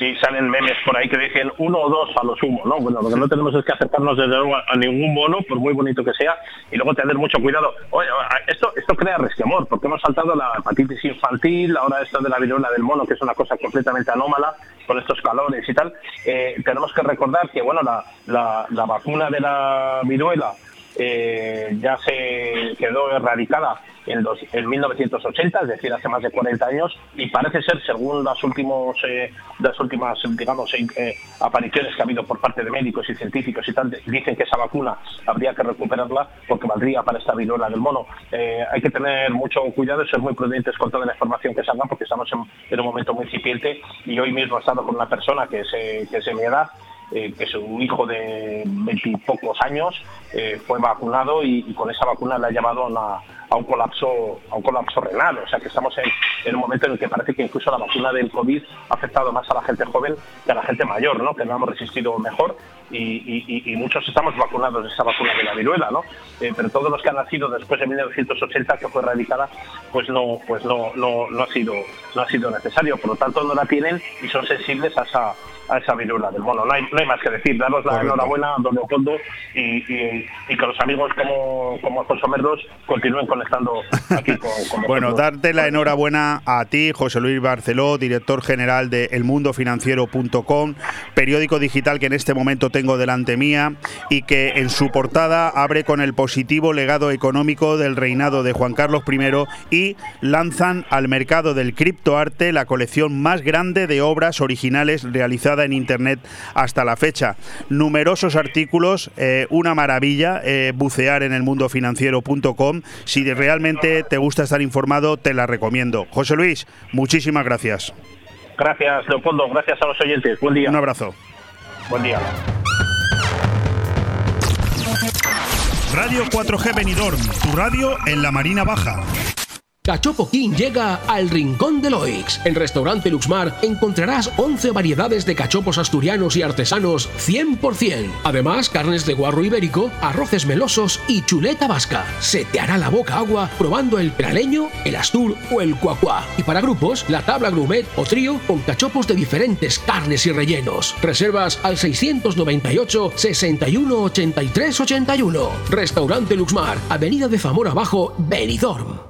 si salen memes por ahí que dicen uno o dos a lo sumo, ¿no? Bueno, lo que no tenemos es que acercarnos desde luego a ningún mono, por muy bonito que sea, y luego tener mucho cuidado. Oye, esto, esto crea resquemor, porque hemos saltado la hepatitis infantil, ahora esto de la viruela del mono, que es una cosa completamente anómala, con estos calores y tal. Eh, tenemos que recordar que, bueno, la, la, vacuna de la viruela eh, ya se quedó erradicada en, en 1980, es decir, hace más de 40 años, y parece ser, según las, últimos, eh, las últimas digamos, eh, apariciones que ha habido por parte de médicos y científicos y tal, dicen que esa vacuna habría que recuperarla porque valdría para esta viruela del mono. Hay que tener mucho cuidado y ser muy prudentes con toda la información que salga porque estamos en, un momento muy incipiente y hoy mismo he estado con una persona que es, que es de mi edad eh, que es un hijo de veintipocos años, eh, fue vacunado y, con esa vacuna le ha llevado a, un colapso a un colapso renal. O sea que estamos en, un momento en el que parece que incluso la vacuna del COVID ha afectado más a la gente joven que a la gente mayor, ¿no? que no hemos resistido mejor y, muchos estamos vacunados de esa vacuna de la viruela, ¿no? Eh, pero todos los que han nacido después de 1980 que fue erradicada, pues no, pues no, no, no ha sido no ha sido necesario. Por lo tanto no la tienen y son sensibles a esa a esa viruela del mono. No hay, no hay más que decir, daros la enhorabuena, don Leopoldo, y, y, y, que los amigos como, como Alfonso Merdos continúen aquí con, con Bueno, darte la enhorabuena a ti, José Luis Barceló, director general de elmundofinanciero.com, periódico digital que en este momento tengo delante mía y que en su portada abre con el positivo legado económico del reinado de Juan Carlos I y lanzan al mercado del criptoarte la colección más grande de obras originales realizadas en Internet hasta la fecha. Numerosos artículos, eh, una maravilla eh, bucear en el mundofinanciero.com. Si realmente te gusta estar informado, te la recomiendo. José Luis, muchísimas gracias. Gracias, Leopoldo. Gracias a los oyentes. Buen día. Un abrazo. Buen día. Radio 4G Benidorm, tu radio en la Marina Baja. Cachopo King llega al Rincón de Loix. En Restaurante Luxmar encontrarás 11 variedades de cachopos asturianos y artesanos 100%. Además, carnes de guarro ibérico, arroces melosos y chuleta vasca. Se te hará la boca agua probando el praleño, el astur o el cuacuá. Y para grupos, la tabla grumet o trío con cachopos de diferentes carnes y rellenos. Reservas al 698 61 83 81. Restaurante Luxmar, Avenida de Zamora Abajo, Benidorm.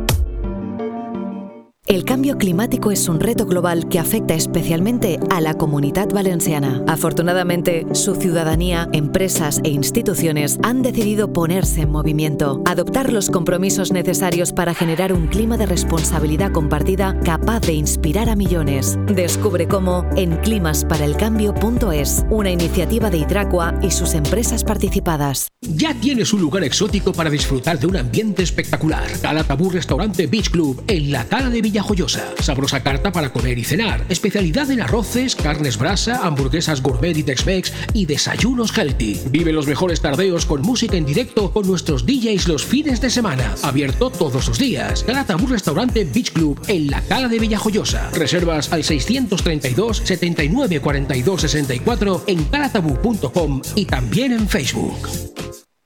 El cambio climático es un reto global que afecta especialmente a la comunidad valenciana. Afortunadamente, su ciudadanía, empresas e instituciones han decidido ponerse en movimiento, adoptar los compromisos necesarios para generar un clima de responsabilidad compartida capaz de inspirar a millones. Descubre cómo en climasparaelcambio.es, una iniciativa de Hidracua y sus empresas participadas. Ya tienes un lugar exótico para disfrutar de un ambiente espectacular. Cala Tabú Restaurante Beach Club en la Cala de Villa Joyosa. Sabrosa carta para comer y cenar. Especialidad en arroces, carnes brasa, hamburguesas gourmet y Tex-Mex y desayunos healthy. Vive los mejores tardeos con música en directo con nuestros DJs los fines de semana. Abierto todos los días. Calatabú Restaurante Beach Club en la Cala de Villajoyosa. Reservas al 632 79 42 64 en calatabú.com y también en Facebook.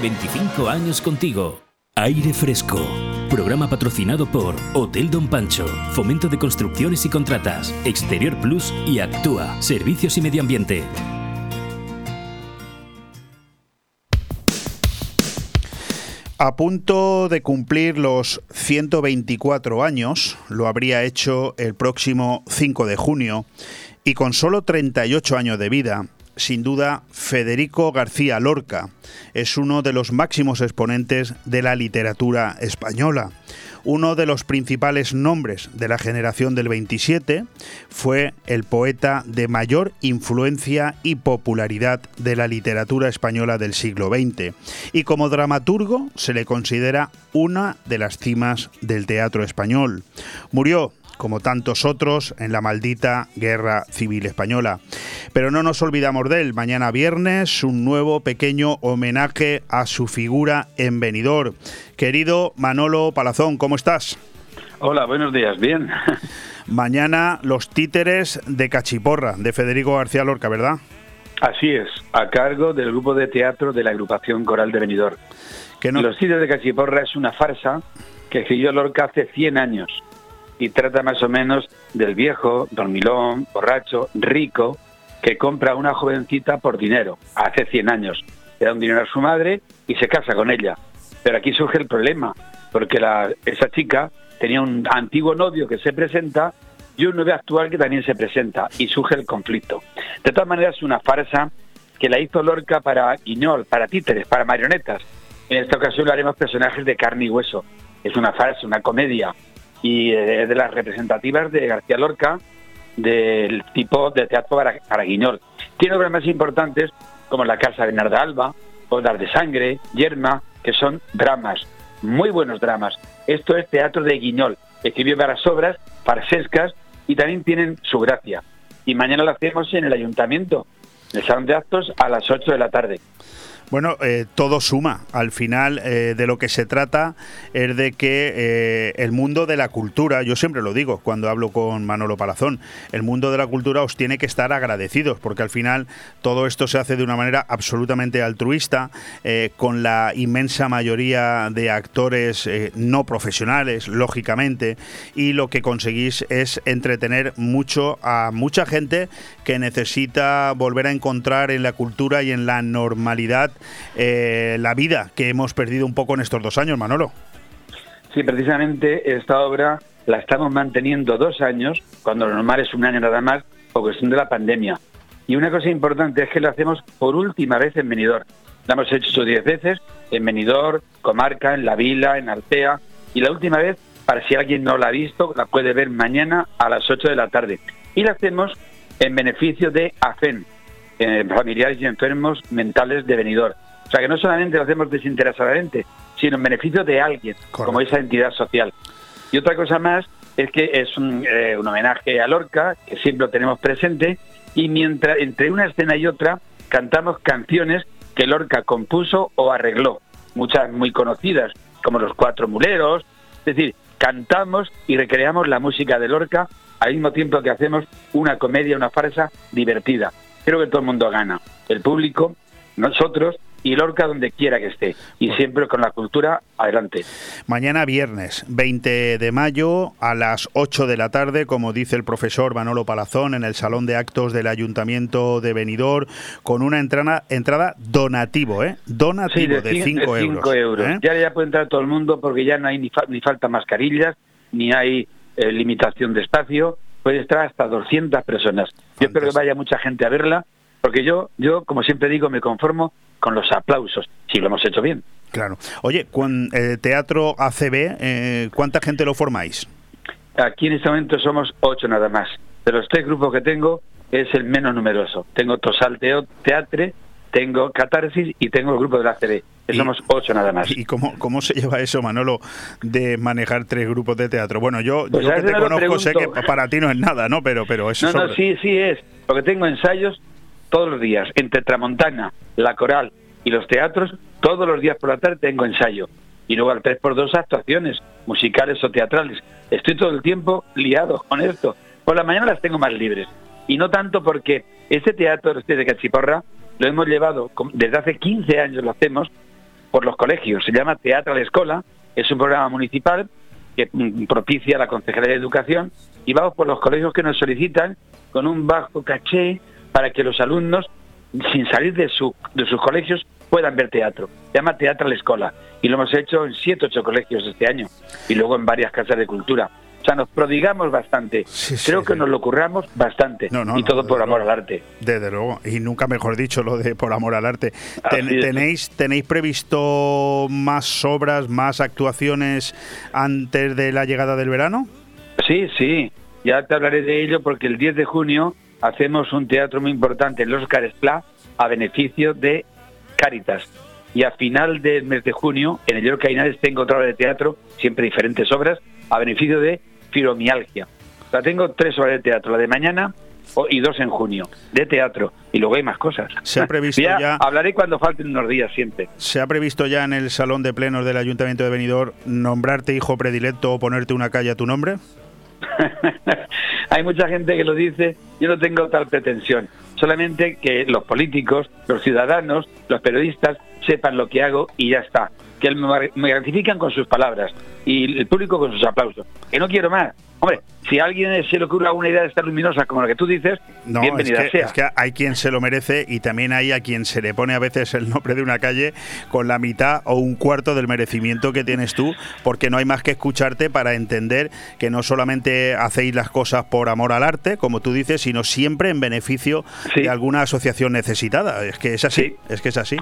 25 años contigo. Aire Fresco. Programa patrocinado por Hotel Don Pancho, Fomento de Construcciones y Contratas, Exterior Plus y Actúa, Servicios y Medio Ambiente. A punto de cumplir los 124 años, lo habría hecho el próximo 5 de junio, y con solo 38 años de vida, sin duda Federico García Lorca. Es uno de los máximos exponentes de la literatura española. Uno de los principales nombres de la generación del 27 fue el poeta de mayor influencia y popularidad de la literatura española del siglo XX. Y como dramaturgo se le considera una de las cimas del teatro español. Murió como tantos otros, en la maldita Guerra Civil Española. Pero no nos olvidamos de él. Mañana viernes, un nuevo pequeño homenaje a su figura en Benidorm. Querido Manolo Palazón, ¿cómo estás? Hola, buenos días, bien. Mañana los títeres de Cachiporra, de Federico García Lorca, ¿verdad? Así es, a cargo del grupo de teatro de la agrupación coral de Benidorm. Los títeres de Cachiporra es una farsa que escribió Lorca hace 100 años y trata más o menos del viejo, dormilón, borracho, rico, que compra a una jovencita por dinero, hace 100 años. Le da un dinero a su madre y se casa con ella. Pero aquí surge el problema, porque esa chica tenía un antiguo novio que se presenta y un novio actual que también se presenta, y surge el conflicto. De todas maneras, es una farsa que la hizo Lorca para Guiñol, para títeres, para marionetas. En esta ocasión lo haremos personajes de carne y hueso. Es una farsa, una comedia, y de las representativas de García Lorca del tipo de teatro para, Guiñol. Tiene obras más importantes como La Casa de Bernarda Alba, Bodas de Sangre, Yerma, que son dramas, muy buenos dramas. Esto es teatro de Guiñol. Escribió varias obras farsescas y también tienen su gracia. Y mañana lo hacemos en el ayuntamiento, en el salón de actos, a las 8 de la tarde. Bueno, eh, todo suma. Al final eh, de lo que se trata es de que eh, el mundo de la cultura, yo siempre lo digo cuando hablo con Manolo Palazón, el mundo de la cultura os tiene que estar agradecidos, porque al final todo esto se hace de una manera absolutamente altruista, con la inmensa mayoría de actores no profesionales, lógicamente, y lo que conseguís es entretener mucho a mucha gente que necesita volver a encontrar en la cultura y en la normalidad eh, la vida que hemos perdido un poco en estos dos años, Manolo. Sí, precisamente esta obra la estamos manteniendo dos años, cuando lo normal es un año nada más, por cuestión de la pandemia. Y una cosa importante es que lo hacemos por última vez en Benidorm. La hemos hecho diez veces en Benidorm, Comarca, en La Vila, en Altea. Y la última vez, para si alguien no la ha visto, la puede ver mañana a las 8 de la tarde. Y la hacemos en beneficio de AFEN, eh, familiares y enfermos mentales de venidor. O sea que no solamente lo hacemos desinteresadamente, sino en beneficio de alguien, como esa entidad social. Y otra cosa más es que es un, eh, un, homenaje a Lorca, que siempre lo tenemos presente, y mientras entre una escena y otra cantamos canciones que Lorca compuso o arregló, muchas muy conocidas, como Los Cuatro Muleros, es decir, cantamos y recreamos la música de Lorca al mismo tiempo que hacemos una comedia, una farsa divertida creo que todo el mundo gana. El público, nosotros y Lorca donde quiera que esté. Y siempre con la cultura adelante. Mañana viernes 20 de mayo a las 8 de la tarde, como dice el profesor Manolo Palazón, en el Salón de Actos del Ayuntamiento de Benidorm, con una entrada, entrada donativo, ¿eh? Donativo de 5 euros. ¿eh? Ya, ya puede entrar todo el mundo porque ya no hay ni, ni falta mascarillas, ni hay eh, limitación de espacio puede estar hasta 200 personas. Yo espero que vaya mucha gente a verla, porque yo, yo como siempre digo, me conformo con los aplausos, si lo hemos hecho bien. Claro. Oye, con eh, Teatro ACB, eh, ¿cuánta gente lo formáis? Aquí en este momento somos ocho nada más. De los tres grupos que tengo, es el menos numeroso. Tengo Tosal Teatre, tengo Catarsis y tengo el grupo de la ACB somos ocho nada más. ¿Y cómo, cómo se lleva eso, Manolo, de manejar tres grupos de teatro? Bueno, yo, pues que te conozco sé que para ti no es nada, ¿no? Pero, pero eso No, no, sí, sí es. Porque tengo ensayos todos los días. Entre Tramontana, la coral y los teatros, todos los días por la tarde tengo ensayo. Y luego al 3x2 actuaciones, musicales o teatrales. Estoy todo el tiempo liado con esto. Por la mañana las tengo más libres. Y no tanto porque este teatro este de Cachiporra lo hemos llevado, desde hace 15 años lo hacemos, por los colegios. Se llama Teatro a la Escola, es un programa municipal que mm, propicia la Consejería de Educación y vamos por los colegios que nos solicitan con un bajo caché para que los alumnos, sin salir de, su, de sus colegios, puedan ver teatro. Se llama Teatro a la Escola y lo hemos hecho en siete ocho colegios este año y luego en varias casas de cultura. Sea, nos prodigamos bastante. Creo que nos lo curramos bastante. y todo por amor al arte. Desde luego. Y nunca mejor dicho lo de por amor al arte. ¿Tenéis, ¿Tenéis previsto más obras, más actuaciones antes de la llegada del verano? Sí, sí. Ya te hablaré de ello porque el 10 de junio hacemos un teatro muy importante en los Oscar Pla a beneficio de Cáritas. Y a final del mes de junio, en el York Cainales, tengo otra obra de teatro, siempre diferentes obras, a beneficio de fibromialgia. O sea, tengo tres obras de teatro, la de mañana y dos en junio, de teatro. Y luego hay más cosas. Se ha previsto ya, Hablaré cuando falten unos días siempre. ¿Se ha previsto ya en el salón de plenos del Ayuntamiento de Benidorm nombrarte hijo predilecto o ponerte una calle a tu nombre? hay mucha gente que lo dice, yo no tengo tal pretensión. Solamente que los políticos, los ciudadanos, los periodistas sepan lo que hago y ya está. Que me gratifican con sus palabras y el público con sus aplausos. Que no quiero más. Hombre, si a alguien se le ocurre una idea de estar luminosa como la que tú dices, bienvenida es que, Es que hay quien se lo merece y también hay a quien se le pone a veces el nombre de una calle con la mitad o un cuarto del merecimiento que tienes tú, porque no hay más que escucharte para entender que no solamente hacéis las cosas por amor al arte, como tú dices, sino siempre en beneficio de alguna asociación necesitada. Es que es así, es que es así.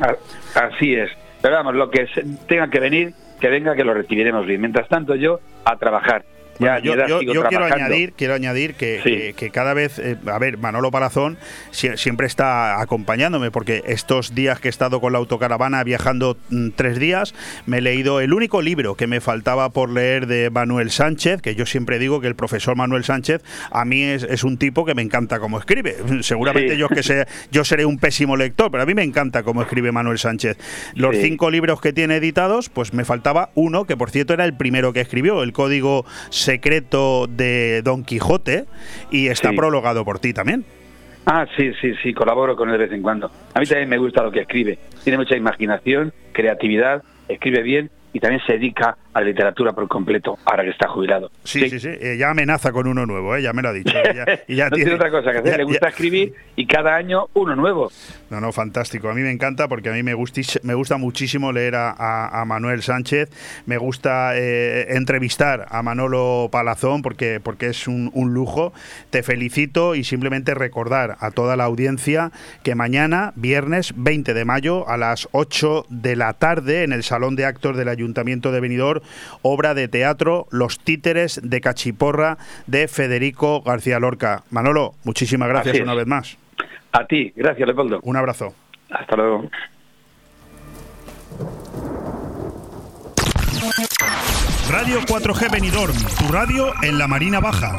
Así es. Pero vamos, lo que tenga que venir, que venga, que lo recibiremos bien. Mientras tanto, yo a trabajar yo, quiero añadir, quiero añadir que, cada vez, eh, a ver, Manolo Palazón siempre está acompañándome porque estos días que he estado con la autocaravana viajando mm, tres días, me he leído el único libro que me faltaba por leer de Manuel Sánchez, que yo siempre digo que el profesor Manuel Sánchez a mí es, un tipo que me encanta cómo escribe. Seguramente yo que sé, yo seré un pésimo lector, pero a mí me encanta cómo escribe Manuel Sánchez. Los cinco libros que tiene editados, pues me faltaba uno, que por cierto era el primero que escribió, el código secreto de Don Quijote y está prologado por ti también. Ah, sí, sí, sí, colaboro con él de vez en cuando. A mí también me gusta lo que escribe. Tiene mucha imaginación, creatividad, escribe bien y también se dedica a la literatura por completo, ahora que está jubilado. Sí, sí, sí, eh, ya amenaza con uno nuevo, ¿eh? ya me lo ha dicho. y ya no tiene, otra cosa que hacer, le gusta escribir y cada año uno nuevo. No, no, fantástico. A mí me encanta porque a mí me gusta, me gusta muchísimo leer a, Manuel Sánchez, me gusta eh, entrevistar a Manolo Palazón porque, porque es un, un lujo. Te felicito y simplemente recordar a toda la audiencia que mañana, viernes 20 de mayo, a las 8 de la tarde, en el Salón de Actos del Ayuntamiento, Ayuntamiento de Benidorm, obra de teatro Los títeres de Cachiporra de Federico García Lorca. Manolo, muchísimas gracias una vez más. A ti, gracias Leopoldo. Un abrazo. Hasta luego. Radio 4G Benidorm, tu radio en la Marina Baja.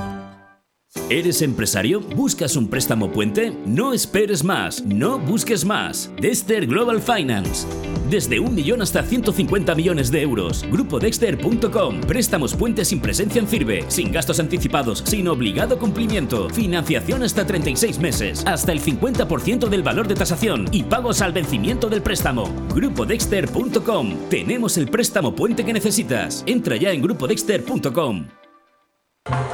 ¿Eres empresario? ¿Buscas un préstamo puente? No esperes más, no busques más. Dexter Global Finance. Desde un millón hasta 150 millones de euros. GrupoDexter.com. Préstamos puentes sin presencia en firme, sin gastos anticipados, sin obligado cumplimiento. Financiación hasta 36 meses, hasta el 50% del valor de tasación y pagos al vencimiento del préstamo. GrupoDexter.com. Tenemos el préstamo puente que necesitas. Entra ya en GrupoDexter.com.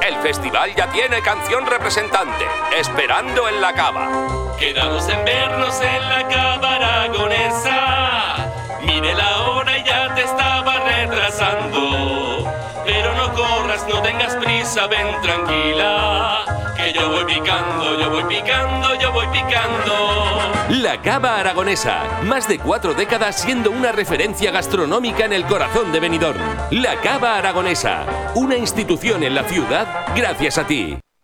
El festival ya tiene canción representante, Esperando en la Cava. Quedamos en vernos en la Cava aragonesa. Mire la hora y ya te estaba retrasando. Pero no corras, no tengas prisa, ven tranquila. Que yo voy picando, yo voy picando, yo voy picando. La Cava Aragonesa, más de cuatro décadas siendo una referencia gastronómica en el corazón de Benidorm. La Cava Aragonesa, una institución en la ciudad gracias a ti.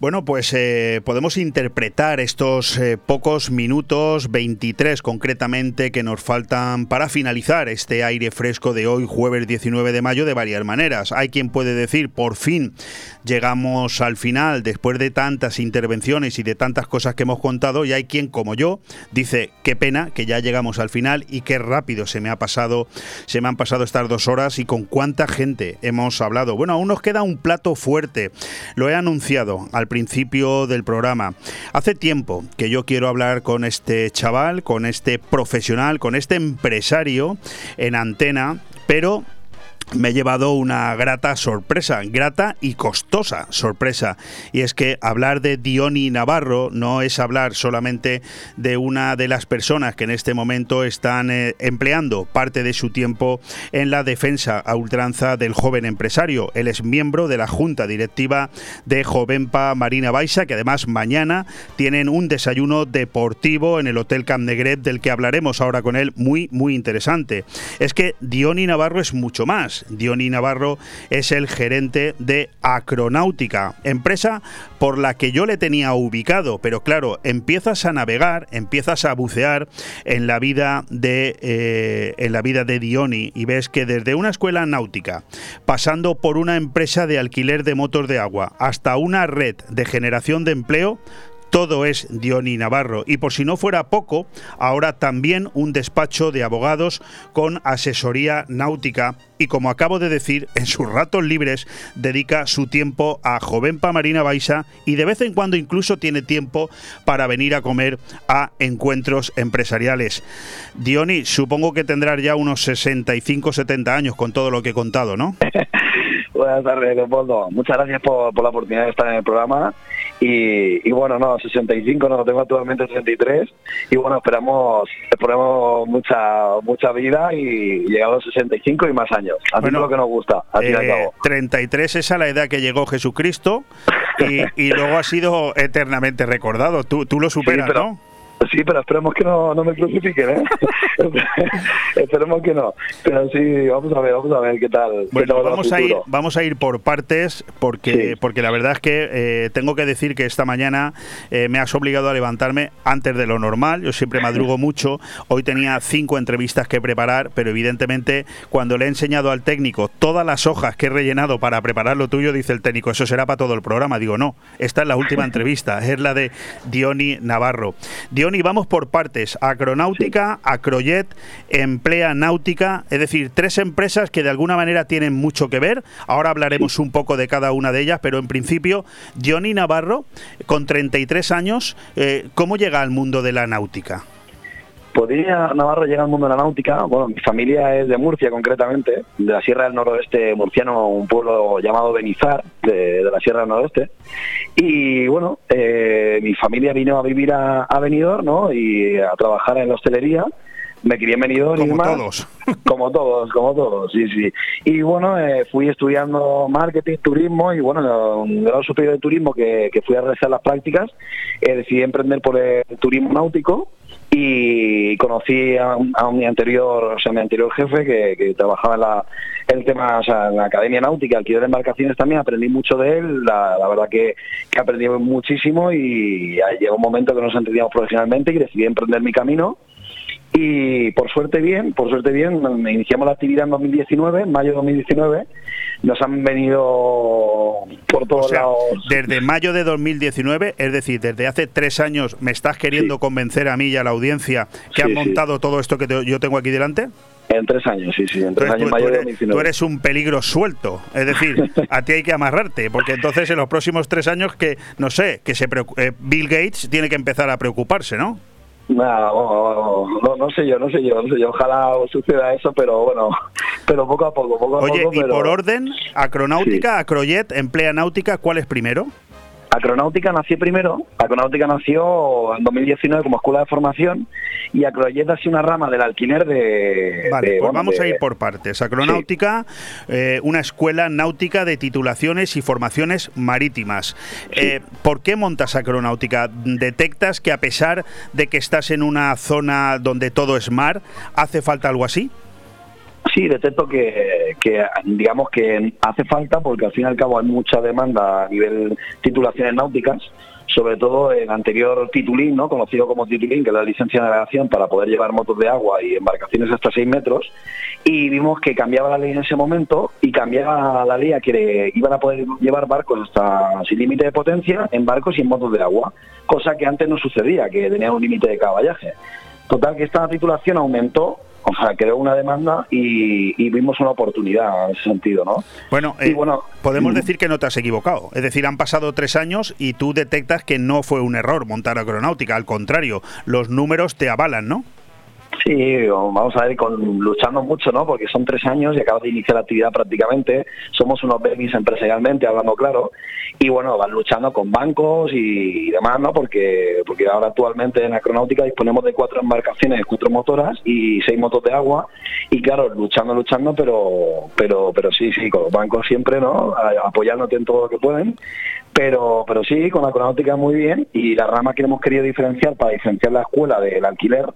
Bueno, pues eh, podemos interpretar estos eh, pocos minutos, 23 concretamente, que nos faltan para finalizar este aire fresco de hoy, jueves 19 de mayo, de varias maneras. Hay quien puede decir, por fin llegamos al final, después de tantas intervenciones y de tantas cosas que hemos contado, y hay quien, como yo, dice, qué pena que ya llegamos al final y qué rápido se me ha pasado, se me han pasado estas dos horas y con cuánta gente hemos hablado. Bueno, aún nos queda un plato fuerte. Lo he anunciado al principio del programa. Hace tiempo que yo quiero hablar con este chaval, con este profesional, con este empresario en antena, pero me he llevado una grata sorpresa, grata y costosa sorpresa. Y es que hablar de Diony Navarro no es hablar solamente de una de las personas que en este momento están eh, empleando parte de su tiempo en la defensa a ultranza del joven empresario. Él es miembro de la junta directiva de Jovenpa Marina Baixa, que además mañana tienen un desayuno deportivo en el Hotel Camp Negret, del que hablaremos ahora con él, muy, muy interesante. Es que Diony Navarro es mucho más. Diony Navarro es el gerente de Acronáutica, empresa por la que yo le tenía ubicado, pero claro, empiezas a navegar, empiezas a bucear en la vida de eh, en la vida de Diony y ves que desde una escuela náutica, pasando por una empresa de alquiler de motos de agua, hasta una red de generación de empleo, todo es Diony Navarro. Y por si no fuera poco, ahora también un despacho de abogados con asesoría náutica y como acabo de decir, en sus ratos libres dedica su tiempo a Jovenpa Marina Baixa y de vez en cuando incluso tiene tiempo para venir a comer a encuentros empresariales. Diony, supongo que tendrás ya unos 65, 70 años con todo lo que he contado, ¿no? Buenas tardes, Leopoldo. Muchas gracias por, por la oportunidad de estar en el programa y, bueno, no, 65, no, tengo actualmente 63 y bueno, esperamos, esperamos mucha mucha vida y llegar a los 65 y más años. Así lo que nos gusta, al fin 33 es a la edad que llegó Jesucristo y, luego ha sido eternamente recordado. Tú, tú lo superas, ¿no? Sí, pero esperemos que no, no me crucifiquen, ¿eh? esperemos que no. Pero sí, vamos a ver, vamos a ver qué tal. Bueno, vamos, a ir, vamos a ir por partes, porque, porque la verdad es que eh, tengo que decir que esta mañana eh, me has obligado a levantarme antes de lo normal. Yo siempre madrugo mucho. Hoy tenía cinco entrevistas que preparar, pero evidentemente cuando le he enseñado al técnico todas las hojas que he rellenado para preparar lo tuyo, dice el técnico, eso será para todo el programa. Digo, no, esta es la última entrevista, es la de Diony Navarro. Diony y vamos por partes. Acronáutica, Acrojet, Emplea Náutica, es decir, tres empresas que de alguna manera tienen mucho que ver. Ahora hablaremos un poco de cada una de ellas, pero en principio, Johnny Navarro, con 33 años, eh, ¿cómo llega al mundo de la náutica? Podría Navarro llegar al mundo de la náutica. Bueno, mi familia es de Murcia concretamente, de la Sierra del Noroeste murciano, un pueblo llamado Benizar, de, la Sierra del Noroeste. Y bueno, eh, mi familia vino a vivir a, a Benidorm, ¿no? Y a trabajar en la hostelería me crié en Benidorm como y demás. todos como todos como todos sí sí y bueno eh, fui estudiando marketing turismo y bueno un grado superior de turismo que, que fui a realizar las prácticas eh, decidí emprender por el turismo náutico y conocí a, mi anterior, o sea, mi anterior jefe que, trabajaba en la, el tema, o sea, en la academia náutica, alquiler de embarcaciones también, aprendí mucho de él, la, verdad que, que, aprendí muchísimo y llegó un momento que nos entendíamos profesionalmente y decidí emprender mi camino y por suerte bien, por suerte bien, iniciamos la actividad en 2019, en mayo de 2019, nos han venido por todos lados. Desde mayo de 2019, es decir, desde hace tres años, ¿me estás queriendo convencer a mí y a la audiencia que han montado todo esto que yo tengo aquí delante? En tres años, sí, sí. En tres años tú, eres, tú, eres, un peligro suelto. Es decir, a ti hay que amarrarte, porque entonces en los próximos tres años que, no sé, que se eh, Bill Gates tiene que empezar a preocuparse, ¿no? No, no, no, sé yo, no sé yo, no sé yo. Ojalá suceda eso, pero bueno, pero poco a poco, poco a Oye, poco. y por orden, Acronáutica, Acroyet, Emplea Náutica, ¿cuál es primero? Acronáutica nació primero, Acronáutica nació en 2019 como escuela de formación y Acroyet ha sido una rama del alquiler de... Vale, pues vamos a ir por partes. Acronáutica, eh, una escuela náutica de titulaciones y formaciones marítimas. Eh, ¿Por qué montas Acronáutica? ¿Detectas que a pesar de que estás en una zona donde todo es mar, hace falta algo así? Sí, detecto que, digamos que hace falta porque al fin y al cabo hay mucha demanda a nivel titulaciones náuticas, sobre todo en anterior titulín, ¿no? conocido como titulín, que es la licencia de navegación para poder llevar motos de agua y embarcaciones hasta 6 metros, y vimos que cambiaba la ley en ese momento y cambiaba la ley a que iban a poder llevar barcos hasta sin límite de potencia en barcos y en motos de agua, cosa que antes no sucedía, que tenía un límite de caballaje. Total, que esta titulación aumentó o sea, creó una demanda y, vimos una oportunidad en ese sentido, ¿no? Bueno, eh, bueno podemos mm. decir que no te has equivocado. Es decir, han pasado tres años y tú detectas que no fue un error montar acronáutica. Al contrario, los números te avalan, ¿no? Sí, vamos a ver, con, luchando mucho, ¿no? Porque son tres años y acabas de iniciar la actividad prácticamente. Somos unos babies empresarialmente, hablando claro. Y bueno, van luchando con bancos y, demás, ¿no? Porque, porque ahora actualmente en Acronáutica disponemos de cuatro embarcaciones, cuatro motoras y seis motos de agua. Y claro, luchando, luchando, pero, pero, pero sí, sí, con los bancos siempre, ¿no? Apoyándote en todo lo que pueden. Pero, pero sí, con Acronáutica muy bien. Y la rama que hemos querido diferenciar para diferenciar la escuela del alquiler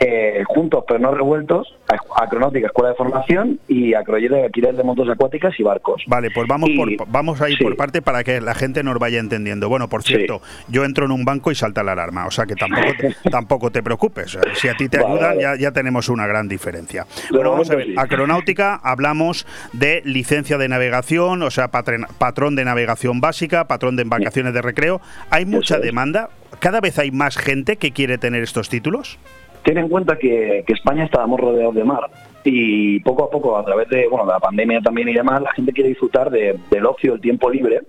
eh, juntos pero no revueltos, Acronáutica Escuela de Formación y Acroyet de Alquiler de Motos Acuáticas y Barcos. Vale, pues vamos, por, vamos a ir por parte para que la gente nos vaya entendiendo. Bueno, por cierto, yo entro en un banco y salta la alarma, o sea que tampoco te, tampoco te preocupes. Si a ti te ayudan, ya, ya tenemos una gran diferencia. bueno, vamos a ver, Acronáutica hablamos de licencia de navegación, o sea, patrón de navegación básica, patrón de embarcaciones de recreo. ¿Hay mucha demanda? ¿Cada vez hay más gente que quiere tener estos títulos? Ten en cuenta que, España estábamos rodeados de mar y poco a poco, a través de bueno, la pandemia también y demás, la gente quiere disfrutar del ocio, del tiempo libre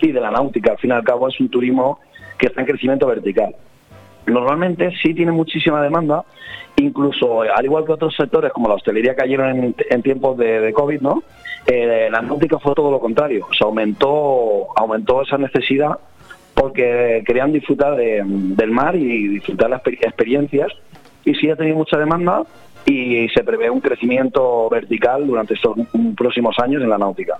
y de la náutica. Al fin y al cabo es un turismo que está en crecimiento vertical. Normalmente sí tiene muchísima demanda, incluso al igual que otros sectores como la hostelería cayeron en, tiempos de, COVID, ¿no? Eh, la náutica fue todo lo contrario, o sea, aumentó, aumentó esa necesidad porque querían disfrutar del mar y disfrutar las experiencias y sí ha tenido mucha demanda y se prevé un crecimiento vertical durante estos próximos años en la náutica.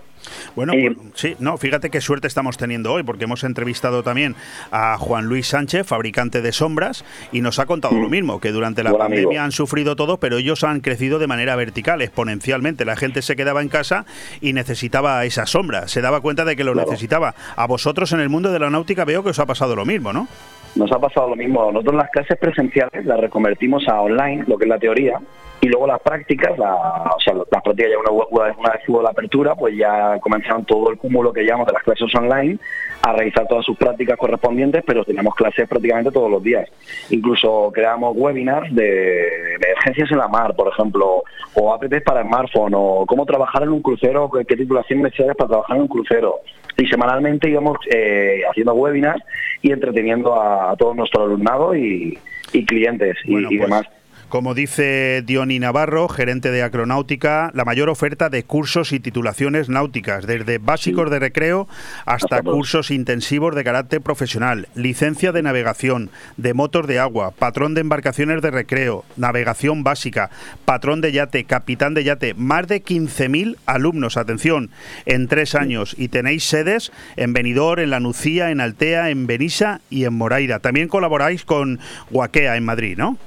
Bueno, pues, sí, no, fíjate qué suerte estamos teniendo hoy, porque hemos entrevistado también a Juan Luis Sánchez, fabricante de sombras, y nos ha contado lo mm. mismo, que durante la pandemia han sufrido todo, pero ellos han crecido de manera vertical, exponencialmente. La gente se quedaba en casa y necesitaba esa sombra, se daba cuenta de que lo necesitaba. A vosotros en el mundo de la náutica veo que os ha pasado lo mismo, ¿no? Nos ha pasado lo mismo. Nosotros las clases presenciales las reconvertimos a online, lo que es la teoría, y luego las prácticas, la, o sea, las prácticas ya una, una vez hubo la apertura, pues ya comenzaron todo el cúmulo que llamamos de las clases online a realizar todas sus prácticas correspondientes, pero teníamos clases prácticamente todos los días. Incluso creamos webinars de emergencias en la mar, por ejemplo, o apps para smartphone, o cómo trabajar en un crucero, qué titulación necesitas para trabajar en un crucero. Y semanalmente íbamos eh, haciendo webinars y entreteniendo a, todo nuestro alumnado y, clientes y, pues demás. Como dice Diony Navarro, gerente de Acronáutica, la mayor oferta de cursos y titulaciones náuticas, desde básicos de recreo hasta cursos intensivos de carácter profesional, licencia de navegación, de motos de agua, patrón de embarcaciones de recreo, navegación básica, patrón de yate, capitán de yate, más de 15.000 alumnos, atención, en tres años. Y tenéis sedes en Benidorm, en La Nucía, en Altea, en Benissa y en Moraira. También colaboráis con Guaquea en Madrid, ¿no?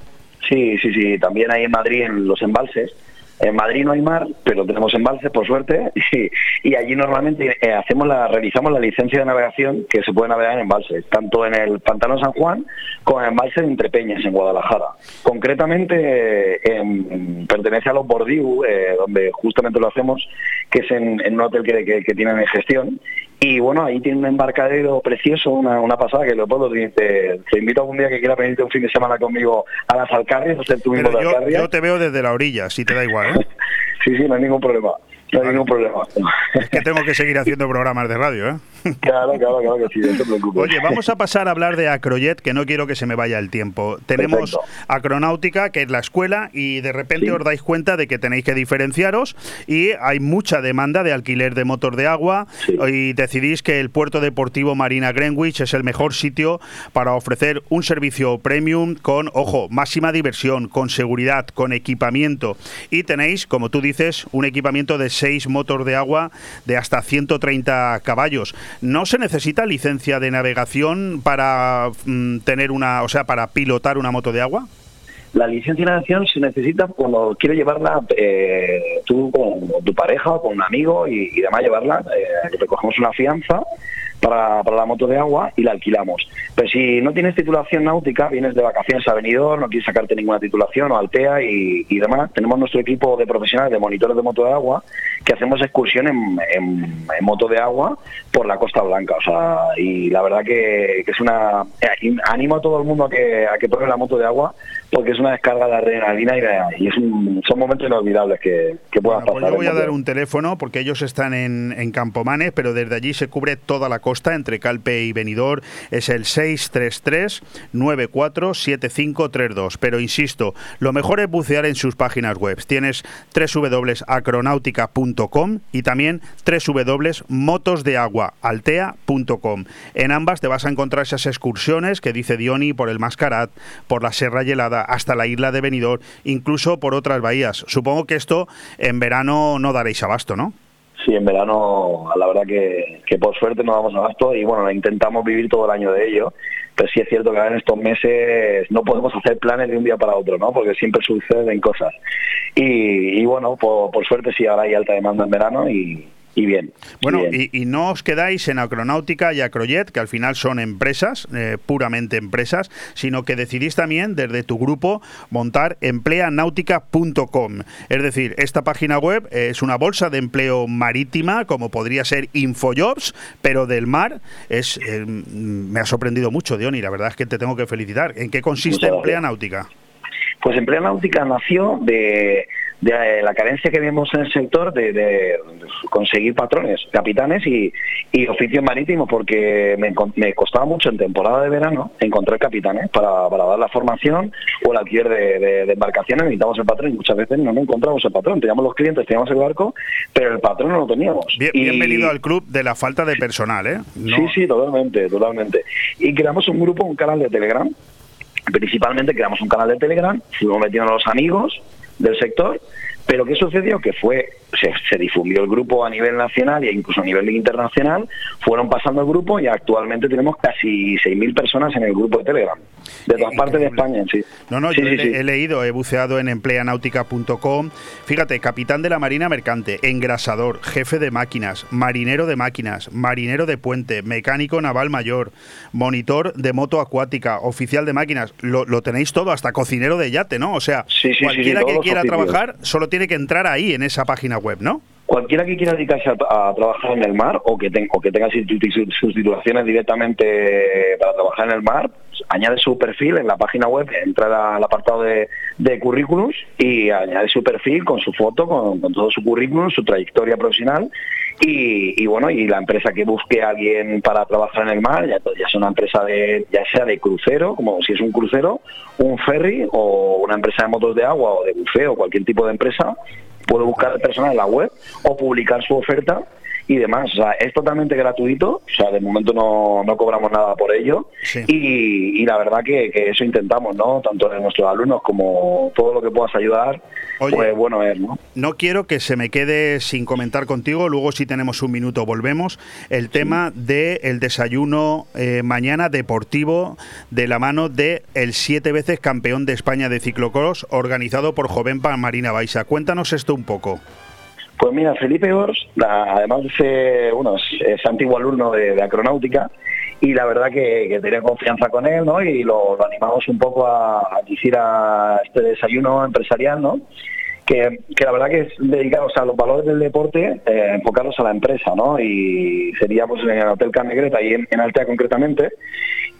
Sí, sí, sí, también hay en Madrid en los embalses. En Madrid no hay mar, pero tenemos embalses por suerte y, allí normalmente eh, realizamos la licencia de navegación que se puede navegar en embalses, tanto en el Pantano San Juan como en embalses de Entrepeñas en Guadalajara. Concretamente pertenece a los Bordiu, eh, donde justamente lo hacemos, que es en, un hotel que, que, que tienen en gestión Y bueno, ahí tiene un embarcadero precioso, una, pasada que lo puedo te, te, invito algún día que quieras venirte un fin de semana conmigo a las Alcarrias, hacer tu mismo yo, yo te veo desde la orilla, si te da igual, ¿eh? sí, sí, no hay ningún problema. No hay ningún problema. Es que tengo que seguir haciendo programas de radio, ¿eh? Claro, claro, claro que sí, no te preocupes. Oye, vamos a pasar a hablar de Acrojet, que no quiero que se me vaya el tiempo. Tenemos Acronáutica, que es la escuela, y de repente os dais cuenta de que tenéis que diferenciaros y hay mucha demanda de alquiler de motor de agua y decidís que el puerto deportivo Marina Greenwich es el mejor sitio para ofrecer un servicio premium con, ojo, máxima diversión, con seguridad, con equipamiento y tenéis, como tú dices, un equipamiento de seis motor de agua de hasta 130 caballos. ¿No se necesita licencia de navegación para mm, tener una, o sea, para pilotar una moto de agua? La licencia de navegación se necesita cuando quieres llevarla eh, tú con tu pareja o con un amigo y, y demás llevarla, eh, recogemos una fianza para, la moto de agua y la alquilamos. Pero si no tienes titulación náutica, vienes de vacaciones a Benidorm, no quieres sacarte ninguna titulación o Altea y, y demás, tenemos nuestro equipo de profesionales de monitores de moto de agua que hacemos excursión en, moto de agua por la Costa Blanca. O sea, y la verdad que, es una... Eh, animo a todo el mundo a que, a que pruebe la moto de agua porque es una descarga de adrenalina y, es son momentos inolvidables que, que puedan pues pasar. yo voy a dar un teléfono porque ellos están en, en Campomanes, pero desde allí se cubre toda la costa entre Calpe y Benidorm. Es el 633 947532. Pero insisto, lo mejor es bucear en sus páginas web. Tienes www.acronautica.com y también www.motosdeaguaaltea.com. En ambas te vas a encontrar esas excursiones que dice Dioni por el Mascarat, por la Serra Helada, hasta la isla de Benidorm, incluso por otras bahías. Supongo que esto en verano no daréis abasto, ¿no? Sí, en verano la verdad que, por suerte no damos abasto y bueno, intentamos vivir todo el año de ello, pero sí es cierto que en estos meses no podemos hacer planes de un día para otro, ¿no? Porque siempre suceden cosas. Y, bueno, por, por suerte sí ahora hay alta demanda en verano y, y bien. Bueno, Y, no os quedáis en Acronáutica y Acrojet, que al final son empresas, eh, puramente empresas, sino que decidís también desde tu grupo montar empleanáutica.com. Es decir, esta página web es una bolsa de empleo marítima, como podría ser Infojobs, pero del mar. Es, eh, me ha sorprendido mucho, Diony, la verdad es que te tengo que felicitar. ¿En qué consiste Empleanáutica? Pues Empleanáutica nació de de la carencia que vemos en el sector de, conseguir patrones, capitanes y, oficios marítimos, porque me, costaba mucho en temporada de verano encontrar capitanes para, dar la formación o el alquiler de, embarcaciones. Necesitamos el patrón y muchas veces no, encontramos el patrón. Teníamos los clientes, teníamos el barco, pero el patrón no lo teníamos. bienvenido al club de la falta de personal, ¿eh? Sí, sí, totalmente, totalmente. Y creamos un grupo, un canal de Telegram. Principalmente creamos un canal de Telegram, fuimos metiendo a los amigos, del sector, pero ¿qué sucedió? Que fue, se, difundió el grupo a nivel nacional e incluso a nivel internacional, fueron pasando el grupo y actualmente tenemos casi 6.000 personas en el grupo de Telegram, de todas partes de España, sí. No, no, yo he, leído, he buceado en empleanáutica.com, fíjate, capitán de la Marina Mercante, engrasador, jefe de máquinas, marinero de máquinas, marinero de puente, mecánico naval mayor, monitor de moto acuática, oficial de máquinas, lo, tenéis todo, hasta cocinero de yate, ¿no? O sea, cualquiera que quiera trabajar solo tiene que entrar ahí en esa página web, ¿no? Cualquiera que quiera dedicarse a, trabajar en el mar o que, o que tenga sus titulaciones directamente para trabajar en el mar, añade su perfil en la página web, entra al apartado de, de currículums y añade su perfil con su foto, con, todo su currículum, su trayectoria profesional y, bueno, y la empresa que busque a alguien para trabajar en el mar, ya, sea una empresa de, ya sea de crucero, como si es un crucero, un ferry o una empresa de motos de agua o de buceo, cualquier tipo de empresa, puede buscar personal en la web o publicar su oferta y demás. O sea, es totalmente gratuito, o sea, de momento no, no cobramos nada por ello y, la verdad que, eso intentamos, ¿no? Tanto en nuestros alumnos como todo lo que puedas ayudar, pues bueno es, ¿no? No quiero que se me quede sin comentar contigo, luego si tenemos un minuto volvemos, el tema del el desayuno eh, mañana deportivo de la mano de el siete veces campeón de España de ciclocross organizado por Jovenpa Marina Baixa. Cuéntanos esto un poco. Pues mira, Felipe Gors, además de bueno, es, antiguo alumno de, acronáutica y la verdad que, tenía confianza con él, ¿no? Y lo, animamos un poco a, a que hiciera este desayuno empresarial, ¿no? que, la verdad que es dedicados a los valores del deporte, eh, enfocados a la empresa, ¿no? Y sería pues en el Hotel Carnegreta, en, en Altea concretamente.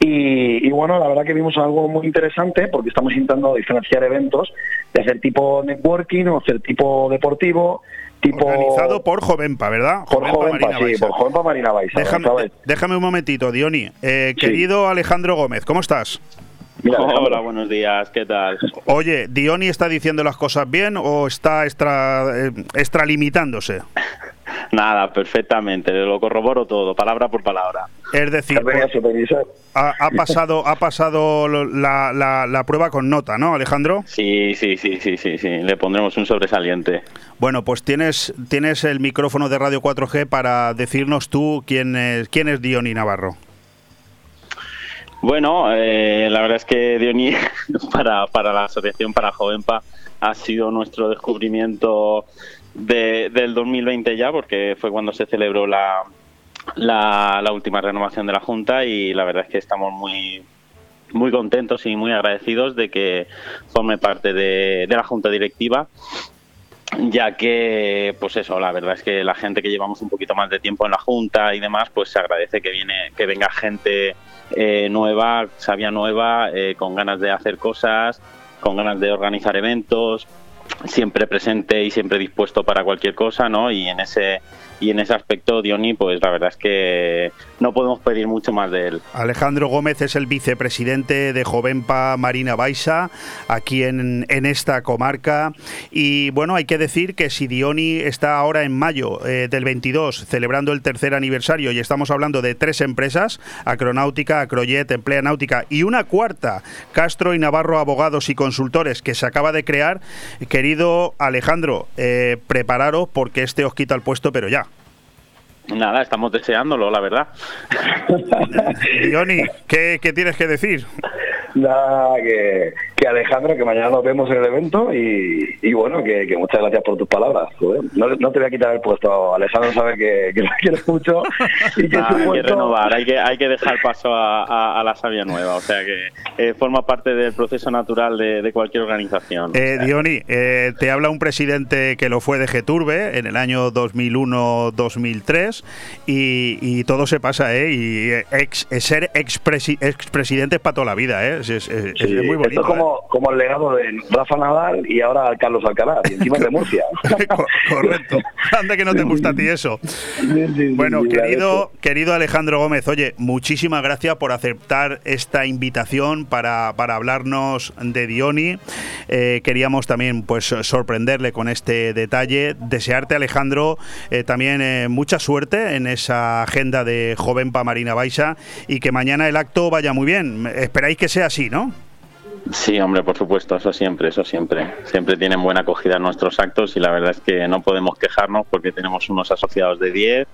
Y, bueno, la verdad que vimos algo muy interesante porque estamos intentando diferenciar eventos de hacer tipo networking o hacer tipo deportivo, tipo... Organizado por Jovenpa, ¿verdad? Por Jovenpa, sí, por Jovenpa Marina Baixa. Déjame, un momentito, Dioni. Eh, querido Alejandro Gómez, ¿cómo estás? Hola, buenos días, ¿qué tal? Oye, ¿Dioni está diciendo las cosas bien o está extra, eh, extralimitándose? Nada, perfectamente, lo corroboro todo, palabra por palabra. Es decir, ha, pasado, ha pasado la, la, prueba con nota, ¿no, Alejandro? Sí, sí, sí, sí, sí, sí, le pondremos un sobresaliente. Bueno, pues tienes, tienes el micrófono de Radio 4G para decirnos tú quién es, quién es Dioni Navarro. Bueno, eh, la verdad es que Diony para, para la Asociación para Jovenpa ha sido nuestro descubrimiento de, del 2020 ya, porque fue cuando se celebró la, la, última renovación de la Junta y la verdad es que estamos muy, muy contentos y muy agradecidos de que forme parte de, de la Junta Directiva ya que pues eso la verdad es que la gente que llevamos un poquito más de tiempo en la junta y demás pues se agradece que viene que venga gente eh, nueva sabia nueva eh, con ganas de hacer cosas con ganas de organizar eventos siempre presente y siempre dispuesto para cualquier cosa no y en ese y en ese aspecto Diony pues la verdad es que no podemos pedir mucho más de él. Alejandro Gómez es el vicepresidente de Jovenpa Marina Baixa aquí en, en esta comarca y bueno hay que decir que si Diony está ahora en mayo eh, del 22 celebrando el tercer aniversario y estamos hablando de tres empresas Acronáutica, Acroyet, Emplea Náutica y una cuarta Castro y Navarro Abogados y Consultores que se acaba de crear querido Alejandro eh, prepararos porque este os quita el puesto pero ya Nada, estamos deseándolo, la verdad. Johnny, ¿qué, ¿qué tienes que decir? Nada, que, que Alejandro, que mañana nos vemos en el evento y, bueno, que, muchas gracias por tus palabras. No, no, te voy a quitar el puesto, Alejandro sabe que, que lo quiero mucho y que hay que renovar, hay que, hay que dejar paso a, la sabia nueva, o sea que eh, forma parte del proceso natural de, cualquier organización. Eh, Diony, eh, te habla un presidente que lo fue de Geturbe en el año 2001-2003 y, y, todo se pasa, ¿eh? Y ex, ser expresidente es para toda la vida, ¿eh? Es, muy bonito. Esto es como, ¿eh? como, el legado de Rafa Nadal y ahora Carlos Alcaraz, y encima de Murcia. Correcto. Anda que no te gusta a ti eso. bueno, querido, querido Alejandro Gómez, oye, muchísimas gracias por aceptar esta invitación para, para hablarnos de Dioni. Eh, queríamos también pues sorprenderle con este detalle. Desearte, Alejandro, eh, también mucha suerte en esa agenda de Jovenpa Marina Baixa y que mañana el acto vaya muy bien. Esperáis que sea así, ¿no? Sí, hombre, por supuesto, eso siempre, eso siempre. Siempre tienen buena acogida nuestros actos y la verdad es que no podemos quejarnos porque tenemos unos asociados de 10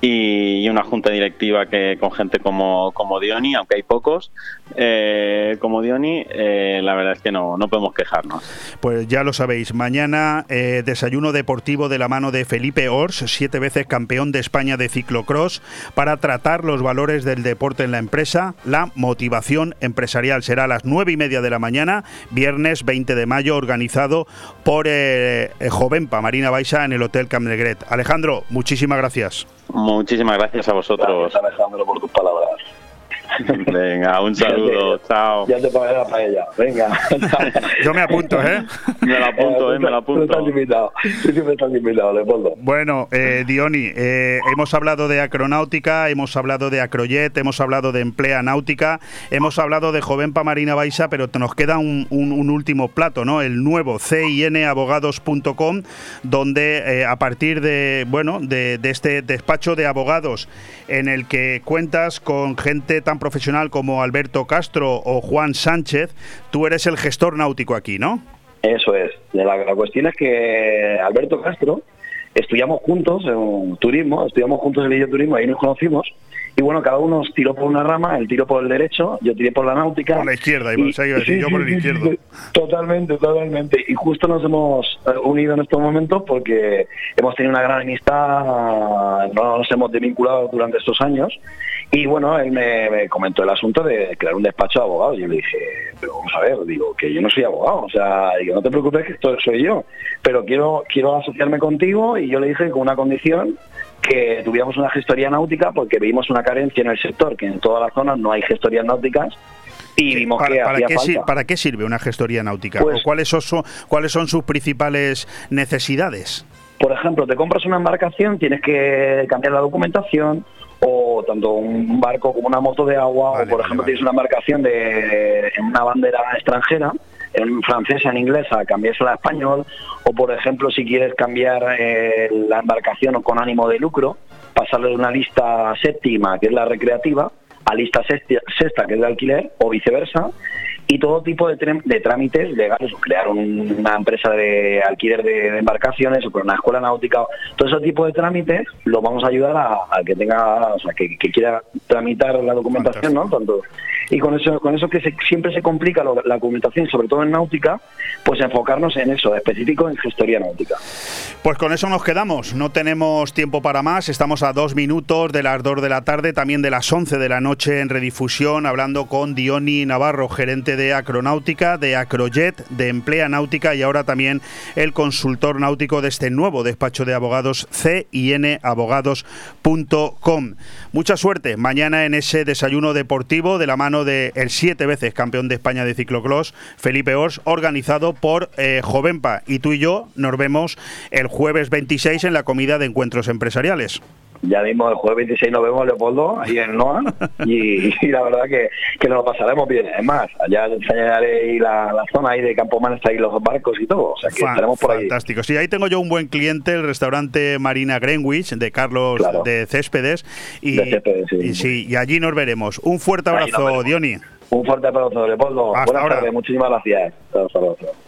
y una junta directiva que con gente como, como Diony, aunque hay pocos, eh, como Diony, eh, la verdad es que no, no podemos quejarnos. Pues ya lo sabéis, mañana eh, desayuno deportivo de la mano de Felipe Ors, siete veces campeón de España de ciclocross, para tratar los valores del deporte en la empresa. La motivación empresarial será a las nueve y media de la mañana, viernes 20 de mayo, organizado por Jovenpa Marina Baixa en el Hotel Camp Alejandro, muchísimas gracias. Muchísimas gracias a vosotros. Gracias, Alejandro, por tus palabras. Venga, un saludo, chao. Ya te pagaré la paella, venga. Yo me apunto, ¿eh? Me lo apunto, eh, me lo apunto. Tú estás invitado, tú siempre estás invitado, Leopoldo. Bueno, eh, Diony, eh, hemos hablado de acronáutica, hemos hablado de acroyet, hemos hablado de emplea náutica, hemos hablado de Jovenpa Marina Baixa, pero nos queda un, un, último plato, ¿no? El nuevo cinabogados.com, donde eh, a partir de, bueno, de, de este despacho de abogados en el que cuentas con gente tan profesional como Alberto Castro o Juan Sánchez, tú eres el gestor náutico aquí, ¿no? Eso es. La, la cuestión es que Alberto Castro estudiamos juntos en turismo, estudiamos juntos en el turismo, ahí nos conocimos y bueno, cada uno tiró por una rama, él tiró por el derecho, yo tiré por la náutica. Por la izquierda, y, decir, yo por el izquierdo. totalmente, totalmente. Y justo nos hemos eh, unido en estos momentos porque hemos tenido una gran amistad, no nos hemos desvinculado durante estos años. Y bueno, él me, comentó el asunto de crear un despacho de abogados. Y yo le dije, pero vamos a ver, digo, que yo no soy abogado, o sea, digo, no te preocupes que esto soy yo, pero quiero, quiero asociarme contigo y yo le dije con una condición que tuviéramos una gestoría náutica porque vimos una carencia en el sector, que en todas las zonas no hay gestorías náuticas y vimos para, que para qué, falta. ¿Para qué sirve una gestoría náutica? Pues ¿O cuáles son, cuáles son sus principales necesidades? Por ejemplo, te compras una embarcación, tienes que cambiar la documentación, o tanto un barco como una moto de agua, o por ejemplo tienes una embarcación de, una bandera extranjera, en francesa, en inglesa, cambiársela a español, o por ejemplo si quieres cambiar eh, la embarcación con ánimo de lucro, pasarle de una lista séptima, que es la recreativa, a lista sexta, que es de alquiler, o viceversa, y todo tipo de, de trámites legales, crear una empresa de alquiler de, embarcaciones o una escuela náutica, todo ese tipo de trámites lo vamos a ayudar a, que tenga, o sea, que, quiera tramitar la documentación, ¿no? Tanto y con eso con eso que siempre se complica la documentación, sobre todo en náutica, pues enfocarnos en eso, específico en gestoría náutica. Pues con eso nos quedamos, no tenemos tiempo para más, estamos a dos minutos de las dos de la tarde, también de las 11 de la noche en redifusión, hablando con Diony Navarro, gerente de Acronáutica, de Acrojet, de Emplea Náutica y ahora también el consultor náutico de este nuevo despacho de abogados cinabogados.com. Mucha suerte mañana en ese desayuno deportivo de la mano de el siete veces campeón de España de ciclocross, Felipe Ors, organizado por eh, Jovenpa. Y tú y yo nos vemos el jueves 26 en la comida de encuentros empresariales ya mismo el jueves 26 nos vemos Leopoldo ahí en Noa y, la verdad que, que, nos lo pasaremos bien. Es más allá enseñaré la, la zona ahí de Campomán está ahí los barcos y todo o sea que estaremos por ahí. fantástico. Sí ahí tengo yo un buen cliente el restaurante Marina Greenwich de Carlos de Céspedes y, y, sí, y allí nos veremos. Un fuerte abrazo Diony un fuerte abrazo Leopoldo. Hasta buenas tardes muchísimas gracias. Hasta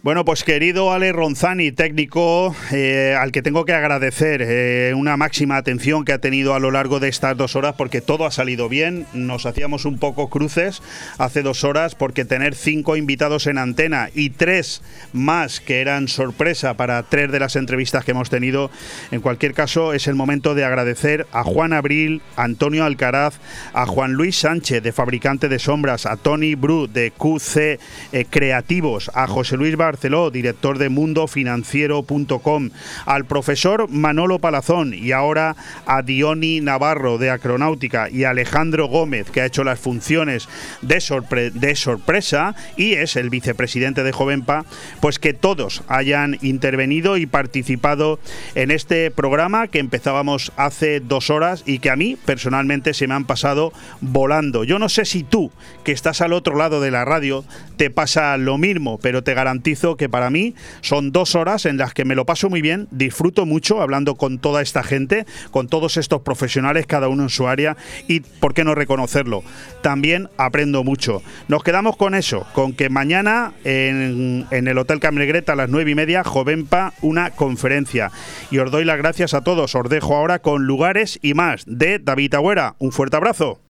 Bueno, pues querido Ale Ronzani, técnico, eh, al que tengo que agradecer eh, una máxima atención que ha tenido a lo largo de estas dos horas, porque todo ha salido bien. Nos hacíamos un poco cruces hace dos horas, porque tener cinco invitados en antena y tres más que eran sorpresa para tres de las entrevistas que hemos tenido, en cualquier caso es el momento de agradecer a Juan Abril, Antonio Alcaraz, a Juan Luis Sánchez, de Fabricante de Sombras, a Tony Bru, de QC eh, Creativos, a José Luis Bar Barceló, director de mundofinanciero.com, al profesor Manolo Palazón y ahora a Diony Navarro de Acronáutica y Alejandro Gómez, que ha hecho las funciones de, de sorpresa y es el vicepresidente de Jovenpa, pues que todos hayan intervenido y participado en este programa que empezábamos hace dos horas y que a mí personalmente se me han pasado volando. Yo no sé si tú, que estás al otro lado de la radio, te pasa lo mismo, pero te garantizo que para mí son dos horas en las que me lo paso muy bien, disfruto mucho hablando con toda esta gente, con todos estos profesionales, cada uno en su área, y por qué no reconocerlo, también aprendo mucho. Nos quedamos con eso, con que mañana en, el Hotel Camlegreta a las nueve y media, Jovenpa, una conferencia. Y os doy las gracias a todos, os dejo ahora con lugares y más de David Agüera. Un fuerte abrazo.